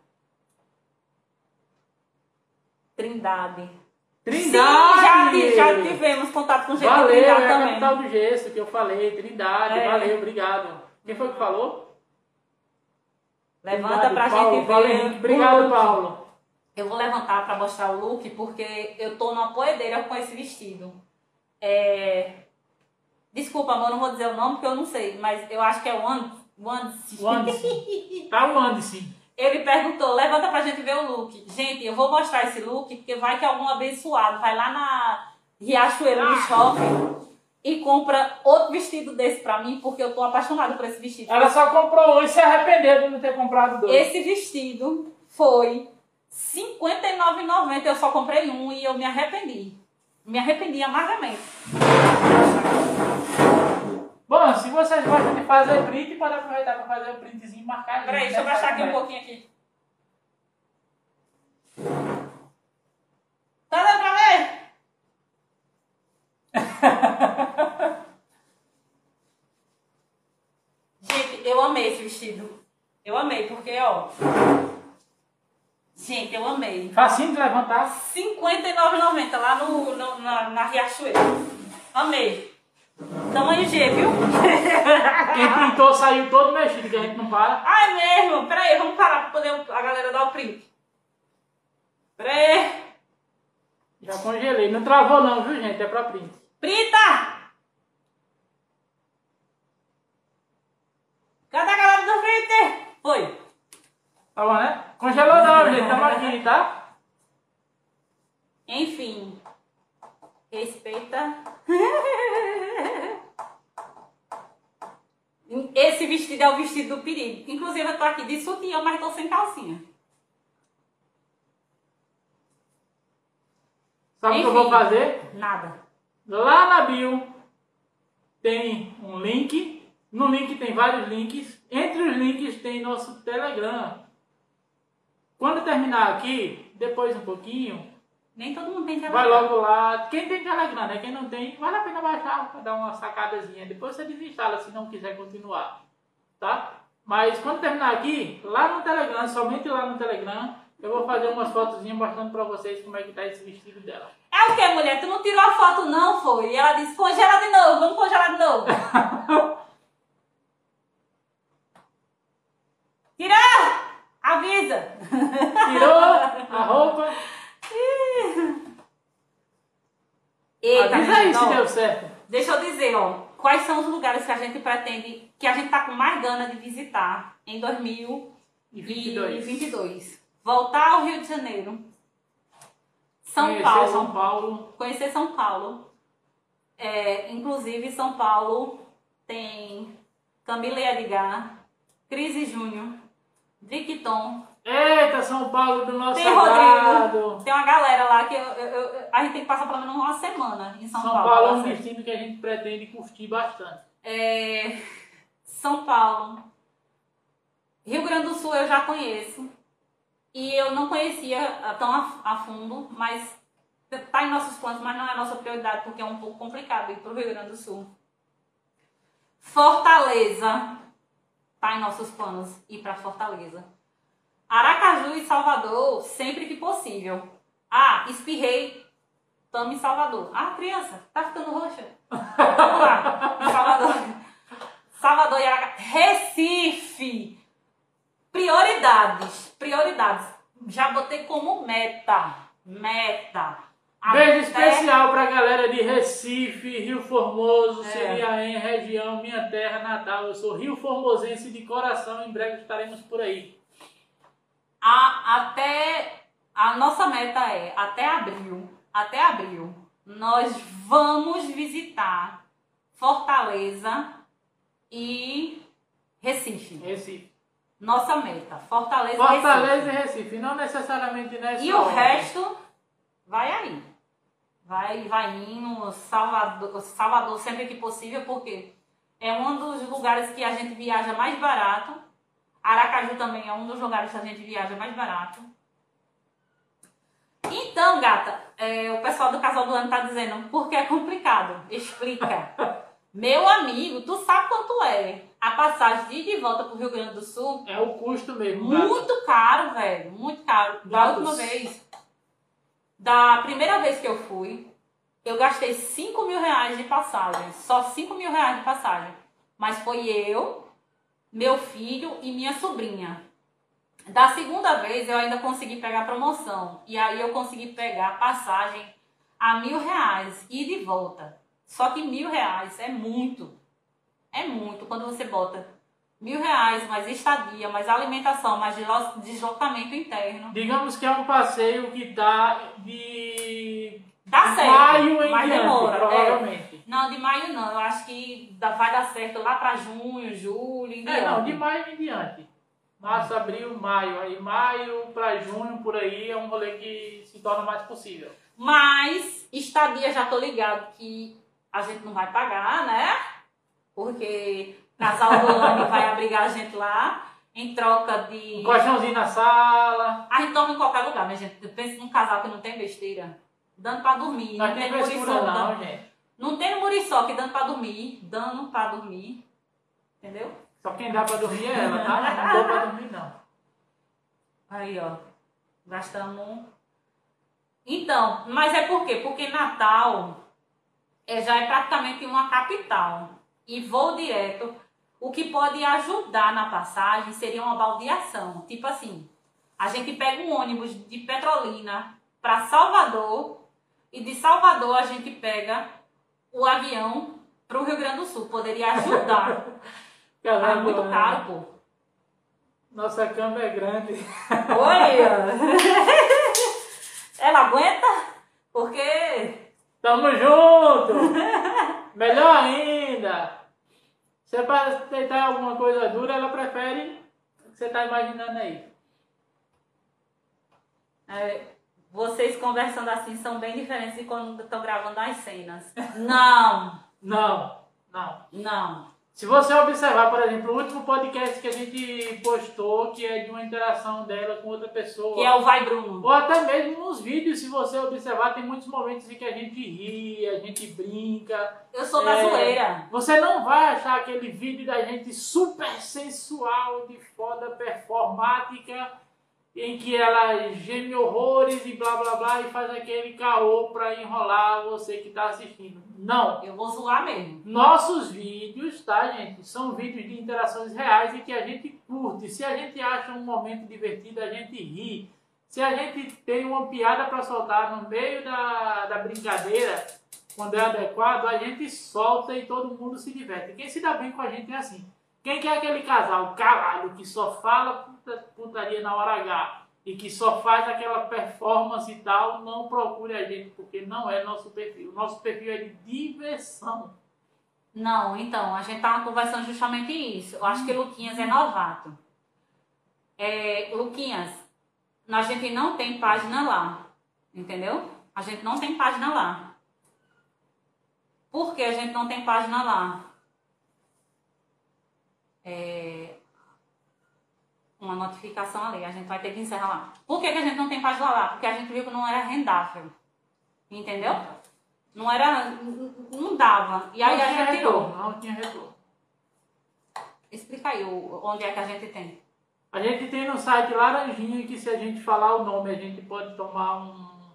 Trindade. Trindade! Sim, já, já tivemos contato com gente Valeu, de é Trindade a também. capital do gesso que eu falei. Trindade, É. valeu, obrigado. Quem foi que falou? Levanta Trindade, pra Paulo, gente ver. O Obrigado. Paulo. Eu vou levantar pra mostrar o look porque eu tô numa poedeira com esse vestido. É... Desculpa, amor, não vou dizer o nome porque eu não sei, mas eu acho que é o. O Anderson. Tá o. Ele perguntou, levanta pra gente ver o look. Gente, eu vou mostrar esse look porque vai que algum abençoado vai lá na Riachuelo no shopping e compra outro vestido desse pra mim porque eu tô apaixonada por esse vestido. Ela só comprou um e se arrependeu de não ter comprado dois. Esse vestido foi 59,90. Eu só comprei um e eu me arrependi. Me arrependi amargamente. Bom, se vocês gostam de fazer print, pode aproveitar para fazer o printzinho e marcar. Peraí, deixa eu baixar aqui um pouquinho aqui. Tá dando pra ver? Gente, eu amei esse vestido. Eu amei, porque, ó. Gente, eu amei. Facinho de levantar. R$ 59,90 lá no, no- na, na Riachuelo. Amei. Tamanho G, viu? Quem printou saiu todo mexido, que a gente não para. Ai, mesmo. Pera aí, vamos parar pra poder a galera dar o print. Pera aí. Já congelei. Não travou não, viu, gente? É pra print. Prita! Cadê a galera do print? Foi. Tá bom, né? Congelou não, gente. Tamo aqui, tá? Enfim. Respeita. Esse vestido é o vestido do perigo. Inclusive, eu tô aqui de sutiã, mas tô sem calcinha. Sabe o que eu vou fazer? Nada. Lá na bio tem um link. No link tem vários links. Entre os links tem nosso Telegram. Quando terminar aqui, depois um pouquinho, Nem todo mundo tem que vai logo lá. Quem tem Telegram, né? Quem não tem, vale a pena baixar para dar uma sacadazinha. Depois você desinstala se não quiser continuar. Tá? Mas quando terminar aqui, lá no Telegram, somente lá no Telegram, eu vou fazer umas fotozinhas mostrando para vocês como é que tá esse vestido dela. É o que, mulher? Tu não tirou a foto, não, foi? E ela disse: congela de novo, vamos congelar de novo. Tirou! Avisa! Tirou a roupa. Eita, Avisa aí se deu certo. deixa eu dizer, ó. Quais são os lugares que a gente pretende, que a gente tá com mais gana de visitar em 2022? E 22. Voltar ao Rio de Janeiro. São Conhecer Paulo. São Paulo. Conhecer São Paulo. É, inclusive, São Paulo tem Camila e Edgar, Cris e Júnior, Victon. Eita, São Paulo do nosso Tem lado. Rodrigo. Tem uma galera lá que eu- eu- eu- a gente tem que passar pelo menos uma semana em São, São Paulo. Paulo é tá um destino que a gente pretende curtir bastante. É, São Paulo. Rio Grande do Sul eu já conheço. E eu não conhecia tão a, a fundo, mas está em nossos planos, mas não é nossa prioridade, porque é um pouco complicado ir para o Rio Grande do Sul. Fortaleza. Está em nossos planos ir para Fortaleza. Aracaju e Salvador, sempre que possível. Ah, espirrei. Tamo em Salvador. Ah, criança, tá ficando roxa. Vamos lá, Salvador. Salvador e Aracaju. Recife. Prioridades. Prioridades. Já botei como meta. Meta. Beijo especial pra galera de Recife, Rio Formoso, É. Siriaém, região, minha terra natal. Eu sou Rio Formosense de coração, em breve estaremos por aí. A- até a nossa meta é até abril, até abril, nós vamos visitar Fortaleza e Recife. Recife. Nossa meta, Fortaleza, e Fortaleza e Recife. Recife, não necessariamente nessa E o ordem. resto vai aí. Vai, vai indo, Salvador, Salvador sempre que possível, porque é um dos lugares que a gente viaja mais barato. Aracaju também é um dos lugares que a gente viaja mais barato. Então, gata, é, o pessoal do Casal do Ano tá dizendo, porque é complicado. Explica. Meu amigo, tu sabe quanto é a passagem de ida e volta pro Rio Grande do Sul? É o custo mesmo. gata. Muito caro, velho. Muito caro. Da última vez, da primeira vez que eu fui, eu gastei 5 mil reais de passagem. Só 5 mil reais de passagem. Mas foi eu, meu filho e minha sobrinha. Da segunda vez, eu ainda consegui pegar promoção. E aí eu consegui pegar passagem a mil reais, e volta. Só que mil reais é muito. É muito quando você bota mil reais, mais estadia, mais alimentação, mais deslo- deslocamento interno. Digamos que é um passeio que tá de Dá certo, maio em mas diante, demora. é. provavelmente. Não, de maio não. Eu acho que dá- vai dar certo lá pra junho, julho, em É, não, diante. de maio em diante. Março, abril, maio. Aí maio pra junho, por aí, é um rolê que se torna mais possível. Mas estadia já tô ligado que a gente não vai pagar, né? Porque casal do ano vai abrigar a gente lá em troca de. Um colchãozinho na sala. A gente dorme em qualquer lugar, né, gente? Pensa num casal que não tem besteira. Dando pra dormir. Não Não tem tem muriçoca. não, gente. Não tem muriçoca dando pra dormir. Dando pra dormir. Entendeu? Só quem dá pra dormir é ela, tá? Não dou pra dormir, não. Aí, ó. Gastamos. Então, mas é por quê? Porque Natal é, já é praticamente uma capital. E voo direto. O que pode ajudar na passagem seria uma baldeação. Tipo assim, a gente pega um ônibus de Petrolina para Salvador e de Salvador a gente pega o avião para o Rio Grande do Sul. Poderia ajudar. É Galera, muito caro, pô. Nossa cama é grande. Olha! Ela aguenta? Porque Tamo junto! Melhor ainda! Se é pra deitar alguma coisa dura, ela prefere o que você tá imaginando aí. é, vocês conversando assim são bem diferentes de quando estão gravando as cenas. Não, Não, não. não. Se você observar, por exemplo, o último podcast que a gente postou, que é de uma interação dela com outra pessoa. Que é o Vai Bruno. Ou até mesmo nos vídeos, se você observar, tem muitos momentos em que a gente ri, a gente brinca. Eu sou da É. zoeira. Você não vai achar aquele vídeo da gente super sensual, de foda performática, em que ela geme horrores e blá blá blá e faz aquele caô pra enrolar você que tá assistindo. Não. Eu vou zoar mesmo. Nossos vídeos, tá, gente? São vídeos de interações reais e que a gente curte. Se a gente acha um momento divertido, a gente ri. Se a gente tem uma piada para soltar no meio da, da brincadeira, quando é adequado, a gente solta e todo mundo se diverte. Quem se dá bem com a gente é assim. Quem quer aquele casal calado que só fala puta- putaria na hora H e que só faz aquela performance e tal, não procure a gente, porque não é nosso perfil. Nosso perfil é de diversão. Não, então, a gente tava conversando justamente isso. Eu acho que Luquinhas é novato. É, Luquinhas, a gente não tem página lá, entendeu? A gente não tem página lá. Por que a gente não tem página lá? É, uma notificação ali, a gente vai ter que encerrar lá. Por que, que a gente não tem página lá? Porque a gente viu que não era rendável. Entendeu? Não era. Não dava. E aí não a gente tirou. não tinha retorno. Explica aí onde é que a gente tem. A gente tem no site Laranjinha que se a gente falar o nome, a gente pode tomar um,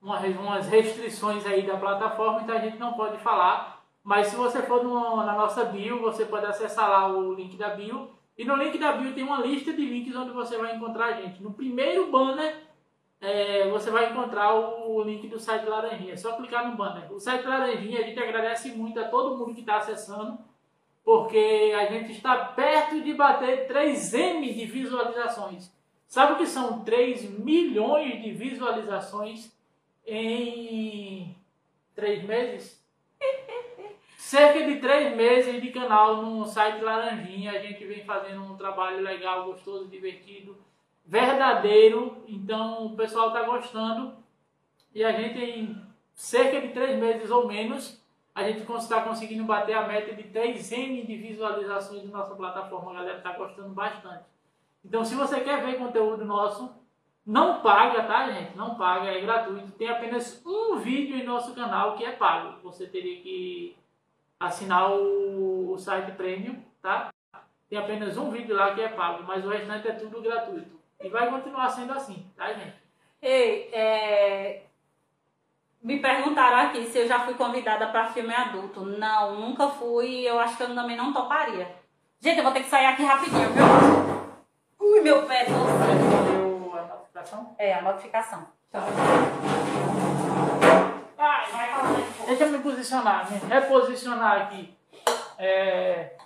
uma- umas restrições aí da plataforma, então a gente não pode falar. Mas se você for na nossa bio, você pode acessar lá o link da bio. E no link da bio tem uma lista de links onde você vai encontrar a gente. No primeiro banner, é, você vai encontrar o link do site Laranjinha. É só clicar no banner. O site Laranjinha, a gente agradece muito a todo mundo que está acessando porque a gente está perto de bater 3M de visualizações. Sabe o que são 3 milhões de visualizações em 3 meses? Cerca de 3 meses de canal no site Laranjinha. A gente vem fazendo um trabalho legal, gostoso, divertido, verdadeiro. Então o pessoal está gostando. E a gente, em cerca de 3 meses ou menos, a gente está conseguindo bater a meta de 3M de visualizações da nossa plataforma. A galera está gostando bastante. Então, se você quer ver conteúdo nosso, não paga, tá, gente? Não paga, é gratuito. Tem apenas um vídeo em nosso canal que é pago. Você teria que assinar o, o site premium, tá? Tem apenas um vídeo lá que é pago, mas o restante é tudo gratuito. E vai continuar sendo assim, tá, gente? Ei, é... Me perguntaram aqui se eu já fui convidada para filme adulto. Não, nunca fui. Eu acho que eu também não toparia. Gente, eu vou ter que sair aqui rapidinho, viu? Ui, meu pé doce. Respondeu a notificação? É, a notificação. Falando aí. Deixa eu me posicionar, me reposicionar aqui. É,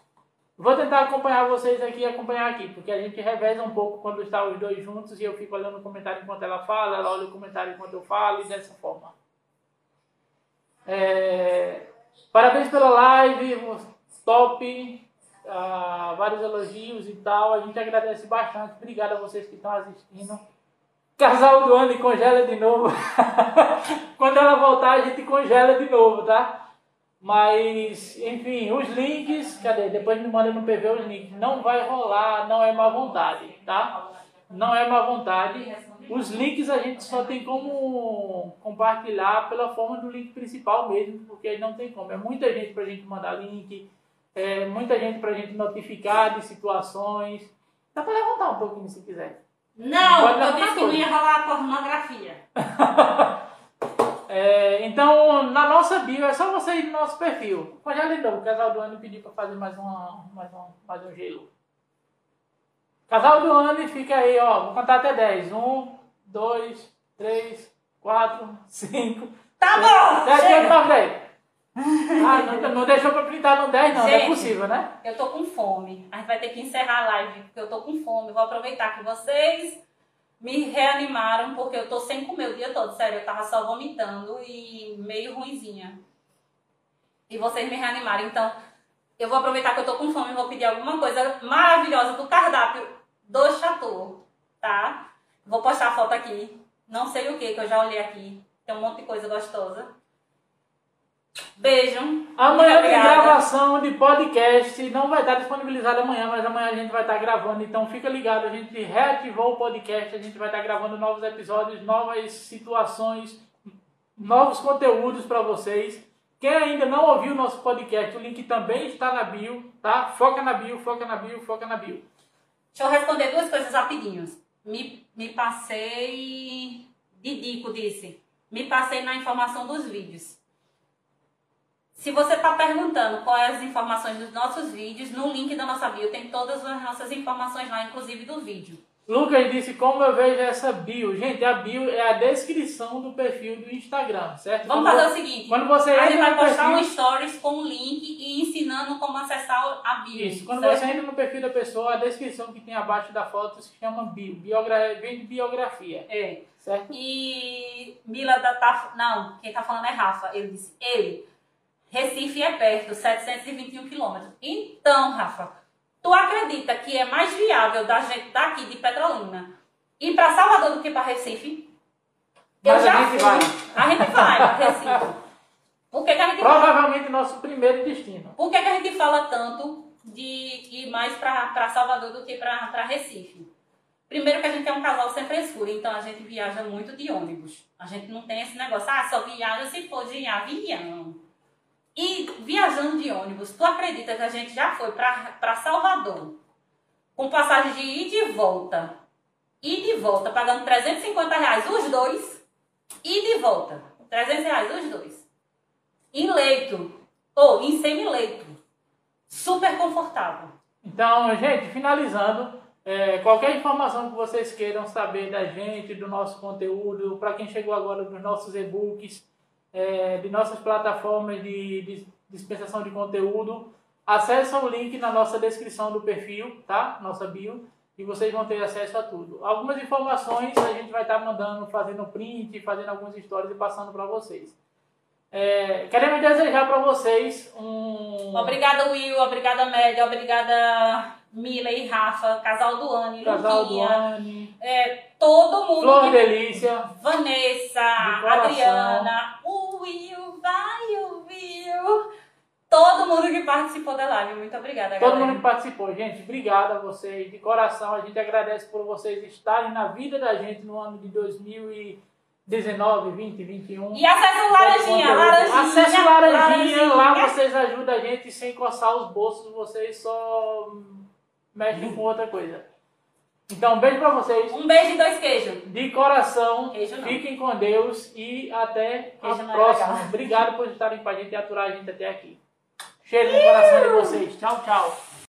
Vou tentar acompanhar vocês aqui e acompanhar aqui, porque a gente reveza um pouco quando está os dois juntos e eu fico olhando o comentário enquanto ela fala, ela olha o comentário enquanto eu falo e dessa forma. É, Parabéns pela live, top, ah, vários elogios e tal. A gente agradece bastante. Obrigado a vocês que estão assistindo. Casal do ano e congela de novo. Quando ela voltar, a gente congela de novo, tá? Mas, enfim, os links, cadê? Depois me manda no PV os links. Não vai rolar, não é má vontade, tá? Não é má vontade. Os links a gente só tem como compartilhar pela forma do link principal mesmo, porque não tem como. É muita gente pra gente mandar link, é muita gente pra gente notificar de situações. Dá pra levantar um pouquinho se quiser. Não, Pode eu disse que não ia rolar pornografia. É, então, na nossa bio, é só você ir no nosso perfil. Congela de novo, o casal do ano pediu para fazer mais, uma, mais, um, mais um gelo. Casal do ano, fica aí, ó. Vou contar até 10. 1, 2, 3, 4, 5, Tá bom, 7, 8, chega. 9, 10. Ah, não, não deixou para printar no 10, não. Não é Gente. possível, né? Eu tô com fome. A gente vai ter que encerrar a live, porque eu tô com fome. Vou aproveitar que vocês me reanimaram, porque eu tô sem comer o dia todo. Sério, eu tava só vomitando e meio ruinzinha. E vocês me reanimaram. Então, eu vou aproveitar que eu tô com fome e vou pedir alguma coisa maravilhosa do cardápio do Chateau, tá? Vou postar a foto aqui. Não sei o que, que eu já olhei aqui. Tem um monte de coisa gostosa. Beijo. Amanhã tem gravação de podcast, não vai estar disponibilizado amanhã, mas amanhã a gente vai estar gravando, então fica ligado, a gente reativou o podcast, a gente vai estar gravando novos episódios, novas situações, novos conteúdos para vocês. Quem ainda não ouviu o nosso podcast, o link também está na bio, tá? Foca na bio, foca na bio, foca na bio. Deixa eu responder duas coisas rapidinhos. Me, me passei. Didico disse. Me passei na informação dos vídeos. Se você está perguntando quais as informações dos nossos vídeos, no link da nossa bio tem todas as nossas informações lá, inclusive do vídeo. Lucas disse como eu vejo essa bio. Gente, a bio é a descrição do perfil do Instagram, certo? Vamos Quando fazer o seguinte. Quando você A gente vai postar um perfil, stories com o link e ensinando como acessar a bio. isso, quando certo? você entra no perfil da pessoa, a descrição que tem abaixo da foto se chama bio, biogra... vem de biografia, É. certo? E Mila da tá, não, quem tá falando é Rafa. Ele disse, ele, Recife é perto, 721 quilômetros. Então, Rafa, tu acredita que é mais viável da gente daqui de Petrolina ir para Salvador do que para Recife? Mas a já gente fui. vai. A gente vai para Recife. Por que, que a gente Provavelmente nosso primeiro destino. Por que, que a gente fala tanto de ir mais para Salvador do que para Recife? Primeiro que a gente é um casal sem frescura, então a gente viaja muito de ônibus. A gente não tem esse negócio, ah, só viaja se for de avião. E viajando de ônibus, tu acredita que a gente já foi para Salvador com passagem de ida e volta? Ida e volta, pagando 350 reais os dois. Ida e volta, 300 reais os dois. Em leito, ou em semi-leito. Super confortável. Então, gente, finalizando, é, qualquer informação que vocês queiram saber da gente, do nosso conteúdo, para quem chegou agora dos nossos e-books, é, de nossas plataformas de, de dispensação de conteúdo, acesse o link na nossa descrição do perfil, tá? Nossa bio, e vocês vão ter acesso a tudo. Algumas informações a gente vai estar mandando, fazendo print, fazendo algumas histórias e passando para vocês. É, queremos desejar para vocês um Obrigada, Will. Obrigada, Média. Obrigada, Mila e Rafa. Casal do Anne, casal do Luquinha. Anne, É, todo mundo. Flor que- Delícia, Vanessa, De. Adriana, o Will, vai o Will. Todo mundo que participou da live. Muito obrigada, Todo galera. mundo que participou, gente, obrigado a vocês, de coração, a gente agradece por vocês estarem na vida da gente no ano de 2019, 20, 21. E acessa o Laranjinha. Laranjinha. Acesse o Laranjinha, lá Laranjinha. vocês ajudam a gente sem coçar os bolsos, vocês só mexem com outra coisa. Então, um beijo pra vocês, Um beijo e dois queijos. de coração, Queijo não. fiquem com Deus e até Queijo a é próxima. legal. Obrigado por estarem com a gente e aturar a gente até aqui. Cheiro no coração de vocês. Tchau, tchau.